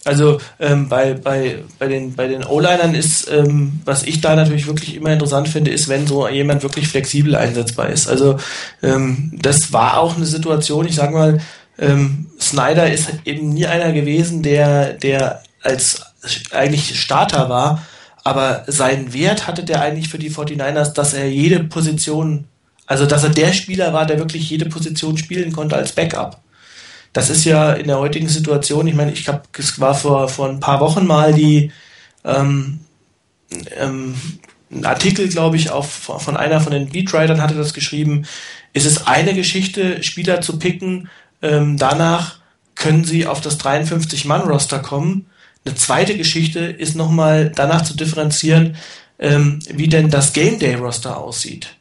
Also ähm, bei, bei, bei den, bei den O-Linern ist, ähm, was ich da natürlich wirklich immer interessant finde, ist, wenn so jemand wirklich flexibel einsetzbar ist. Also ähm, das war auch eine Situation, ich sage mal, ähm, Snyder ist eben nie einer gewesen, der, der als eigentlich Starter war, aber seinen Wert hatte der eigentlich für die 49ers, dass er jede Position, also dass er der Spieler war, der wirklich jede Position spielen konnte als Backup. Das ist ja in der heutigen Situation, ich meine, ich glaube, es war vor, vor ein paar Wochen mal die ähm, ähm, ein Artikel, glaube ich, auch von einer von den Beatwritern hatte das geschrieben. ist Es eine Geschichte, Spieler zu picken, ähm, danach können sie auf das 53-Mann-Roster kommen eine zweite Geschichte ist nochmal danach zu differenzieren, ähm, wie denn das Game Day Roster aussieht.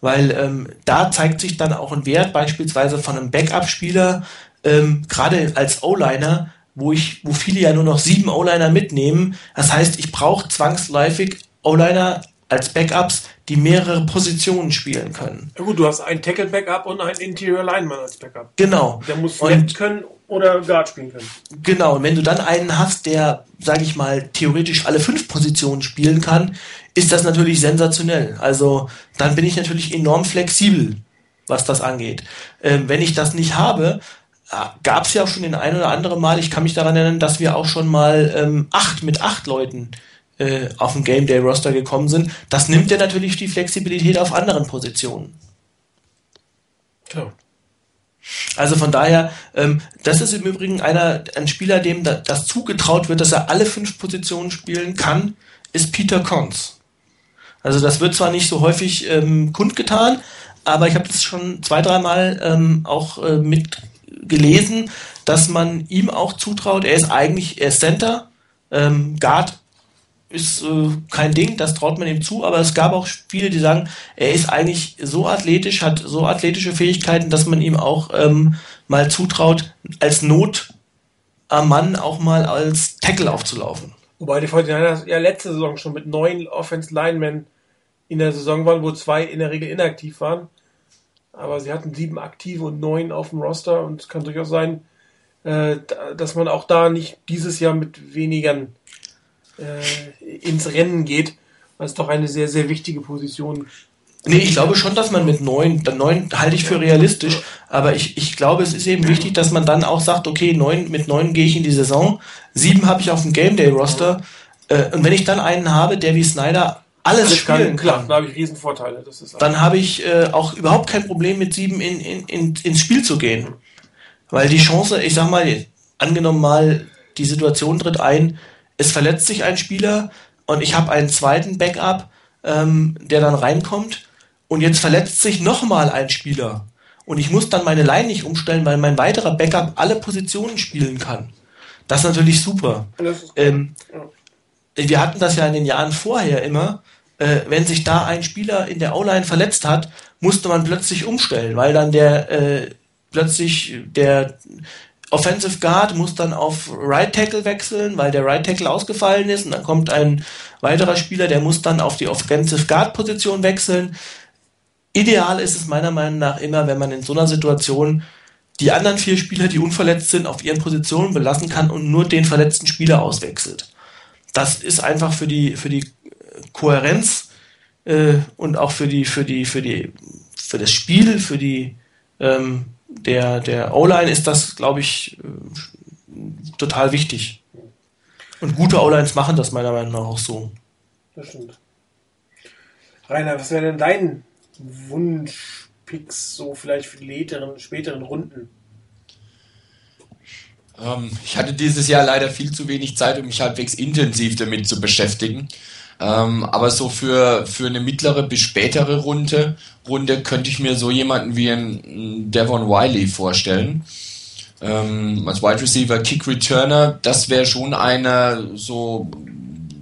Weil ähm, da zeigt sich dann auch ein Wert beispielsweise von einem Backup-Spieler, ähm, gerade als O-Liner, wo wo viele ja nur noch sieben O-Liner mitnehmen. Das heißt, ich brauche zwangsläufig O-Liner als Backups, die mehrere Positionen spielen können. Ja gut, du hast ein Tackle-Backup und ein Interior Lineman als Backup. Genau. Der muss und, können oder Guard spielen können. Genau, und wenn du dann einen hast, der, sage ich mal, theoretisch alle fünf Positionen spielen kann, ist das natürlich sensationell. Also dann bin ich natürlich enorm flexibel, was das angeht. Ähm, wenn ich das nicht habe, äh, gab es ja auch schon den ein oder anderen Mal, ich kann mich daran erinnern, dass wir auch schon mal ähm, acht mit acht Leuten äh, auf dem Game Day Roster gekommen sind. Das nimmt ja natürlich die Flexibilität auf anderen Positionen. Ja. Also von daher, ähm, das ist im Übrigen einer, ein Spieler, dem da, das zugetraut wird, dass er alle fünf Positionen spielen kann, ist Peter Cons. Also das wird zwar nicht so häufig ähm, kundgetan, aber ich habe das schon zwei, dreimal ähm, auch äh, mitgelesen, dass man ihm auch zutraut, er ist eigentlich, er ist Center, ähm, Guard ist äh, kein Ding, das traut man ihm zu, aber es gab auch viele, die sagen, er ist eigentlich so athletisch, hat so athletische Fähigkeiten, dass man ihm auch ähm, mal zutraut, als Not am Mann auch mal als Tackle aufzulaufen. Wobei die 49 ja letzte Saison schon mit neun Offense Linemen in der Saison waren, wo zwei in der Regel inaktiv waren. Aber sie hatten sieben aktive und neun auf dem Roster und es kann durchaus sein, äh, dass man auch da nicht dieses Jahr mit weniger äh, ins Rennen geht, weil es doch eine sehr, sehr wichtige Position. Nee, ich glaube schon, dass man mit neun, neun halte ich für realistisch, aber ich, ich glaube, es ist eben wichtig, dass man dann auch sagt, okay, neun, mit neun gehe ich in die Saison, sieben habe ich auf dem Game Day Roster, äh, und wenn ich dann einen habe, der wie Snyder alles das spielen kann, klar, da habe ich Riesenvorteile. Das ist dann habe ich äh, auch überhaupt kein Problem mit sieben in, in, in, ins Spiel zu gehen. Weil die Chance, ich sag mal, angenommen mal, die Situation tritt ein, es verletzt sich ein Spieler und ich habe einen zweiten Backup, ähm, der dann reinkommt und jetzt verletzt sich nochmal ein Spieler und ich muss dann meine Line nicht umstellen, weil mein weiterer Backup alle Positionen spielen kann. Das ist natürlich super. Ist ähm, ja. Wir hatten das ja in den Jahren vorher immer, äh, wenn sich da ein Spieler in der O-Line verletzt hat, musste man plötzlich umstellen, weil dann der äh, plötzlich der Offensive Guard muss dann auf Right Tackle wechseln, weil der Right Tackle ausgefallen ist und dann kommt ein weiterer Spieler, der muss dann auf die Offensive Guard Position wechseln. Ideal ist es meiner Meinung nach immer, wenn man in so einer Situation die anderen vier Spieler, die unverletzt sind, auf ihren Positionen belassen kann und nur den verletzten Spieler auswechselt. Das ist einfach für die für die Kohärenz äh, und auch für die für die für die für das Spiel, für die ähm, der, der O-Line ist das, glaube ich, äh, total wichtig. Und gute O-Lines machen das meiner Meinung nach auch so. Das stimmt. Rainer, was wäre denn dein Wunschpicks so vielleicht für die späteren, späteren Runden? Ähm, ich hatte dieses Jahr leider viel zu wenig Zeit, um mich halbwegs intensiv damit zu beschäftigen. Ähm, aber so für, für eine mittlere bis spätere Runde, Runde könnte ich mir so jemanden wie ein Devon Wiley vorstellen. Ähm, als Wide Receiver, Kick Returner, das wäre schon einer so,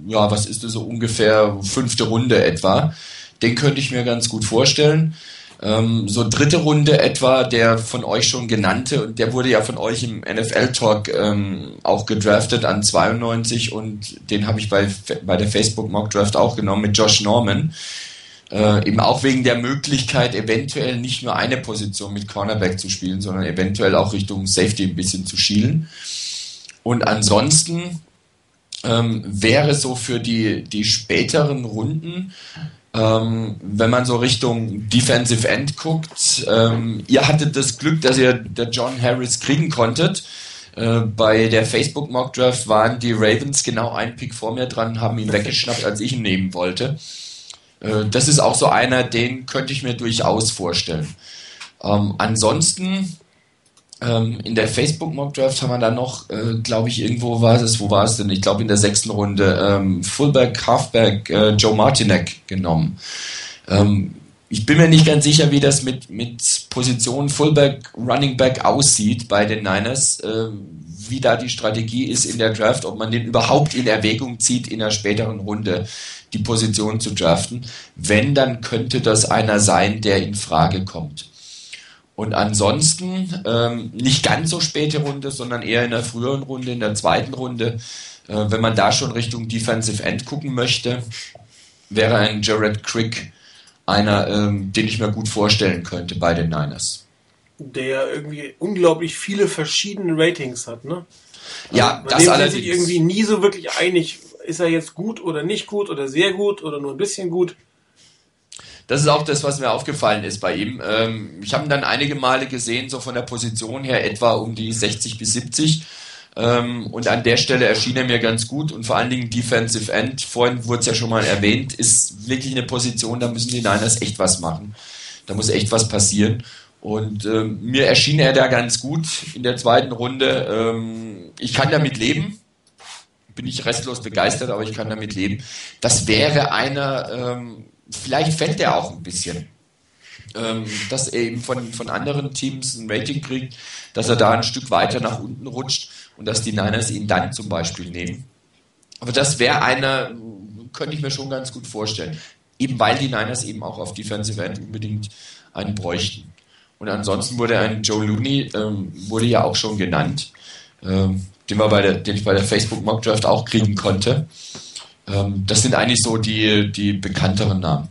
ja, was ist das so ungefähr fünfte Runde etwa. Den könnte ich mir ganz gut vorstellen. Ähm, so dritte Runde etwa, der von euch schon genannte, und der wurde ja von euch im NFL-Talk ähm, auch gedraftet an 92 und den habe ich bei, bei der Facebook Mock Draft auch genommen mit Josh Norman. Äh, eben auch wegen der Möglichkeit, eventuell nicht nur eine Position mit Cornerback zu spielen, sondern eventuell auch Richtung Safety ein bisschen zu schielen. Und ansonsten ähm, wäre so für die, die späteren Runden ähm, wenn man so Richtung Defensive End guckt, ähm, ihr hattet das Glück, dass ihr der John Harris kriegen konntet. Äh, bei der Facebook Mock Draft waren die Ravens genau ein Pick vor mir dran, haben ihn weggeschnappt, als ich ihn nehmen wollte. Äh, das ist auch so einer, den könnte ich mir durchaus vorstellen. Ähm, ansonsten ähm, in der Facebook Mock Draft haben wir dann noch, äh, glaube ich, irgendwo war es, wo war es denn? Ich glaube in der sechsten Runde ähm, Fullback, Halfback äh, Joe Martinek genommen. Ähm, ich bin mir nicht ganz sicher, wie das mit, mit Position Fullback, Running Back aussieht bei den Niners, äh, wie da die Strategie ist in der Draft, ob man den überhaupt in Erwägung zieht, in einer späteren Runde die Position zu draften. Wenn, dann könnte das einer sein, der in Frage kommt. Und ansonsten ähm, nicht ganz so späte Runde, sondern eher in der früheren Runde, in der zweiten Runde. Äh, wenn man da schon Richtung Defensive End gucken möchte, wäre ein Jared Crick einer, ähm, den ich mir gut vorstellen könnte bei den Niners. Der irgendwie unglaublich viele verschiedene Ratings hat, ne? Ja, also, das allerdings. sich irgendwie nie so wirklich einig, ist er jetzt gut oder nicht gut oder sehr gut oder nur ein bisschen gut das ist auch das, was mir aufgefallen ist bei ihm. Ähm, ich habe ihn dann einige Male gesehen, so von der Position her etwa um die 60 bis 70. Ähm, und an der Stelle erschien er mir ganz gut und vor allen Dingen Defensive End, vorhin wurde es ja schon mal erwähnt, ist wirklich eine Position, da müssen die Niners echt was machen. Da muss echt was passieren. Und ähm, mir erschien er da ganz gut in der zweiten Runde. Ähm, ich kann damit leben. Bin ich restlos begeistert, aber ich kann damit leben. Das wäre einer, ähm, vielleicht fällt er auch ein bisschen. Ähm, dass er eben von, von anderen Teams ein Rating kriegt, dass er da ein Stück weiter nach unten rutscht und dass die Niners ihn dann zum Beispiel nehmen. Aber das wäre einer, könnte ich mir schon ganz gut vorstellen. Eben weil die Niners eben auch auf Defensive End unbedingt einen bräuchten. Und ansonsten wurde ein Joe Looney, ähm, wurde ja auch schon genannt, ähm, den, wir bei der, den ich bei der Facebook Mock Draft auch kriegen konnte. Ähm, das sind eigentlich so die, die bekannteren Namen.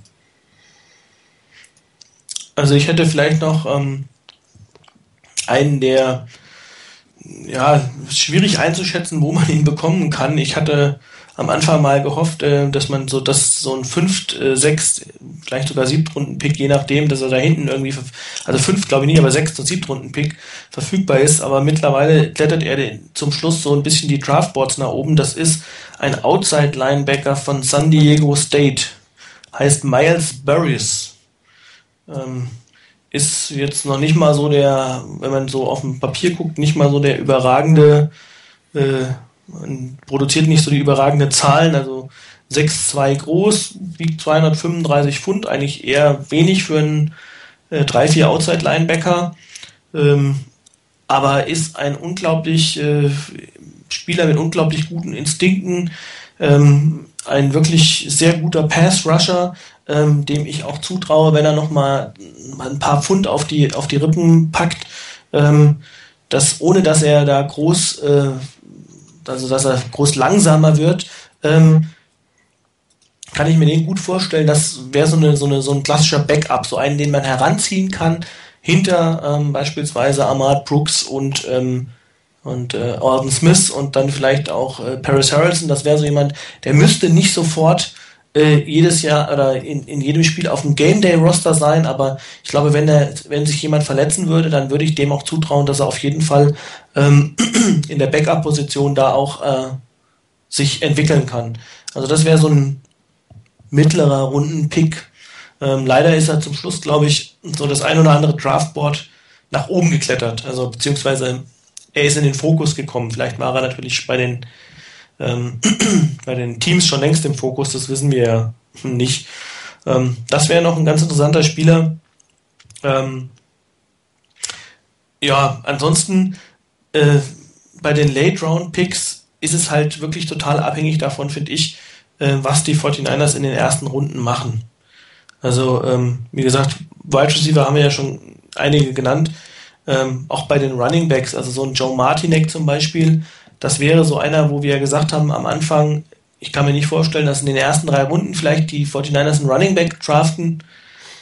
Also ich hätte vielleicht noch ähm, einen, der ja, schwierig einzuschätzen, wo man ihn bekommen kann. Ich hatte am Anfang mal gehofft, äh, dass man so, dass so ein fünft, äh, sechst, vielleicht sogar Siebtrunden-Pick, je nachdem, dass er da hinten irgendwie, also fünf glaube ich nicht, aber sechst und Siebtrunden-Pick verfügbar ist. Aber mittlerweile klettert er zum Schluss so ein bisschen die Draftboards nach oben. Das ist ein Outside-Linebacker von San Diego State. Heißt Miles Burris. Ähm, ist jetzt noch nicht mal so der, wenn man so auf dem Papier guckt, nicht mal so der überragende äh, produziert nicht so die überragenden Zahlen, also 6,2 groß, wiegt 235 Pfund, eigentlich eher wenig für einen äh, 3-4 Outside-Linebacker, ähm, aber ist ein unglaublich äh, Spieler mit unglaublich guten Instinkten, ähm, ein wirklich sehr guter Pass-Rusher, ähm, dem ich auch zutraue, wenn er nochmal mal ein paar Pfund auf die, auf die Rippen packt, ähm, dass ohne dass er da groß äh, also dass er groß langsamer wird, ähm, kann ich mir den gut vorstellen. Das wäre so, eine, so, eine, so ein klassischer Backup, so einen, den man heranziehen kann hinter ähm, beispielsweise Ahmad Brooks und ähm, und äh, Alden Smith und dann vielleicht auch äh, Paris Harrelson. Das wäre so jemand, der müsste nicht sofort äh, jedes Jahr oder in, in jedem Spiel auf dem Game Day Roster sein, aber ich glaube, wenn er, wenn sich jemand verletzen würde, dann würde ich dem auch zutrauen, dass er auf jeden Fall ähm, [CLEARS THROAT] in der Backup-Position da auch äh, sich entwickeln kann. Also das wäre so ein mittlerer Rundenpick. Ähm, leider ist er zum Schluss, glaube ich, so das ein oder andere Draftboard nach oben geklettert. Also beziehungsweise er ist in den Fokus gekommen. Vielleicht war er natürlich bei den ähm, [CLEARS THROAT] bei den Teams schon längst im Fokus, das wissen wir ja nicht. Ähm, das wäre noch ein ganz interessanter Spieler. Ähm, ja, ansonsten äh, bei den Late-Round-Picks ist es halt wirklich total abhängig davon, finde ich, äh, was die 49ers in den ersten Runden machen. Also, ähm, wie gesagt, Wide Receiver haben wir ja schon einige genannt. Ähm, auch bei den Running Backs, also so ein Joe Martinek zum Beispiel, das wäre so einer, wo wir gesagt haben am Anfang, ich kann mir nicht vorstellen, dass in den ersten drei Runden vielleicht die 49ers einen Running Back draften.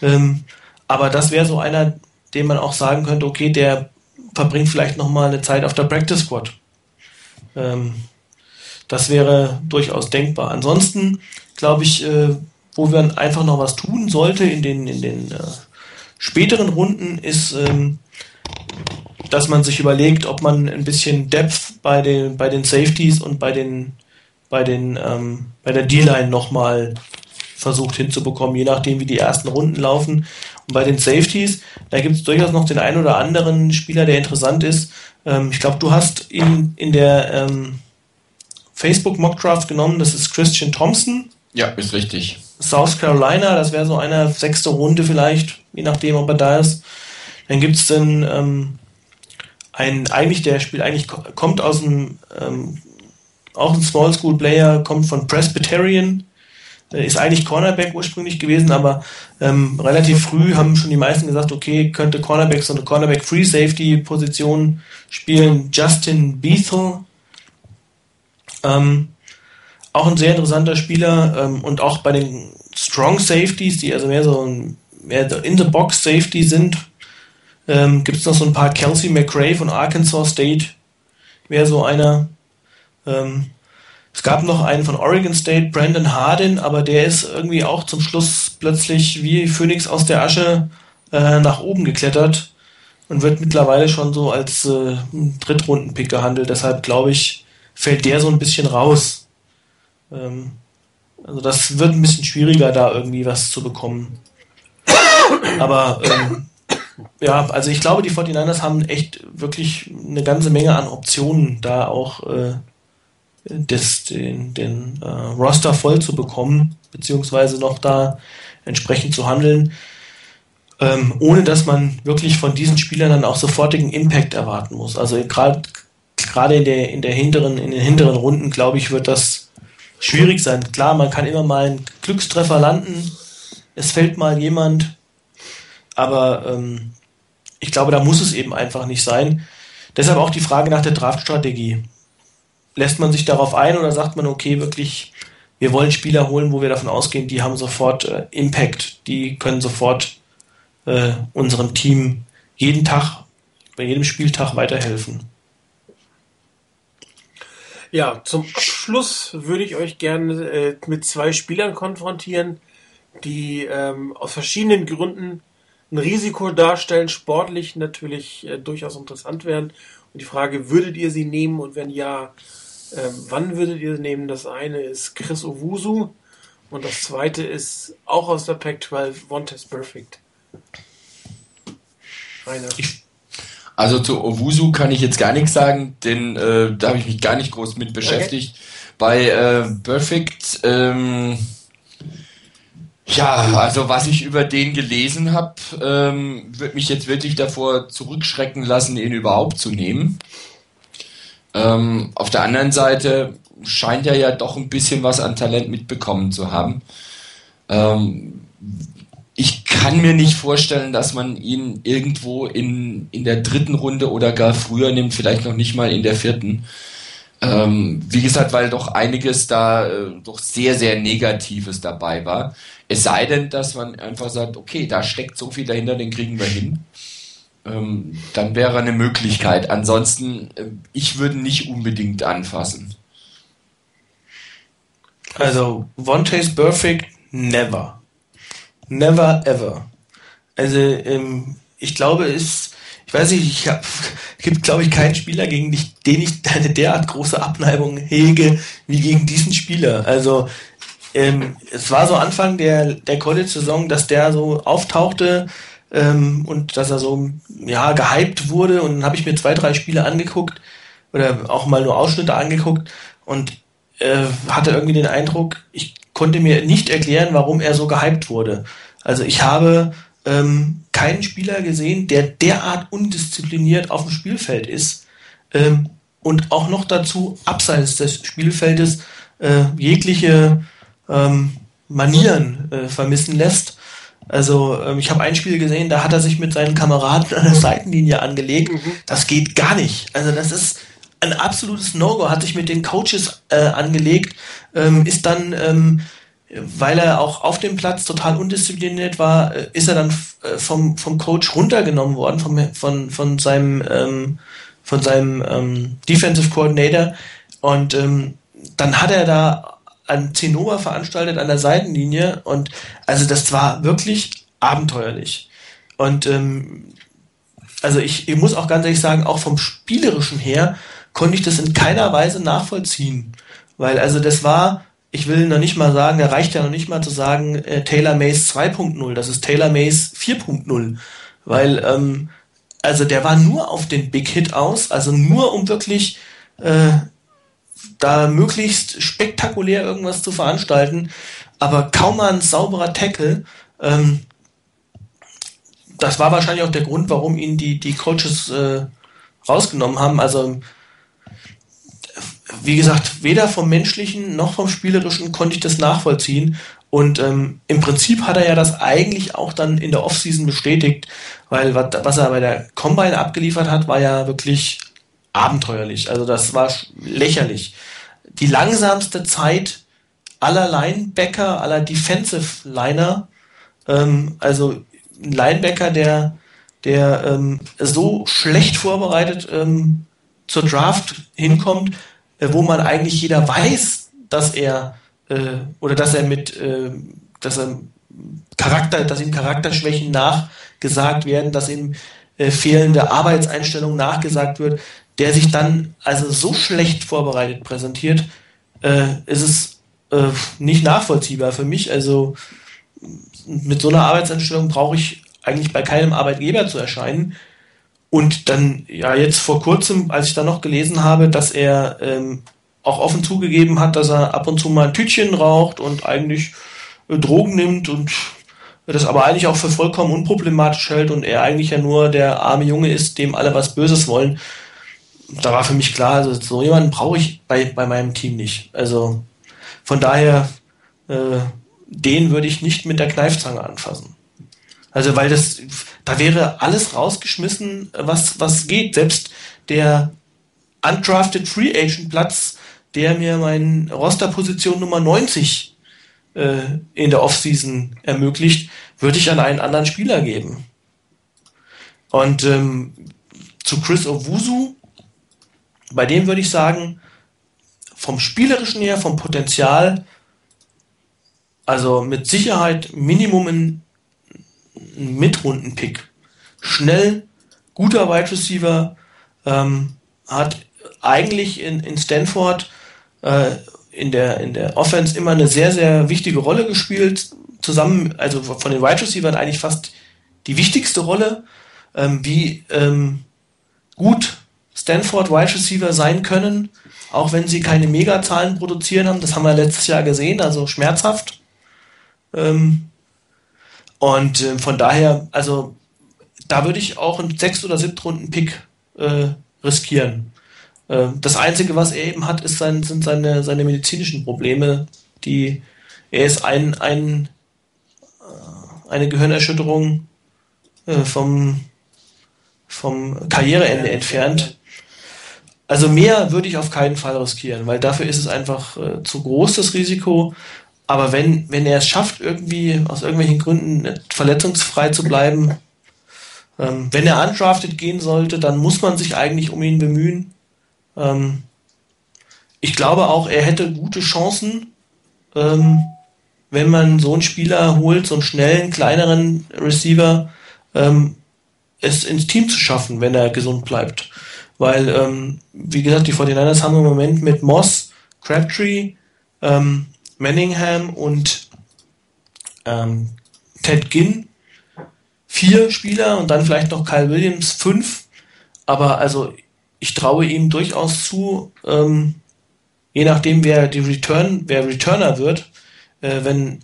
Ähm, aber das wäre so einer, den man auch sagen könnte, okay, der verbringt vielleicht nochmal eine Zeit auf der Practice Squad. Ähm, das wäre durchaus denkbar. Ansonsten glaube ich, äh, wo wir einfach noch was tun sollte in den, in den äh, späteren Runden, ist ähm, dass man sich überlegt, ob man ein bisschen Depth bei den, bei den Safeties und bei den, bei den, ähm, bei der D-Line nochmal versucht hinzubekommen, je nachdem, wie die ersten Runden laufen. Und bei den Safeties, da gibt es durchaus noch den einen oder anderen Spieler, der interessant ist. Ähm, ich glaube, du hast ihn in der ähm, Facebook Mockdraft genommen, das ist Christian Thompson. Ja, ist richtig. South Carolina, das wäre so eine sechste Runde vielleicht, je nachdem, ob er da ist. Dann gibt es den ähm, ein, eigentlich der Spiel eigentlich kommt aus dem, ähm, auch ein Small School Player, kommt von Presbyterian, ist eigentlich Cornerback ursprünglich gewesen, aber ähm, relativ früh haben schon die meisten gesagt, okay, könnte Cornerback so eine Cornerback Free Safety Position spielen. Justin Bethel, ähm, auch ein sehr interessanter Spieler ähm, und auch bei den Strong Safeties, die also mehr so ein, mehr in the Box Safety sind, ähm, Gibt es noch so ein paar Kelsey McRae von Arkansas State? Wäre so einer. Ähm, es gab noch einen von Oregon State, Brandon Hardin, aber der ist irgendwie auch zum Schluss plötzlich wie Phoenix aus der Asche äh, nach oben geklettert und wird mittlerweile schon so als äh, Drittrunden-Pick gehandelt. Deshalb glaube ich, fällt der so ein bisschen raus. Ähm, also das wird ein bisschen schwieriger, da irgendwie was zu bekommen. Aber ähm, ja, also ich glaube, die 49ers haben echt wirklich eine ganze Menge an Optionen, da auch äh, das, den, den äh, Roster voll zu bekommen, beziehungsweise noch da entsprechend zu handeln, ähm, ohne dass man wirklich von diesen Spielern dann auch sofortigen Impact erwarten muss. Also gerade in der in der in den hinteren Runden glaube ich wird das schwierig sein. Klar, man kann immer mal einen Glückstreffer landen. Es fällt mal jemand, aber ähm, ich glaube, da muss es eben einfach nicht sein. Deshalb auch die Frage nach der Draftstrategie. Lässt man sich darauf ein oder sagt man, okay, wirklich, wir wollen Spieler holen, wo wir davon ausgehen, die haben sofort äh, Impact, die können sofort äh, unserem Team jeden Tag, bei jedem Spieltag weiterhelfen? Ja, zum Schluss würde ich euch gerne äh, mit zwei Spielern konfrontieren, die ähm, aus verschiedenen Gründen ein Risiko darstellen, sportlich natürlich äh, durchaus interessant wären. Und die Frage, würdet ihr sie nehmen und wenn ja, äh, wann würdet ihr sie nehmen? Das eine ist Chris Owusu und das zweite ist auch aus der Pac-12, Vontes Perfect. Rainer. Also zu Owusu kann ich jetzt gar nichts sagen, denn äh, da habe ich mich gar nicht groß mit beschäftigt. Okay. Bei äh, Perfect, ähm, ja, also was ich über den gelesen habe, ähm, wird mich jetzt wirklich davor zurückschrecken lassen, ihn überhaupt zu nehmen. Ähm, auf der anderen Seite scheint er ja doch ein bisschen was an Talent mitbekommen zu haben. Ähm, ich kann mir nicht vorstellen, dass man ihn irgendwo in, in der dritten Runde oder gar früher nimmt, vielleicht noch nicht mal in der vierten. Ähm, wie gesagt, weil doch einiges da äh, doch sehr, sehr Negatives dabei war. Es sei denn, dass man einfach sagt, okay, da steckt so viel dahinter, den kriegen wir hin. Ähm, dann wäre eine Möglichkeit. Ansonsten, äh, ich würde nicht unbedingt anfassen. Also, One Taste Perfect, never. Never ever. Also, ähm, ich glaube, es weiß nicht, ich hab, gibt, glaube ich, keinen Spieler, gegen dich, den ich eine derart große Abneigung hege, wie gegen diesen Spieler. Also, ähm, es war so Anfang der, der College-Saison, dass der so auftauchte ähm, und dass er so, ja, gehypt wurde und dann habe ich mir zwei, drei Spiele angeguckt oder auch mal nur Ausschnitte angeguckt und äh, hatte irgendwie den Eindruck, ich konnte mir nicht erklären, warum er so gehypt wurde. Also ich habe ähm, keinen Spieler gesehen, der derart undiszipliniert auf dem Spielfeld ist ähm, und auch noch dazu abseits des Spielfeldes äh, jegliche ähm, Manieren äh, vermissen lässt. Also ähm, ich habe ein Spiel gesehen, da hat er sich mit seinen Kameraden an der Seitenlinie angelegt. Mhm. Das geht gar nicht. Also das ist ein absolutes No-Go. Hat sich mit den Coaches äh, angelegt, ähm, ist dann ähm, weil er auch auf dem Platz total undiszipliniert war, äh, ist er dann äh, vom, vom Coach runtergenommen worden, vom, von, von seinem, ähm, von seinem ähm, Defensive Coordinator. Und ähm, dann hat er da ein Zinnober veranstaltet an der Seitenlinie und also das war wirklich abenteuerlich. Und ähm, also ich, ich muss auch ganz ehrlich sagen, auch vom Spielerischen her konnte ich das in keiner Weise nachvollziehen. Weil also das war ich will noch nicht mal sagen, da reicht ja noch nicht mal zu sagen, äh, Taylor Mays 2.0, das ist Taylor Mays 4.0. Weil, ähm, also der war nur auf den Big Hit aus, also nur um wirklich äh, da möglichst spektakulär irgendwas zu veranstalten, aber kaum mal ein sauberer Tackle. Ähm, das war wahrscheinlich auch der Grund, warum ihn die, die Coaches äh, rausgenommen haben. Also wie gesagt, weder vom menschlichen noch vom spielerischen konnte ich das nachvollziehen. Und ähm, im Prinzip hat er ja das eigentlich auch dann in der Offseason bestätigt, weil was er bei der Combine abgeliefert hat, war ja wirklich abenteuerlich. Also das war lächerlich. Die langsamste Zeit aller Linebacker, aller Defensive Liner, ähm, also ein Linebacker, der, der ähm, so schlecht vorbereitet ähm, zur Draft hinkommt, wo man eigentlich jeder weiß, dass er äh, oder dass er mit, äh, dass er Charakter, dass ihm Charakterschwächen nachgesagt werden, dass ihm äh, fehlende Arbeitseinstellung nachgesagt wird, der sich dann also so schlecht vorbereitet präsentiert, äh, ist es äh, nicht nachvollziehbar für mich. Also mit so einer Arbeitseinstellung brauche ich eigentlich bei keinem Arbeitgeber zu erscheinen. Und dann, ja, jetzt vor kurzem, als ich da noch gelesen habe, dass er ähm, auch offen zugegeben hat, dass er ab und zu mal ein Tütchen raucht und eigentlich äh, Drogen nimmt und das aber eigentlich auch für vollkommen unproblematisch hält und er eigentlich ja nur der arme Junge ist, dem alle was Böses wollen. Da war für mich klar, also so jemanden brauche ich bei, bei meinem Team nicht. Also von daher, äh, den würde ich nicht mit der Kneifzange anfassen. Also weil das, da wäre alles rausgeschmissen, was, was geht. Selbst der undrafted Free Agent Platz, der mir mein Rosterposition Nummer 90 äh, in der Offseason ermöglicht, würde ich an einen anderen Spieler geben. Und ähm, zu Chris Owusu, bei dem würde ich sagen, vom Spielerischen her, vom Potenzial, also mit Sicherheit Minimum ein, ein Mitrunden-Pick. Schnell, guter Wide Receiver, ähm, hat eigentlich in, in Stanford äh, in, der, in der Offense immer eine sehr, sehr wichtige Rolle gespielt. Zusammen, also von den Wide Receivers eigentlich fast die wichtigste Rolle, ähm, wie ähm, gut Stanford Wide Receiver sein können, auch wenn sie keine Megazahlen produzieren haben. Das haben wir letztes Jahr gesehen, also schmerzhaft. Ähm, und äh, von daher, also da würde ich auch einen 6- oder 7-Runden-Pick äh, riskieren. Äh, das Einzige, was er eben hat, ist sein, sind seine, seine medizinischen Probleme, die er ist ein, ein, äh, eine Gehirnerschütterung äh, vom, vom Karriereende entfernt. Also mehr würde ich auf keinen Fall riskieren, weil dafür ist es einfach äh, zu groß das Risiko. Aber wenn, wenn er es schafft, irgendwie aus irgendwelchen Gründen verletzungsfrei zu bleiben, ähm, wenn er undrafted gehen sollte, dann muss man sich eigentlich um ihn bemühen. Ähm, ich glaube auch, er hätte gute Chancen, ähm, wenn man so einen Spieler holt, so einen schnellen, kleineren Receiver, ähm, es ins Team zu schaffen, wenn er gesund bleibt. Weil, ähm, wie gesagt, die 49ers haben im Moment mit Moss, Crabtree, ähm, Manningham und ähm, Ted Ginn vier Spieler und dann vielleicht noch Kyle Williams fünf. Aber also ich traue ihm durchaus zu, ähm, je nachdem wer die Return, wer Returner wird, äh, wenn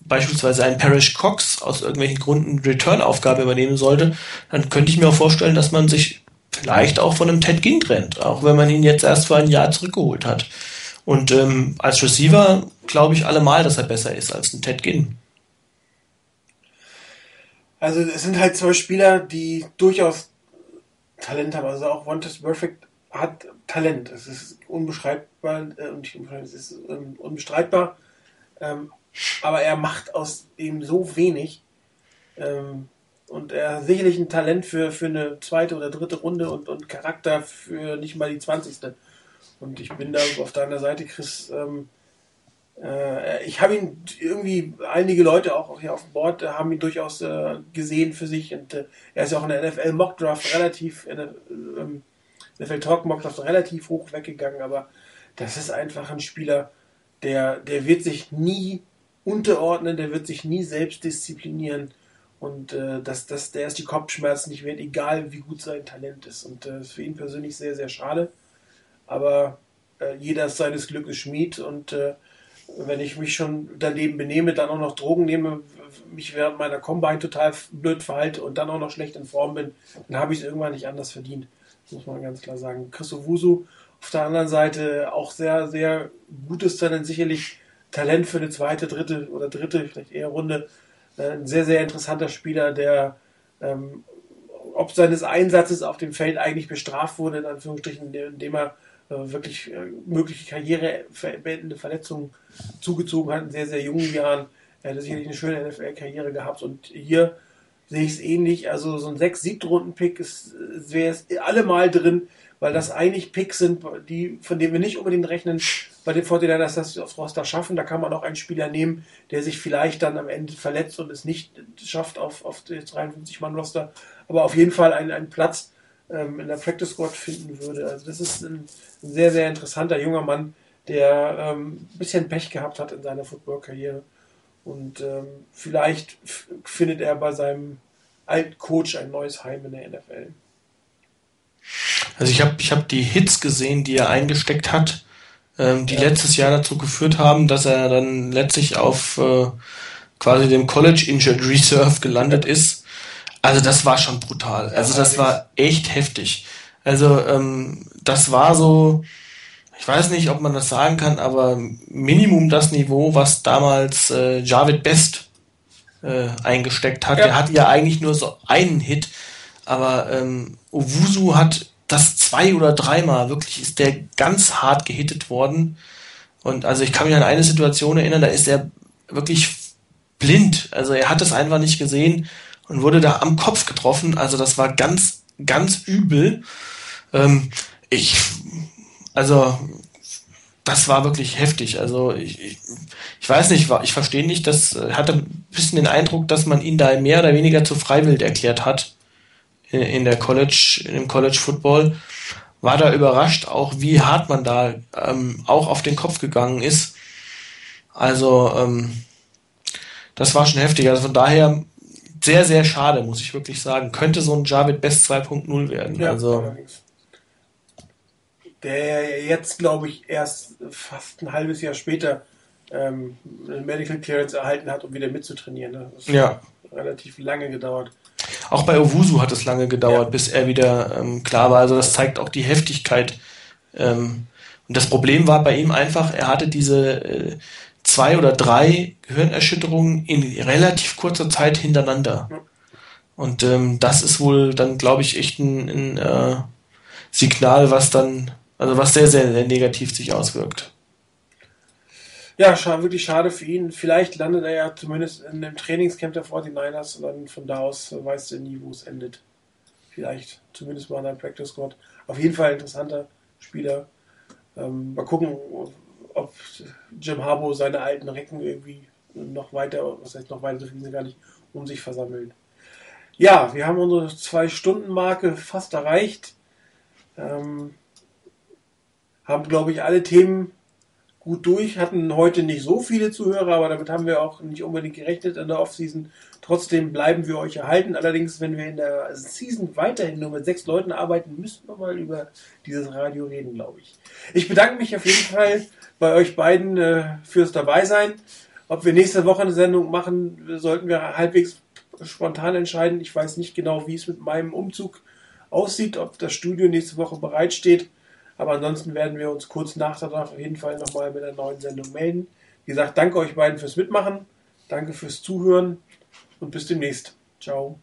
beispielsweise ein Parrish Cox aus irgendwelchen Gründen Return-Aufgabe übernehmen sollte, dann könnte ich mir auch vorstellen, dass man sich vielleicht auch von einem Ted Ginn trennt, auch wenn man ihn jetzt erst vor ein Jahr zurückgeholt hat. Und ähm, als Receiver glaube ich allemal, dass er besser ist als ein Ted Ginn. Also es sind halt zwei Spieler, die durchaus Talent haben. Also auch Wanted Perfect hat Talent. Es ist unbeschreibbar äh, es ist ähm, unbestreitbar. Ähm, aber er macht aus ihm so wenig. Ähm, und er hat sicherlich ein Talent für, für eine zweite oder dritte Runde und, und Charakter für nicht mal die 20. Und ich bin da auf deiner Seite, Chris. Ähm, äh, ich habe ihn irgendwie, einige Leute auch hier auf dem Board äh, haben ihn durchaus äh, gesehen für sich. Und äh, er ist ja auch in der NFL Mock Draft relativ, in der ähm, NFL Talk Mock Draft relativ hoch weggegangen. Aber das ist einfach ein Spieler, der, der wird sich nie unterordnen, der wird sich nie selbst disziplinieren. Und äh, das, das, der ist die Kopfschmerzen nicht wert, egal wie gut sein Talent ist. Und das ist für ihn persönlich sehr, sehr schade. Aber äh, jeder ist seines Glückes Schmied. Und äh, wenn ich mich schon daneben benehme, dann auch noch Drogen nehme, mich während meiner Combine total blöd verhalte und dann auch noch schlecht in Form bin, dann habe ich es irgendwann nicht anders verdient. Das muss man ganz klar sagen. Christoph Wusu auf der anderen Seite auch sehr, sehr gutes Talent, sicherlich Talent für eine zweite, dritte oder dritte, vielleicht eher Runde. Äh, ein sehr, sehr interessanter Spieler, der ähm, ob seines Einsatzes auf dem Feld eigentlich bestraft wurde, in Anführungsstrichen, indem er wirklich äh, mögliche karrierebeendende Verletzungen zugezogen hat in sehr, sehr jungen Jahren. Er hätte sicherlich eine schöne NFL-Karriere gehabt und hier sehe ich es ähnlich. Also so ein 6-7-Runden-Pick wäre es allemal drin, weil das eigentlich Picks sind, die, von denen wir nicht unbedingt rechnen, bei den 49ers, dass sie aufs Roster schaffen. Da kann man auch einen Spieler nehmen, der sich vielleicht dann am Ende verletzt und es nicht schafft auf, auf das 53-Mann-Roster. Aber auf jeden Fall einen, einen Platz ähm, in der Practice Squad finden würde. Also das ist ein, ein sehr, sehr interessanter junger Mann, der ähm, ein bisschen Pech gehabt hat in seiner Football-Karriere. Und ähm, vielleicht findet er bei seinem alten Coach ein neues Heim in der NFL. Also ich habe ich hab die Hits gesehen, die er eingesteckt hat, ähm, die ja. letztes Jahr dazu geführt haben, dass er dann letztlich auf äh, quasi dem College Injured Reserve gelandet ist. Also das war schon brutal. Also das war echt heftig. Also ähm, das war so, ich weiß nicht, ob man das sagen kann, aber Minimum das Niveau, was damals äh, Javid Best äh, eingesteckt hat. Ja. Der hatte ja eigentlich nur so einen Hit, aber ähm, Owusu hat das zwei oder dreimal, wirklich ist der ganz hart gehittet worden. Und also ich kann mich an eine Situation erinnern, da ist er wirklich blind. Also er hat es einfach nicht gesehen und wurde da am Kopf getroffen. Also das war ganz, ganz übel. Ähm, ich, also das war wirklich heftig. Also ich, ich, ich weiß nicht, ich verstehe nicht, das äh, hatte ein bisschen den Eindruck, dass man ihn da mehr oder weniger zu freiwillig erklärt hat in, der College, in dem College Football. War da überrascht, auch wie hart man da ähm, auch auf den Kopf gegangen ist. Also ähm, das war schon heftig. Also von daher sehr, sehr schade, muss ich wirklich sagen. Könnte so ein Javid Best 2.0 werden. Ja, also allerdings der jetzt, glaube ich, erst fast ein halbes Jahr später ähm, Medical Clearance erhalten hat, um wieder mitzutrainieren. Ne? Das ja. relativ lange gedauert. Auch bei Owusu hat es lange gedauert, ja. bis er wieder ähm, klar war. Also das zeigt auch die Heftigkeit. Ähm, und das Problem war bei ihm einfach, er hatte diese äh, zwei oder drei Gehirnerschütterungen in relativ kurzer Zeit hintereinander. Und ähm, das ist wohl dann, glaube ich, echt ein, ein äh, Signal, was dann also was sehr, sehr, sehr negativ sich auswirkt. Ja, schade, wirklich schade für ihn. Vielleicht landet er ja zumindest in dem Trainingscamp der 49ers und dann von da aus weiß er nie, wo es endet. Vielleicht zumindest mal in einem Practice Squad. Auf jeden Fall interessanter Spieler. Ähm, mal gucken, ob Jim Harbour seine alten Recken irgendwie noch weiter, was heißt noch weiter, so viel gar nicht, um sich versammeln. Ja, wir haben unsere Zwei-Stunden-Marke fast erreicht. Ähm, haben, glaube ich, alle Themen gut durch, hatten heute nicht so viele Zuhörer, aber damit haben wir auch nicht unbedingt gerechnet in der Offseason. Trotzdem bleiben wir euch erhalten. Allerdings, wenn wir in der Season weiterhin nur mit sechs Leuten arbeiten, müssen wir mal über dieses Radio reden, glaube ich. Ich bedanke mich auf jeden Fall bei euch beiden äh, fürs Dabeisein. Ob wir nächste Woche eine Sendung machen, sollten wir halbwegs spontan entscheiden. Ich weiß nicht genau, wie es mit meinem Umzug aussieht, ob das Studio nächste Woche bereitsteht. Aber ansonsten werden wir uns kurz nach danach auf jeden Fall nochmal mit einer neuen Sendung melden. Wie gesagt, danke euch beiden fürs Mitmachen, danke fürs Zuhören und bis demnächst. Ciao.